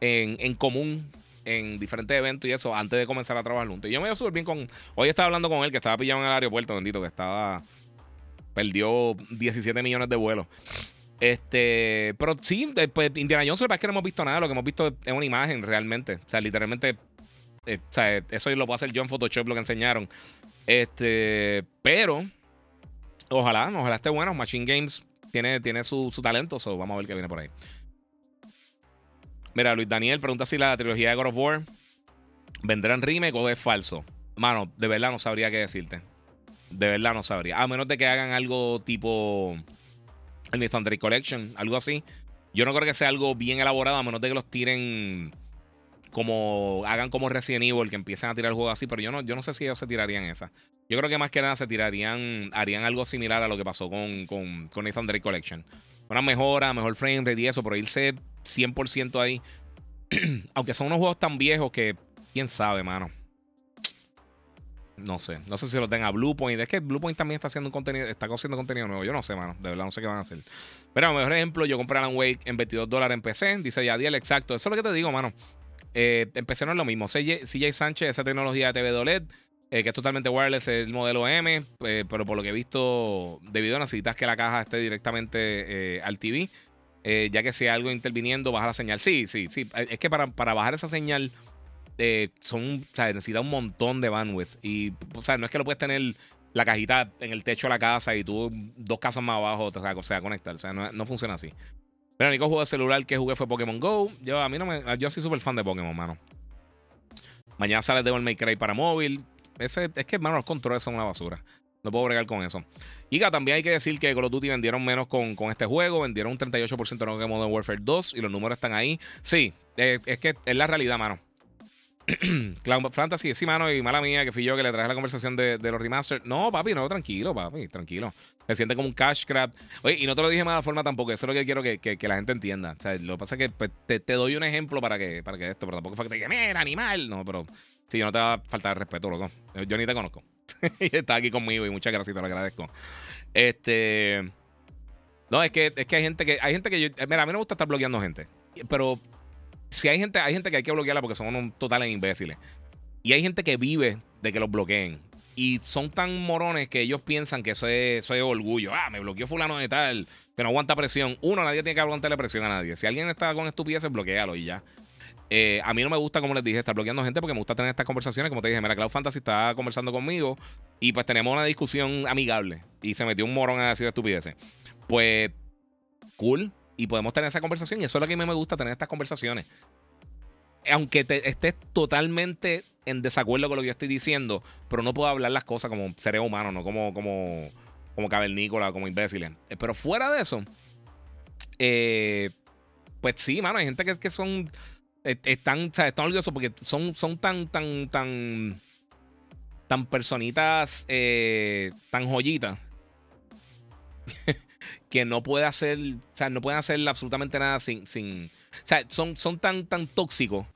en, en común en diferentes eventos y eso antes de comenzar a trabajar juntos. Y yo me iba súper bien con. Hoy estaba hablando con él que estaba pillado en el aeropuerto, bendito, que estaba. Perdió 17 millones de vuelos. Este, pero sí, pues Indiana Jones, es que no hemos visto nada. Lo que hemos visto es una imagen realmente. O sea, literalmente. Eh, o sea, eso lo puede hacer yo en Photoshop, lo que enseñaron. Este, pero. Ojalá, ojalá esté bueno. Machine Games tiene, tiene su, su talento. So vamos a ver qué viene por ahí. Mira, Luis Daniel pregunta si la trilogía de God of War vendrá en remake o es falso. Mano, de verdad no sabría qué decirte. De verdad no sabría. A menos de que hagan algo tipo el Thunder Collection, algo así. Yo no creo que sea algo bien elaborado, a menos de que los tiren como hagan como Resident Evil, que empiecen a tirar el juego así, pero yo no, yo no sé si ellos se tirarían esa. Yo creo que más que nada se tirarían, harían algo similar a lo que pasó con, con, con Nathan Drake Collection. Una mejora, mejor frame rate y eso, pero irse 100% ahí. Aunque son unos juegos tan viejos que, quién sabe, mano. No sé, no sé si lo tenga Bluepoint. Es que Bluepoint también está haciendo contenido, está haciendo contenido nuevo. Yo no sé, mano. De verdad no sé qué van a hacer. Pero, mejor ejemplo, yo compré Alan Wake en 22 dólares en PC. Dice Yadiel, exacto. Eso es lo que te digo, mano. Eh, no es lo mismo. CJ, Sánchez, esa tecnología de TV OLED, eh, que es totalmente wireless, es el modelo M. Eh, pero por lo que he visto de video, necesitas que la caja esté directamente al TV. Eh, ya que si hay algo interviniendo, baja la señal. Sí, sí, sí. Eh, es que para, bajar esa señal eh, son, o sea, necesita un montón de bandwidth. Y, o sea, no es que lo puedes tener la cajita en el techo de la casa y tú dos casas más abajo, o sea, o sea conectar. O sea, no, funciona así. Pero el único juego de celular que jugué fue Pokémon Go. Yo, a mí no me, yo soy súper fan de Pokémon, mano. Mañana sale Devil May Cry para móvil. Ese, es que, mano, los controles son una basura. No puedo bregar con eso. Y también hay que decir que Call of Duty vendieron menos con, con este juego. Vendieron un 38% menos que Modern Warfare 2. Y los números están ahí. Sí, eh, es que es la realidad, mano. Clown Fantasy, sí, mano, y mala mía que fui yo que le traje la conversación de, los remasters. No, papi, no, tranquilo, papi, tranquilo. Se siente como un cash grab. Oye, y no te lo dije de mala forma tampoco, eso es lo que quiero que, que, la gente entienda. Lo que pasa es que pues, te, doy un ejemplo para que, para que esto, pero tampoco fue que te diga, animal. No, pero sí, yo no te va a faltar respeto, loco. Yo ni te conozco. y está aquí conmigo y muchas gracias, te lo agradezco. Este. No, es que, es que hay gente que. Hay gente que yo. Mira, a mí me gusta estar bloqueando gente. Pero si hay gente, hay gente que hay que bloquearla porque son unos totales imbéciles. Y hay gente que vive de que los bloqueen. Y son tan morones que ellos piensan que eso es, eso es orgullo. Ah, me bloqueó fulano de tal, que no aguanta presión. Uno, nadie tiene que aguantarle presión a nadie. Si alguien está con estupideces, bloquealo y ya. Eh, a mí no me gusta, como les dije, estar bloqueando gente porque me gusta tener estas conversaciones. Como te dije, mira, Cloud Fantasy está conversando conmigo y pues tenemos una discusión amigable. Y se metió un morón a decir estupideces. Pues, cool. Y podemos tener esa conversación. Y eso es lo que a mí me gusta, tener estas conversaciones. Aunque te, estés totalmente en desacuerdo con lo que yo estoy diciendo, pero no puedo hablar las cosas como seres humanos, no como, como, como cavernícola, como imbéciles. Eh, pero fuera de eso, eh, pues sí, mano, hay gente que, que son eh, están, o sea, están orgullosos porque son, son tan, tan, tan, tan personitas, tan joyitas, que no puede hacer, o sea, no pueden hacer absolutamente nada sin, sin, o sea, son, son tan, tan tóxicos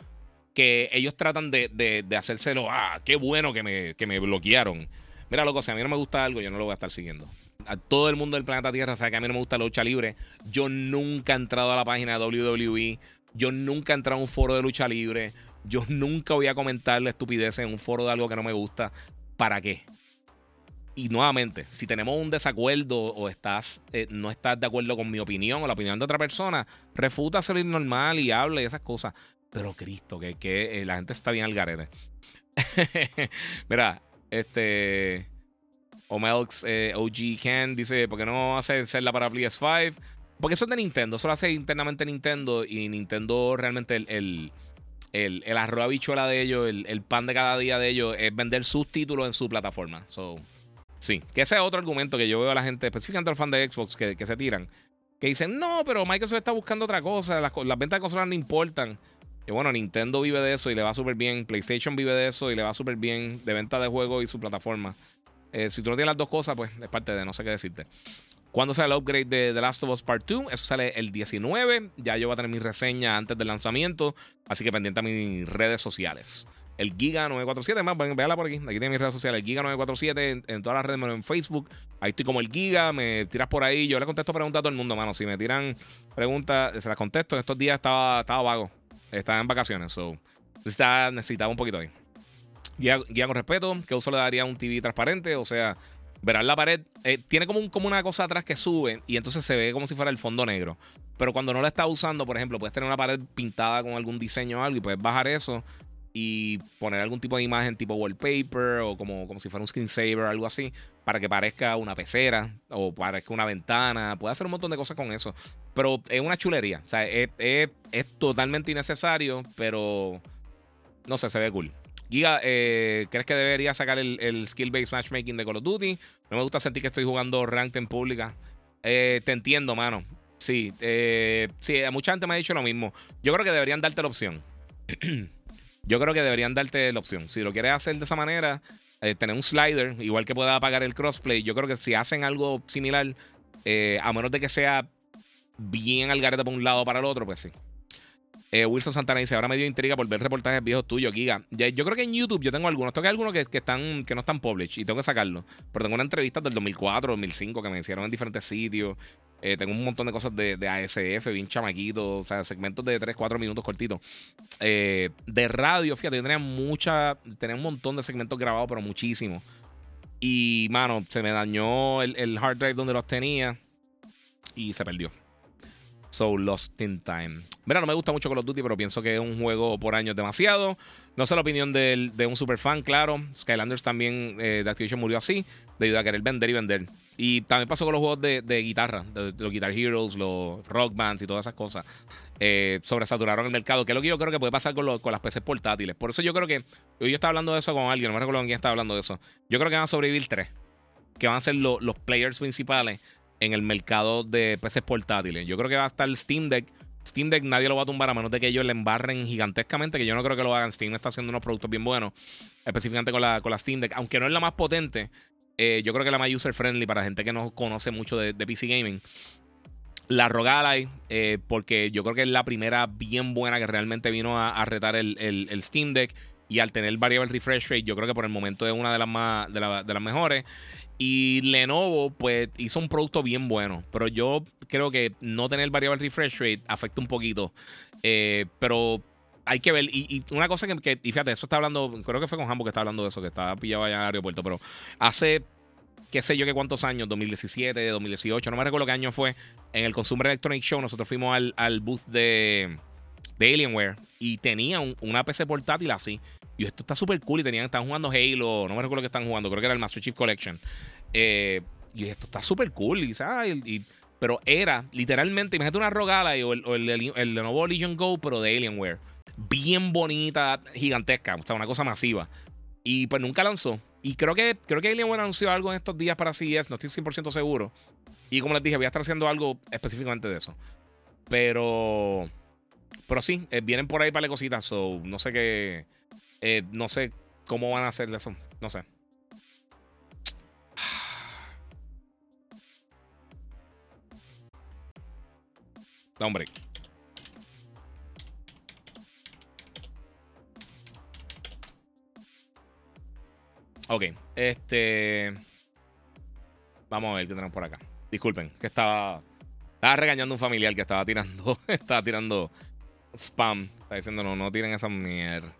que ellos tratan de, de, hacérselo, ah, qué bueno que me, que me bloquearon. Mira, loco, si a mí no me gusta algo, yo no lo voy a estar siguiendo. A todo el mundo del planeta Tierra sabe que a mí no me gusta la lucha libre. Yo nunca he entrado a la página de WWE. Yo nunca he entrado a un foro de lucha libre. Yo nunca voy a comentar la estupidez en un foro de algo que no me gusta. ¿Para qué? Y nuevamente, si tenemos un desacuerdo o estás, eh, no estás de acuerdo con mi opinión o la opinión de otra persona, refuta salir normal y hable y esas cosas. Pero Cristo, que, que eh, la gente está bien al garete. Mira, este. Omelx eh, OG Ken dice: ¿Por qué no hace la para PS5? Porque eso es de Nintendo, eso lo hace internamente Nintendo y Nintendo realmente el, el, el, el de ellos, el, pan de cada día de ellos es vender sus títulos en su plataforma. So, sí, que ese es otro argumento que yo veo a la gente, específicamente los fans de Xbox, que, que, se tiran, que dicen, no, pero Microsoft está buscando otra cosa, las, las ventas de consolas no importan. Y bueno, Nintendo vive de eso y le va súper bien, PlayStation vive de eso y le va súper bien de venta de juegos y su plataforma. Eh, si tú no tienes las dos cosas, pues es parte de no sé qué decirte. ¿Cuándo sale el upgrade de The Last of Us Part 2? Eso sale el 19. Ya yo voy a tener mi reseña antes del lanzamiento. Así que pendiente a mis redes sociales. el Giga947. Más, véala por aquí. Aquí tiene mis redes sociales. El Giga947 en, todas las redes, en Facebook. Ahí estoy como el Giga. Me tiras por ahí. Yo le contesto preguntas a todo el mundo, mano. Si me tiran preguntas, se las contesto. En estos días estaba, estaba vago. Estaba en vacaciones. So, necesitaba, un poquito ahí. Guía, guía, con respeto. ¿Qué uso le daría un TV transparente? O sea, verás la pared. Eh, tiene como, como una cosa atrás que sube y entonces se ve como si fuera el fondo negro. Pero cuando no la estás usando, por ejemplo, puedes tener una pared pintada con algún diseño o algo y puedes bajar eso y poner algún tipo de imagen tipo wallpaper o como, como si fuera un screensaver algo así para que parezca una pecera o parezca una ventana. Puede hacer un montón de cosas con eso. Pero es una chulería. O sea, es, totalmente innecesario, pero no sé, se ve cool. Giga, eh, ¿crees que debería sacar el, skill-based matchmaking de Call of Duty? No me gusta sentir que estoy jugando ranked en pública. Eh, te entiendo, mano. Sí, eh, sí, mucha gente me ha dicho lo mismo. Yo creo que deberían darte la opción. Yo creo que deberían darte la opción. Si lo quieres hacer de esa manera, eh, tener un slider, igual que pueda apagar el crossplay, yo creo que si hacen algo similar, eh, a menos de que sea bien al garete por un lado o para el otro, pues sí. Eh, Wilson Santana dice: Ahora me dio intriga por ver reportajes viejos tuyos, Giga. yo creo que en YouTube yo tengo algunos. Tengo algunos que, que, están, que no están published y tengo que sacarlos. Pero tengo una entrevista del 2004, 2005 que me hicieron en diferentes sitios. Eh, tengo un montón de cosas de, de, ASF, bien chamaquito, o sea, segmentos de 3, 4 minutos cortitos. Eh, de radio, fíjate, yo tenía mucha, tenía un montón de segmentos grabados, pero muchísimo. Y, mano, se me dañó el, el hard drive donde los tenía y se perdió. So Lost in Time. Mira, no me gusta mucho Call of Duty, pero pienso que un juego por año es demasiado. No sé la opinión de, un super fan, claro. Skylanders también eh, de Activision murió así, debido a querer vender y vender. Y también pasó con los juegos de, guitarra, los Guitar Heroes, los Rock Bands y todas esas cosas. Eh, sobresaturaron el mercado, que es lo que yo creo que puede pasar con, las PCs portátiles. Por eso yo creo que. Yo estaba hablando de eso con alguien, no me recuerdo con quién estaba hablando de eso. Yo creo que van a sobrevivir tres, que van a ser los players principales en el mercado de PCs portátiles. Yo creo que va a estar Steam Deck. Steam Deck nadie lo va a tumbar a menos de que ellos le embarren gigantescamente, que yo no creo que lo hagan. Steam está haciendo unos productos bien buenos, específicamente con la, con la Steam Deck. Aunque no es la más potente, eh, yo creo que la más user friendly para gente que no conoce mucho de, PC Gaming. La Rogalai, eh, porque yo creo que es la primera bien buena que realmente vino a, retar el, el, Steam Deck. Y al tener variable refresh rate, yo creo que por el momento es una de las más de, de las mejores. Y Lenovo, pues, hizo un producto bien bueno. Pero yo creo que no tener variable refresh rate afecta un poquito. Eh, pero hay que ver. Y, una cosa que, y fíjate, eso está hablando, creo que fue con Hambo que está hablando de eso, que estaba pillado allá en el aeropuerto. Pero hace, qué sé yo, qué cuántos años, 2017, 2018, no me recuerdo qué año fue, en el Consumer Electronic Show, nosotros fuimos al, al booth de, de Alienware y tenía una PC portátil así. Y esto está súper cool. Y tenían, estaban jugando Halo. No me recuerdo que están jugando. Creo que era el Master Chief Collection. Eh, y esto está súper cool. Y, pero era literalmente, imagínate una Rogala o el, o el, el, Lenovo Legion Go, pero de Alienware. Bien bonita, gigantesca. O sea, una cosa masiva. Y pues nunca lanzó. Y creo que, creo que Alienware anunció algo en estos días para CES. No estoy 100% seguro. Y como les dije, voy a estar haciendo algo específicamente de eso. Pero. Pero sí, eh, vienen por ahí para cositas. So, no sé qué. Eh, no sé cómo van a hacer eso. No sé. Hombre. Ok, este. Vamos a ver qué tenemos por acá. Disculpen, que estaba. Estaba regañando un familiar que estaba tirando. estaba tirando spam. Está diciendo, no, no tiren esa mierda.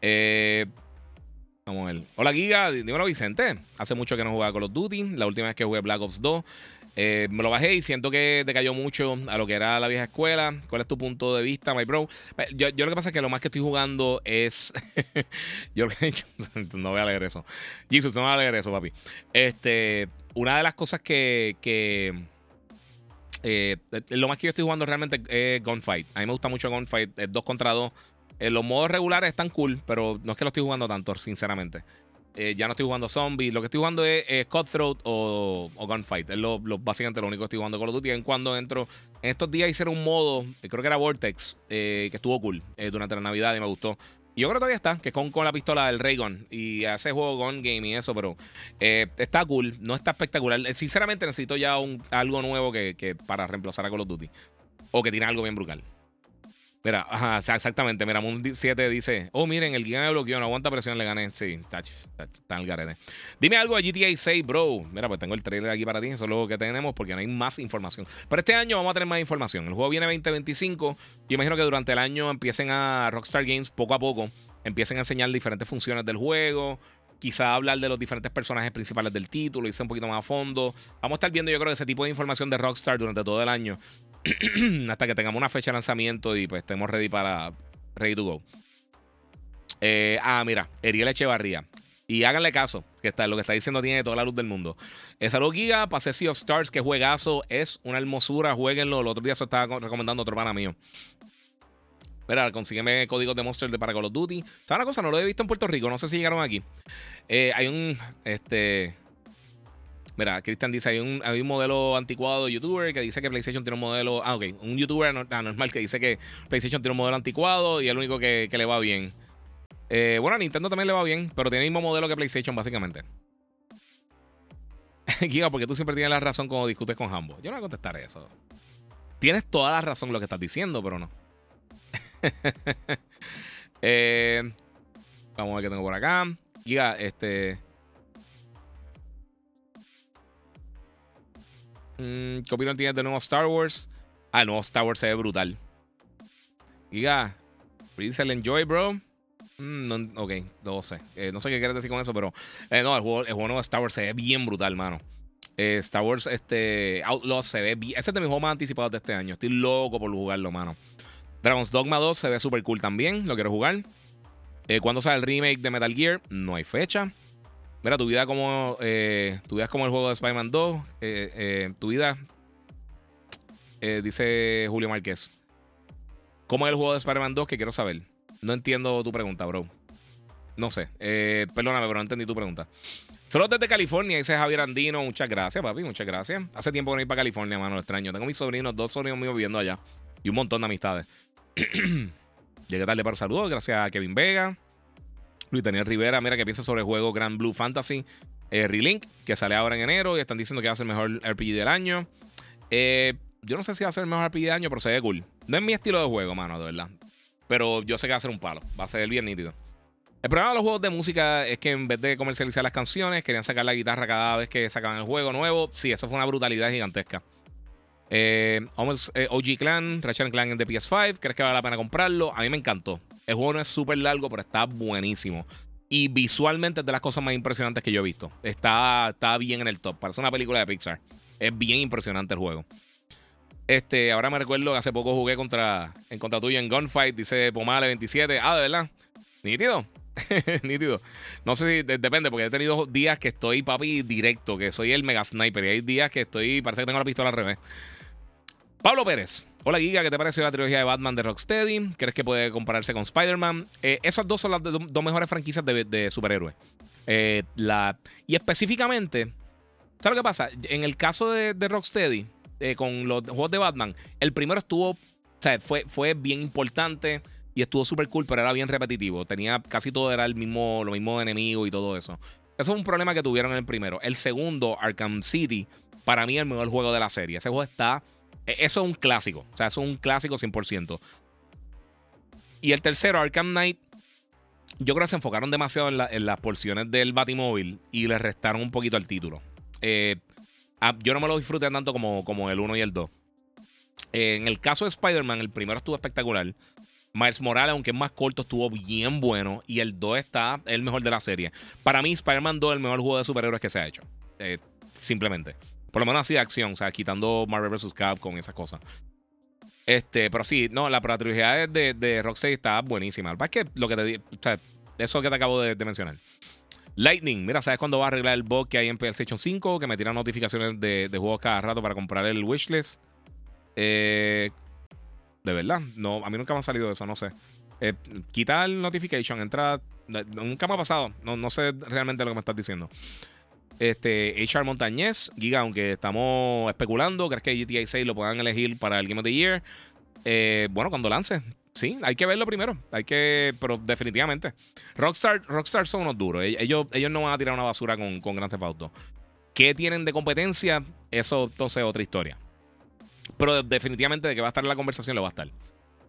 Eh, vamos a ver. Hola, Giga. Dímelo, Vicente. Hace mucho que no jugaba Call of Duty. La última vez que jugué Black Ops 2. Eh, me lo bajé y siento que decayó mucho a lo que era la vieja escuela. ¿Cuál es tu punto de vista, my bro? Yo, lo que pasa es que lo más que estoy jugando es. yo no voy a leer eso. Jesus, no voy a leer eso, papi. Este, una de las cosas que. que eh, lo más que yo estoy jugando realmente es Gunfight. A mí me gusta mucho Gunfight. Es 2 contra 2. Eh, los modos regulares están cool, pero no es que lo estoy jugando tanto, sinceramente. Eh, ya no estoy jugando zombies. Lo que estoy jugando es, Cutthroat o, Gunfight. Es lo, básicamente lo único que estoy jugando Call of Duty. En cuando entro. En estos días hicieron un modo, eh, creo que era Vortex, que estuvo cool durante la Navidad y me gustó. Y yo creo que todavía está, que es con, con la pistola del Raygun. Y hace juego Gun Game y eso, pero está cool. No está espectacular. Sinceramente necesito ya un, algo nuevo que, que, para reemplazar a Call of Duty. O que tiene algo bien brutal. Mira, ajá, exactamente. Mira, Moon 7 dice: Oh, miren, el guía me bloqueó, no aguanta presión, le gané. Sí, está, está, el garete. Dime algo de GTA 6, bro. Mira, pues tengo el trailer aquí para ti. Eso es lo que tenemos porque no hay más información. Pero este año vamos a tener más información. El juego viene 2025. Yo imagino que durante el año empiecen a Rockstar Games poco a poco, empiecen a enseñar diferentes funciones del juego. Quizá hablar de los diferentes personajes principales del título, irse un poquito más a fondo. Vamos a estar viendo, yo creo, ese tipo de información de Rockstar durante todo el año. hasta que tengamos una fecha de lanzamiento y pues estemos ready para ready to go. Eh, ah, mira, Eriel Echevarría. Y háganle caso, que está, lo que está diciendo tiene toda la luz del mundo. Esa Giga, pasé Stars, que juegazo, es una hermosura, jueguenlo. El otro día se estaba recomendando otro pana mío. Mira, consígueme códigos de Monster de para Call of Duty. ¿Sabes una cosa? No lo he visto en Puerto Rico, no sé si llegaron aquí. Eh, hay un, este, Mira, Cristian dice: hay un, hay un modelo anticuado de youtuber que dice que PlayStation tiene un modelo. Ah, ok. Un youtuber ah, normal que dice que PlayStation tiene un modelo anticuado y es el único que, le va bien. Eh, bueno, a Nintendo también le va bien, pero tiene el mismo modelo que PlayStation, básicamente. Giga, porque tú siempre tienes la razón cuando discutes con Hambo. Yo no voy a contestar eso. Tienes toda la razón lo que estás diciendo, pero no. Eh, vamos a ver qué tengo por acá. Giga, este. Mm, ¿Qué opinión tienes de nuevo Star Wars? Ah, el nuevo Star Wars se ve brutal. Giga, el Enjoy, bro. Mm, no, ok, no sé. Eh, no sé qué quieres decir con eso, pero eh, no, el juego, el nuevo Star Wars se ve bien brutal, mano. Eh, Star Wars este, Outlaw se ve bien. Ese es de mis juegos más anticipados de este año. Estoy loco por jugarlo, mano. Dragon's Dogma 2 se ve súper cool también. Lo quiero jugar. ¿Cuándo sale el remake de Metal Gear? No hay fecha. Mira, tu vida como. Eh, tu vida como el juego de Spider-Man 2. Eh, eh, tu vida. dice Julio Márquez. ¿Cómo es el juego de Spider-Man 2? Que quiero saber. No entiendo tu pregunta, bro. No sé. perdóname, pero no entendí tu pregunta. Solo desde California, dice Javier Andino. Muchas gracias, papi. Muchas gracias. Hace tiempo que no ir para California, mano. Lo extraño. Tengo mis sobrinos, dos sobrinos míos viviendo allá. Y un montón de amistades. Llegué tarde para saludos. Gracias a Kevin Vega. Luis Daniel Rivera, mira que piensa sobre el juego Grand Blue Fantasy eh, Relink, que sale ahora en enero y están diciendo que va a ser el mejor RPG del año. Eh, yo no sé si va a ser el mejor RPG del año, pero se ve cool. No es mi estilo de juego, mano, de verdad. Pero yo sé que va a ser un palo. Va a ser bien nítido. El problema de los juegos de música es que en vez de comercializar las canciones, querían sacar la guitarra cada vez que sacaban el juego nuevo. Sí, eso fue una brutalidad gigantesca. Eh, eh OG Clan, Ratchet Clan de PS5. ¿Crees que vale la pena comprarlo? A mí me encantó. El juego no es súper largo, pero está buenísimo. Y visualmente es de las cosas más impresionantes que yo he visto. Está, está bien en el top. Parece una película de Pixar. Es bien impresionante el juego. Este, ahora me recuerdo que hace poco jugué contra, en contra tuyo en Gunfight. Dice Pomale 27. Ah, de verdad. Nítido. Nítido. No sé si depende, porque he tenido días que estoy, papi, directo, que soy el mega sniper. Y hay días que estoy, parece que tengo la pistola al revés. Pablo Pérez. Hola Giga, ¿qué te pareció la trilogía de Batman de Rocksteady? ¿Crees que puede compararse con Spider-Man? Eh, esas dos son las dos mejores franquicias de, superhéroes. Eh, y específicamente, ¿sabes lo que pasa? En el caso de, Rocksteady, eh, con los juegos de Batman, el primero estuvo, o sea, fue, fue bien importante y estuvo súper cool, pero era bien repetitivo. Tenía casi todo, era el mismo, lo mismo de enemigo y todo eso. Eso es un problema que tuvieron en el primero. El segundo, Arkham City, para mí es el mejor juego de la serie. Ese juego está eso es un clásico. O sea, eso es un clásico 100%. Y el tercero, Arkham Knight, yo creo que se enfocaron demasiado en, las porciones del Batimóvil y le restaron un poquito al título. Eh, yo no me lo disfruté tanto como, como el 1 y el 2. en el caso de Spider-Man, el primero estuvo espectacular. Miles Morales, aunque es más corto, estuvo bien bueno. Y el 2 está el mejor de la serie. Para mí, Spider-Man 2 es el mejor juego de superhéroes que se ha hecho. Eh, simplemente. Por lo menos así de acción, o sea, quitando Marvel vs. Capcom esas cosas. Este, pero sí, no, la, trilogía de, de Rocksteady está buenísima. Lo que lo que te o sea, eso que te acabo de, mencionar. Lightning, mira, ¿sabes cuándo va a arreglar el bug que hay en PlayStation 5? Que me tiran notificaciones de, juegos cada rato para comprar el wishlist. Eh, de verdad, no, a mí nunca me ha salido eso, no sé. Eh, quitar notification, entra. Nunca me ha pasado. No, no sé realmente lo que me estás diciendo. Este, HR Montañez, Giga, aunque estamos especulando, ¿crees que GTA 6 lo puedan elegir para el Game of the Year? Eh, bueno, cuando lance. Sí, hay que verlo primero. Hay que, pero definitivamente. Rockstar, Rockstar son unos duros. Ellos, ellos no van a tirar una basura con, con Grand Theft Auto. ¿Qué tienen de competencia? Eso entonces es otra historia. Pero definitivamente de que va a estar en la conversación lo va a estar.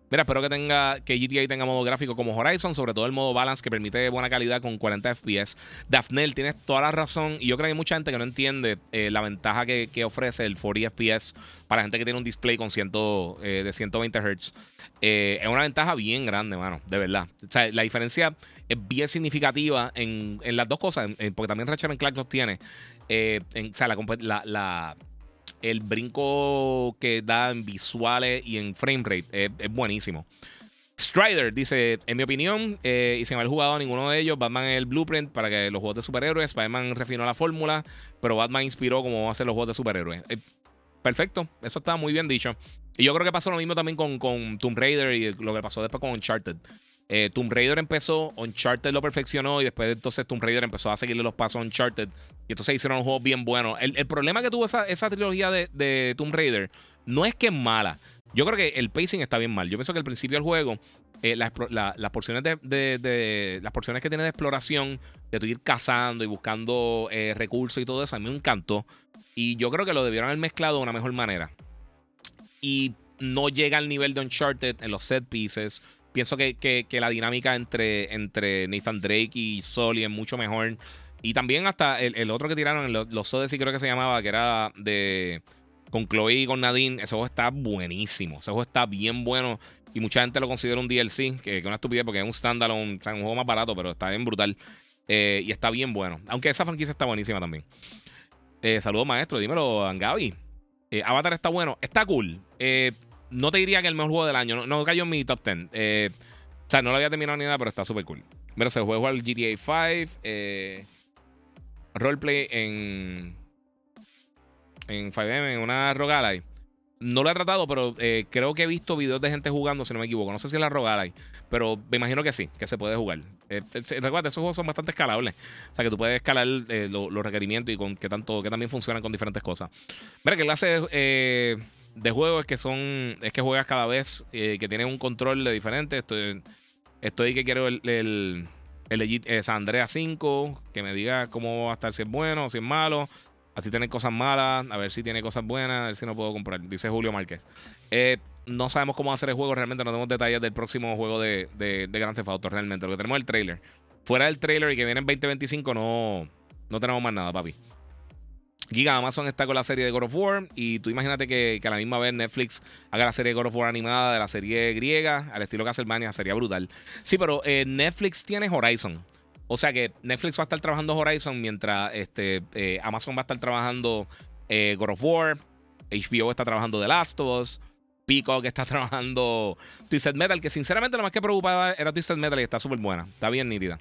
Mira, espero que tenga que GTA tenga modo gráfico como Horizon, sobre todo el modo balance que permite buena calidad con 40 FPS. Daphnel, tienes toda la razón. Y yo creo que hay mucha gente que no entiende eh, la ventaja que, ofrece el 40 FPS para gente que tiene un display con ciento, eh, de 120 Hz. Eh, es una ventaja bien grande, mano, de verdad. O sea, la diferencia es bien significativa en, las dos cosas, porque también Ratchet Clank los tiene. o sea, la, la el brinco que da en visuales y en frame rate es, buenísimo. Strider dice, en mi opinión, eh, y sin haber jugado a ninguno de ellos, Batman es el blueprint para que los juegos de superhéroes, Batman refinó la fórmula, pero Batman inspiró cómo hacer los juegos de superhéroes. Eh, perfecto, eso está muy bien dicho. Y yo creo que pasó lo mismo también con, con Tomb Raider y lo que pasó después con Uncharted. Eh, Tomb Raider empezó, Uncharted lo perfeccionó y después entonces Tomb Raider empezó a seguirle los pasos a Uncharted. Y entonces hicieron un juego bien bueno. El, problema que tuvo esa, trilogía de, Tomb Raider no es que es mala. Yo creo que el pacing está bien mal. Yo pienso que al principio del juego, eh, las porciones de, las porciones que tiene de exploración, de tu ir cazando y buscando eh, recursos y todo eso, a mí me encantó. Y yo creo que lo debieron haber mezclado de una mejor manera. Y no llega al nivel de Uncharted en los set pieces pienso que, la dinámica entre, entre Nathan Drake y Sully es mucho mejor. Y también hasta el, otro que tiraron, los, los y creo que se llamaba, que era de con Chloe y con Nadine. Ese juego está buenísimo. Ese juego está bien bueno. Y mucha gente lo considera un DLC, que, es una estupidez porque es un standalone, o sea, un juego más barato, pero está bien brutal. Eh, y está bien bueno. Aunque esa franquicia está buenísima también. Eh, saludos, maestro. Dímelo, Angabi. Eh, Avatar está bueno. Está cool. Eh, no te diría que el mejor juego del año. No, cayó en mi top 10. Eh, o sea, no lo había terminado ni nada, pero está súper cool. Pero se juega al GTA 5. Eh, roleplay en. En 5M, en una Rogalai. No lo he tratado, pero eh, creo que he visto videos de gente jugando, si no me equivoco. No sé si es la Rogalai, pero me imagino que sí, que se puede jugar. Eh, recuerda, esos juegos son bastante escalables. O sea, que tú puedes escalar los requerimientos y con que tanto que también funcionan con diferentes cosas. Mira, que clase eh, de juego es que son. Es que juegas cada vez, eh, que tienes un control de diferente. Estoy, estoy que quiero el, el, el, eh, Andrea 5, que me diga cómo va a estar, si es bueno si es malo. Así tiene cosas malas, a ver si tiene cosas buenas, a ver si no puedo comprar. Dice Julio Márquez. Eh, no sabemos cómo ser el juego, realmente no tenemos detalles del próximo juego de, de, de Grand Theft Auto, realmente. Lo que tenemos es el trailer. Fuera del trailer y que viene en 2025, no, no tenemos más nada, papi. Giga, Amazon está con la serie de God of War y tú imagínate que, a la misma vez Netflix haga la serie God of War animada de la serie griega al estilo Castlevania, sería brutal. Sí, pero eh, Netflix tiene Horizon. O sea que Netflix va a estar trabajando Horizon mientras este, eh, Amazon va a estar trabajando eh, God of War, HBO está trabajando The Last of Us, Peacock está trabajando Twisted Metal, que sinceramente lo más que preocupaba era Twisted Metal y está súper buena, está bien nítida.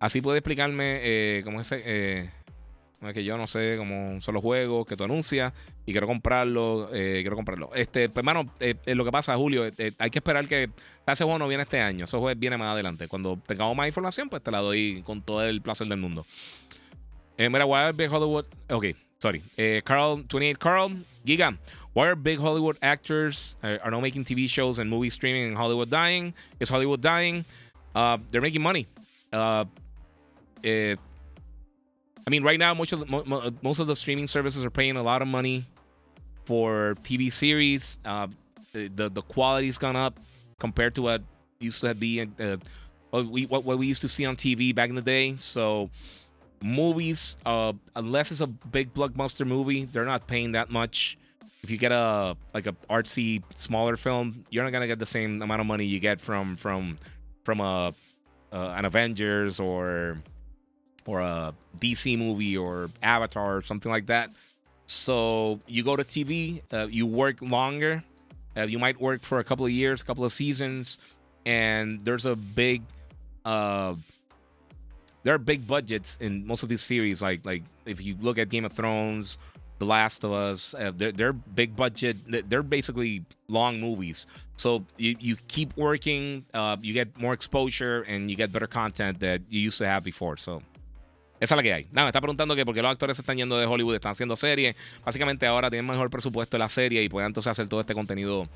Así puede explicarme cómo es ese que yo no sé cómo son los juegos que tú anuncias y quiero comprarlo, eh, quiero comprarlo. Este, pues, hermano, eh, eh, lo que pasa, Julio, hay que esperar que ese juego no viene este año, ese juego viene más adelante. Cuando tengamos más información, pues te la doy con todo el placer del mundo. mira, why are big Hollywood? Ok, sorry. Carl, 28 Carl, Giga. Why are big Hollywood actors are not making TV shows and movie streaming in Hollywood dying? Is Hollywood dying? Uh, they're making money. Uh, I mean, right now, most of the, most of the streaming services are paying a lot of money for TV series. Uh, the the quality's gone up compared to what used to be uh, what we what, what we used to see on TV back in the day. So movies, uh, unless it's a big blockbuster movie, they're not paying that much. If you get a like a artsy smaller film, you're not gonna get the same amount of money you get from from from a uh, an Avengers or or a DC movie or Avatar or something like that. So you go to TV, uh, you work longer. Uh, you might work for a couple of years, a couple of seasons, and there's a big, uh, there are big budgets in most of these series. Like like if you look at Game of Thrones, The Last of Us, uh, they're, they're big budget. They're basically long movies. So you, you keep working, uh, you get more exposure, and you get better content that you used to have before. So Esa es la que hay. Nada, me está preguntando que por qué los actores se están yendo de Hollywood, están haciendo series. Básicamente ahora tienen mejor presupuesto en la serie y pueden entonces hacer todo este contenido.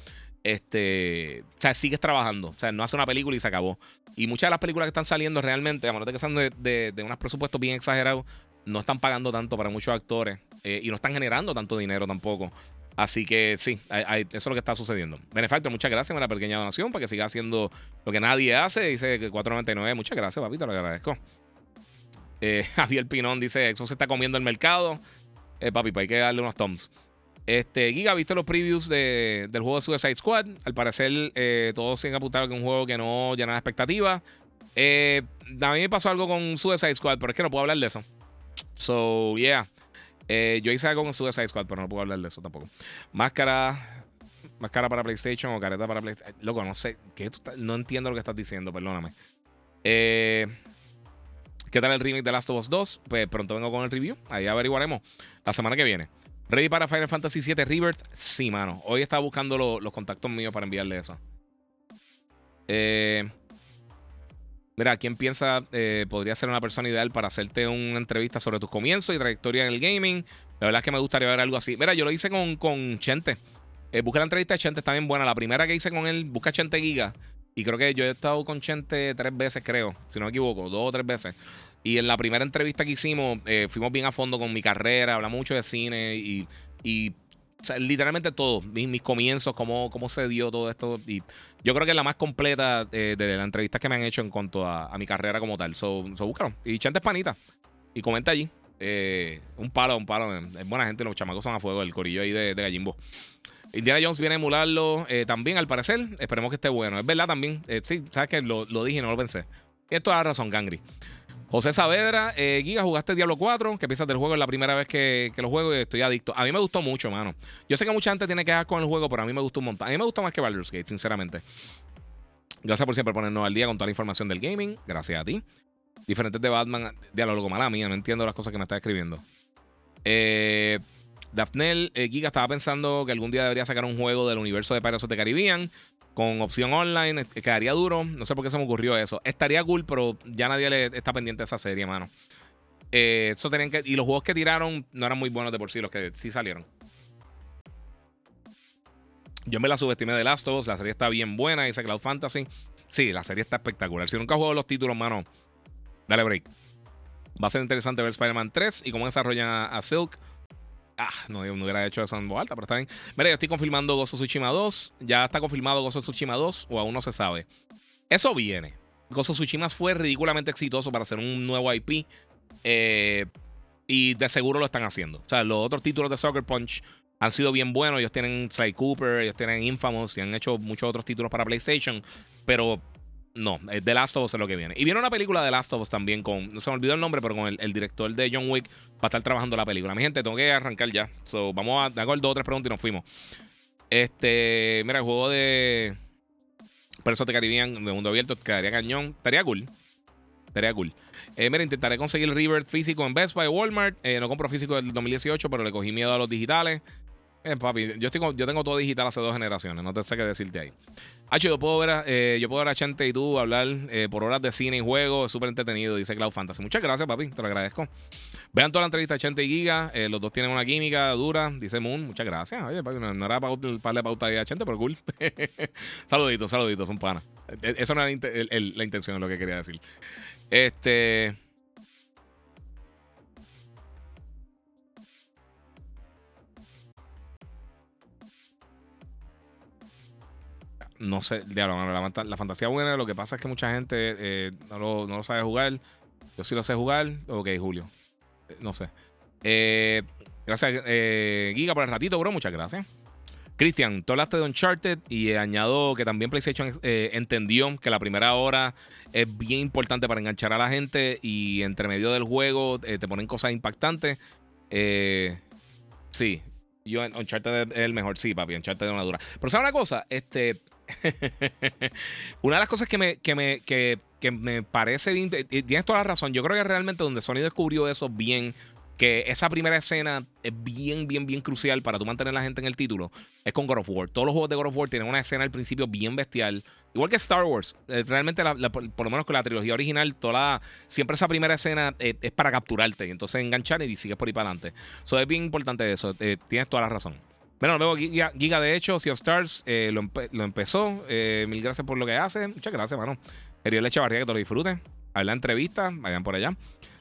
Este, o sea, sigues trabajando. O sea, no hace una película y se acabó. Y muchas de las películas que están saliendo realmente, a menos de que sean de, de, unos presupuestos bien exagerados, no están pagando tanto para muchos actores eh, y no están generando tanto dinero tampoco. Así que sí, eso es lo que está sucediendo. Benefactor, muchas gracias por la pequeña donación para que siga haciendo lo que nadie hace. Dice que 4.99. Muchas gracias, papito, lo agradezco. Eh, Javier Pinón dice: Eso se está comiendo el mercado. Eh, papi, pues hay que darle unos thumbs. Este, Giga, ¿viste los previews del juego de Suicide Squad? Al parecer, eh, todos se han apuntado que es un juego que no llena expectativas. Eh, a me pasó algo con Suicide Squad, pero es que no puedo hablar de eso. So, yeah. Eh, yo hice algo con Suicide Squad, pero no puedo hablar de eso tampoco. Máscara. Máscara para PlayStation o careta para PlayStation. Loco, no sé. ¿qué no entiendo lo que estás diciendo, perdóname. ¿Qué tal el remake de Last of Us 2? Pues pronto vengo con el review. Ahí averiguaremos la semana que viene. ¿Ready para Final Fantasy VII Rebirth? Sí, mano. Hoy estaba buscando los contactos míos para enviarle eso. Eh, mira, ¿quién piensa eh, podría ser una persona ideal para hacerte una entrevista sobre tus comienzos y trayectoria en el gaming? La verdad es que me gustaría ver algo así. Mira, yo lo hice con, con Chente. Eh, busca la entrevista de Chente, está bien buena. La primera que hice con él, busca Chente Giga. Y creo que yo he estado con Chente tres veces, creo. Si no me equivoco, dos o tres veces. Y en la primera entrevista que hicimos, eh, fuimos bien a fondo con mi carrera, hablamos mucho de cine y, literalmente todo, mis, comienzos, cómo, cómo se dio todo esto. Y yo creo que es la más completa eh, de las entrevistas que me han hecho en cuanto a, mi carrera como tal. So, so búscalo. Y Chante Panita. Y comenta allí. Eh, un palo, un palo. Es buena gente, los chamacos son a fuego, el corillo ahí de, Gallimbo. Indiana Jones viene a emularlo también, al parecer. Esperemos que esté bueno. Es verdad también. sí, sabes que lo, lo, dije y no lo pensé. Y esto es la razón, Gangri. José Saavedra, eh, Giga, jugaste Diablo 4, que piensas del juego, es la primera vez que, lo juego y estoy adicto. A mí me gustó mucho, mano. Yo sé que mucha gente tiene que ver con el juego, pero a mí me gustó un montón. A mí me gustó más que Baldur's Gate, sinceramente. Gracias por siempre ponernos al día con toda la información del gaming. Gracias a ti. Diferentes de Batman. Diálogo mala mía, no entiendo las cosas que me está escribiendo. Eh, Daphnel, eh, Giga estaba pensando que algún día debería sacar un juego del universo de Pirates of the Caribbean con opción online. Quedaría duro. No sé por qué se me ocurrió eso. Estaría cool, pero ya nadie le está pendiente de esa serie, mano. Eh, eso tenían que, y los juegos que tiraron no eran muy buenos de por sí, los que sí salieron. Yo me la subestimé de Last of Us. La serie está bien buena, dice Cloud Fantasy. Sí, la serie está espectacular. Si nunca has jugado los títulos, mano, dale break. Va a ser interesante ver Spider-Man 3 y cómo desarrollan a Silk. Ah, no, no hubiera hecho eso en voz alta, pero está bien. Mira, yo estoy confirmando Gozo Tsushima 2. Ya está confirmado Gozo Tsushima 2 o aún no se sabe. Eso viene. Gozo Tsushima fue ridículamente exitoso para hacer un nuevo IP. Eh, y de seguro lo están haciendo. O sea, los otros títulos de Soccer Punch han sido bien buenos. Ellos tienen Sly Cooper, ellos tienen Infamous y han hecho muchos otros títulos para PlayStation. Pero no, eh, The Last of Us es lo que viene. Y viene una película de Last of Us también con, no se me olvidó el nombre, pero con el, director de John Wick para estar trabajando la película. Mi gente, tengo que arrancar ya. So, vamos a hago dos o tres preguntas y nos fuimos. Este, mira, el juego de Perso de Caribbean de mundo abierto quedaría cañón. Estaría cool. Estaría cool. Eh, mira, intentaré conseguir el River físico en Best Buy Walmart. Eh, no compro físico del 2018, pero le cogí miedo a los digitales. Eh, papi, yo, tengo todo digital hace dos generaciones, no te sé qué decirte ahí. Hacho, yo puedo ver a, eh, yo puedo ver a Chente y tú hablar eh, por horas de cine y juego, es súper entretenido, dice Cloud Fantasy. Muchas gracias, papi, te lo agradezco. Vean toda la entrevista de Chente y Giga, los dos tienen una química dura, dice Moon, muchas gracias. Oye, papi, no, era para darle pauta a Chente, pero cool. saluditos, saluditos, son panas. Eso no era la intención, es lo que quería decir. Este. No sé, la, la, fantasía buena, lo que pasa es que mucha gente eh, no, lo, sabe jugar. Yo sí lo sé jugar. Ok, Julio. Eh, no sé. Eh, gracias, Giga, por el ratito, bro. Muchas gracias. Cristian, tú hablaste de Uncharted y añado que también PlayStation entendió que la primera hora es bien importante para enganchar a la gente y entre medio del juego te ponen cosas impactantes. sí, yo Uncharted es el mejor, sí, papi. Uncharted es una dura. Pero ¿sabes una cosa? Este, Una de las cosas que me, que me, que, me parece bien, tienes toda la razón, yo creo que realmente donde Sony descubrió eso bien, que esa primera escena es bien, bien, bien crucial para tú mantener a la gente en el título, es con God of War. Todos los juegos de God of War tienen una escena al principio bien bestial. Igual que Star Wars, eh, realmente, por lo menos con la trilogía original, toda siempre esa primera escena eh, es para capturarte y entonces enganchar y sigues por ahí para adelante. Eso es bien importante eso, eh, tienes toda la razón. Bueno, luego Giga, Giga de hecho, Sea of Stars eh, lo, empezó. Eh, mil gracias por lo que hace. Muchas gracias, mano. Ariel Echevarría, que te lo disfruten. A la entrevista, vayan por allá.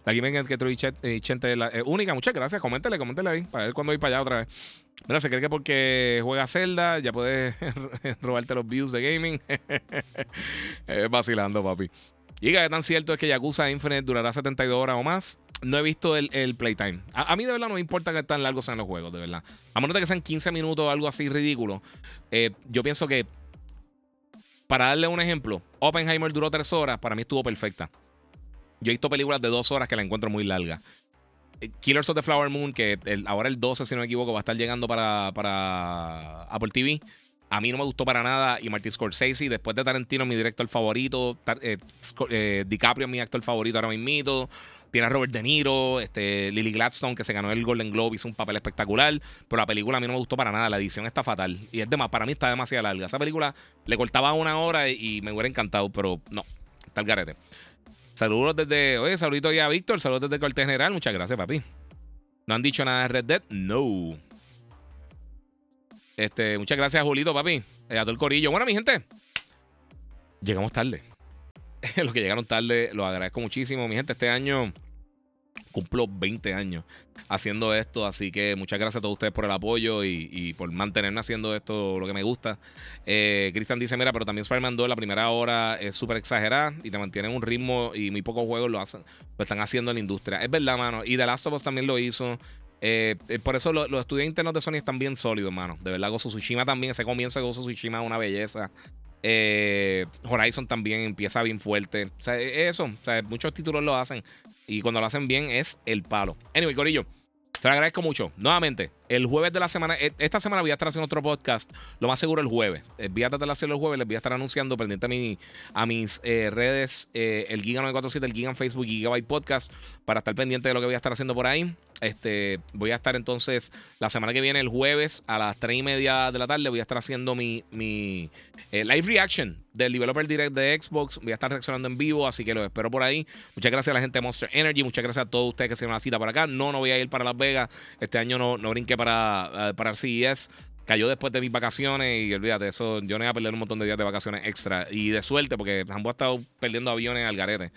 La Gaming que Troy Chente la única. Muchas gracias. Coméntele, coméntele ahí para ver cuándo voy para allá otra vez. Mira, se cree que porque juega Zelda ya puedes robarte los views de gaming. vacilando, papi. Y que tan cierto es que Yakuza Infinite durará 72 horas o más. No he visto el, playtime. A, mí de verdad no me importa que tan largos sean los juegos, de verdad. A menos de que sean 15 minutos o algo así ridículo. Eh, yo pienso que, para darle un ejemplo, Oppenheimer duró 3 horas, para mí estuvo perfecta. Yo he visto películas de 2 horas que la encuentro muy larga. Eh, Killers of the Flower Moon, que ahora el 12, si no me equivoco, va a estar llegando para, para Apple TV. A mí no me gustó para nada. Y Martin Scorsese, después de Tarantino, mi director favorito. Eh, DiCaprio, mi actor favorito ahora mismo. Tiene a Robert De Niro, este, Lily Gladstone, que se ganó el Golden Globe, hizo un papel espectacular. Pero la película a mí no me gustó para nada. La edición está fatal. Y es demás, para mí está demasiado larga. Esa película le cortaba una hora y, me hubiera encantado, pero no. Está el garete. Saludos desde. Oye, saludito ya a Víctor. Saludos desde el cuartel general. Muchas gracias, papi. ¿No han dicho nada de Red Dead? No. Este, muchas gracias, Julito, papi. Eh, a todo el corillo. Bueno, mi gente, llegamos tarde. Los que llegaron tarde, los agradezco muchísimo. Mi gente, este año cumplo 20 años haciendo esto, así que muchas gracias a todos ustedes por el apoyo y, por mantenerme haciendo esto lo que me gusta. Eh, Cristian dice, mira, pero también Spider-Man 2 la primera hora es súper exagerada y te mantienen un ritmo y muy pocos juegos lo hacen, lo están haciendo en la industria. Es verdad, mano. Y The Last of Us también lo hizo. Eh, eh, por eso los estudios internos de Sony están bien sólidos, mano. De verdad, Gozo Tsushima también, ese comienzo de Gozo Tsushima es una belleza. Eh, Horizon también empieza bien fuerte. O sea, e, eso, muchos títulos lo hacen. Y cuando lo hacen bien es el palo. Anyway, Corillo. Se lo agradezco mucho. Nuevamente, el jueves de la semana, e, esta semana voy a estar haciendo otro podcast, lo más seguro el jueves. Eh, voy a tratar de hacerlo el jueves, les voy a estar anunciando pendiente a, mi, a mis eh, redes, eh, el Giga 947, el Giga en Facebook Gigabyte Podcast, para estar pendiente de lo que voy a estar haciendo por ahí. Este, voy a estar entonces la semana que viene, el jueves, a las 3 y media de la tarde, voy a estar haciendo mi, mi live reaction del Developer Direct de Xbox. Voy a estar reaccionando en vivo, así que lo espero por ahí. Muchas gracias a la gente de Monster Energy, muchas gracias a todos ustedes que se a la cita por acá. No, no voy a ir para Las Vegas. Este año no, no brinqué para para, para el CES. Cayó después de mis vacaciones y olvídate, eso yo no iba a perder un montón de días de vacaciones extra. Y de suerte, porque ambos ha estado perdiendo aviones al garete.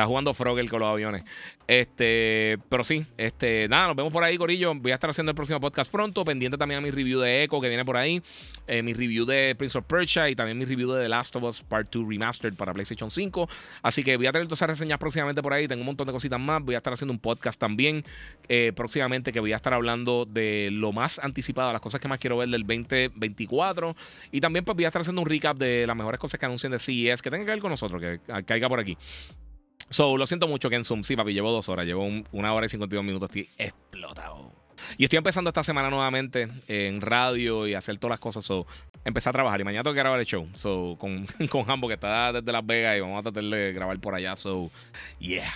Está jugando Frogger con los aviones. Este, pero sí, este, nada, nos vemos por ahí, Corillo. Voy a estar haciendo el próximo podcast pronto. Pendiente también a mi review de Echo que viene por ahí. Eh, mi review de Prince of Persia y también mi review de The Last of Us Part 2 Remastered para PlayStation 5. Así que voy a tener todas esas reseñas próximamente por ahí. Tengo un montón de cositas más. Voy a estar haciendo un podcast también eh, próximamente que voy a estar hablando de lo más anticipado, las cosas que más quiero ver del 2024. Y también pues voy a estar haciendo un recap de las mejores cosas que anuncian de CES que tengan que ver con nosotros, que caiga por aquí. So, lo siento mucho, Ken Zoom. Sí, papi, llevo dos horas. Llevo una hora y 52 minutos. Estoy explotado. Y estoy empezando esta semana nuevamente en radio y hacer todas las cosas. So, empecé a trabajar y mañana tengo que grabar el show. So, con, con Hambo, que está desde Las Vegas y vamos a tratar de grabar por allá. So, yeah.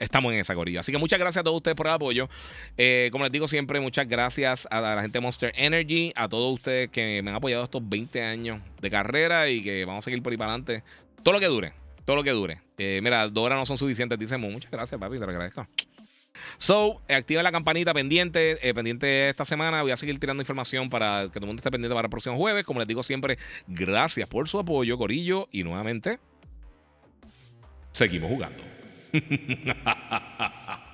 Estamos en esa corilla. Así que muchas gracias a todos ustedes por el apoyo. Eh, como les digo siempre, muchas gracias a la gente de Monster Energy, a todos ustedes que me han apoyado estos 20 años de carrera y que vamos a seguir por ahí para adelante. Todo lo que dure todo lo que dure. Mira, dos horas no son suficientes, dice Muchas gracias, papi, te lo agradezco. So, activa la campanita pendiente, eh, pendiente esta semana. Voy a seguir tirando información para que todo el mundo esté pendiente para el próximo jueves. Como les digo siempre, gracias por su apoyo, Corillo. Y nuevamente, seguimos jugando.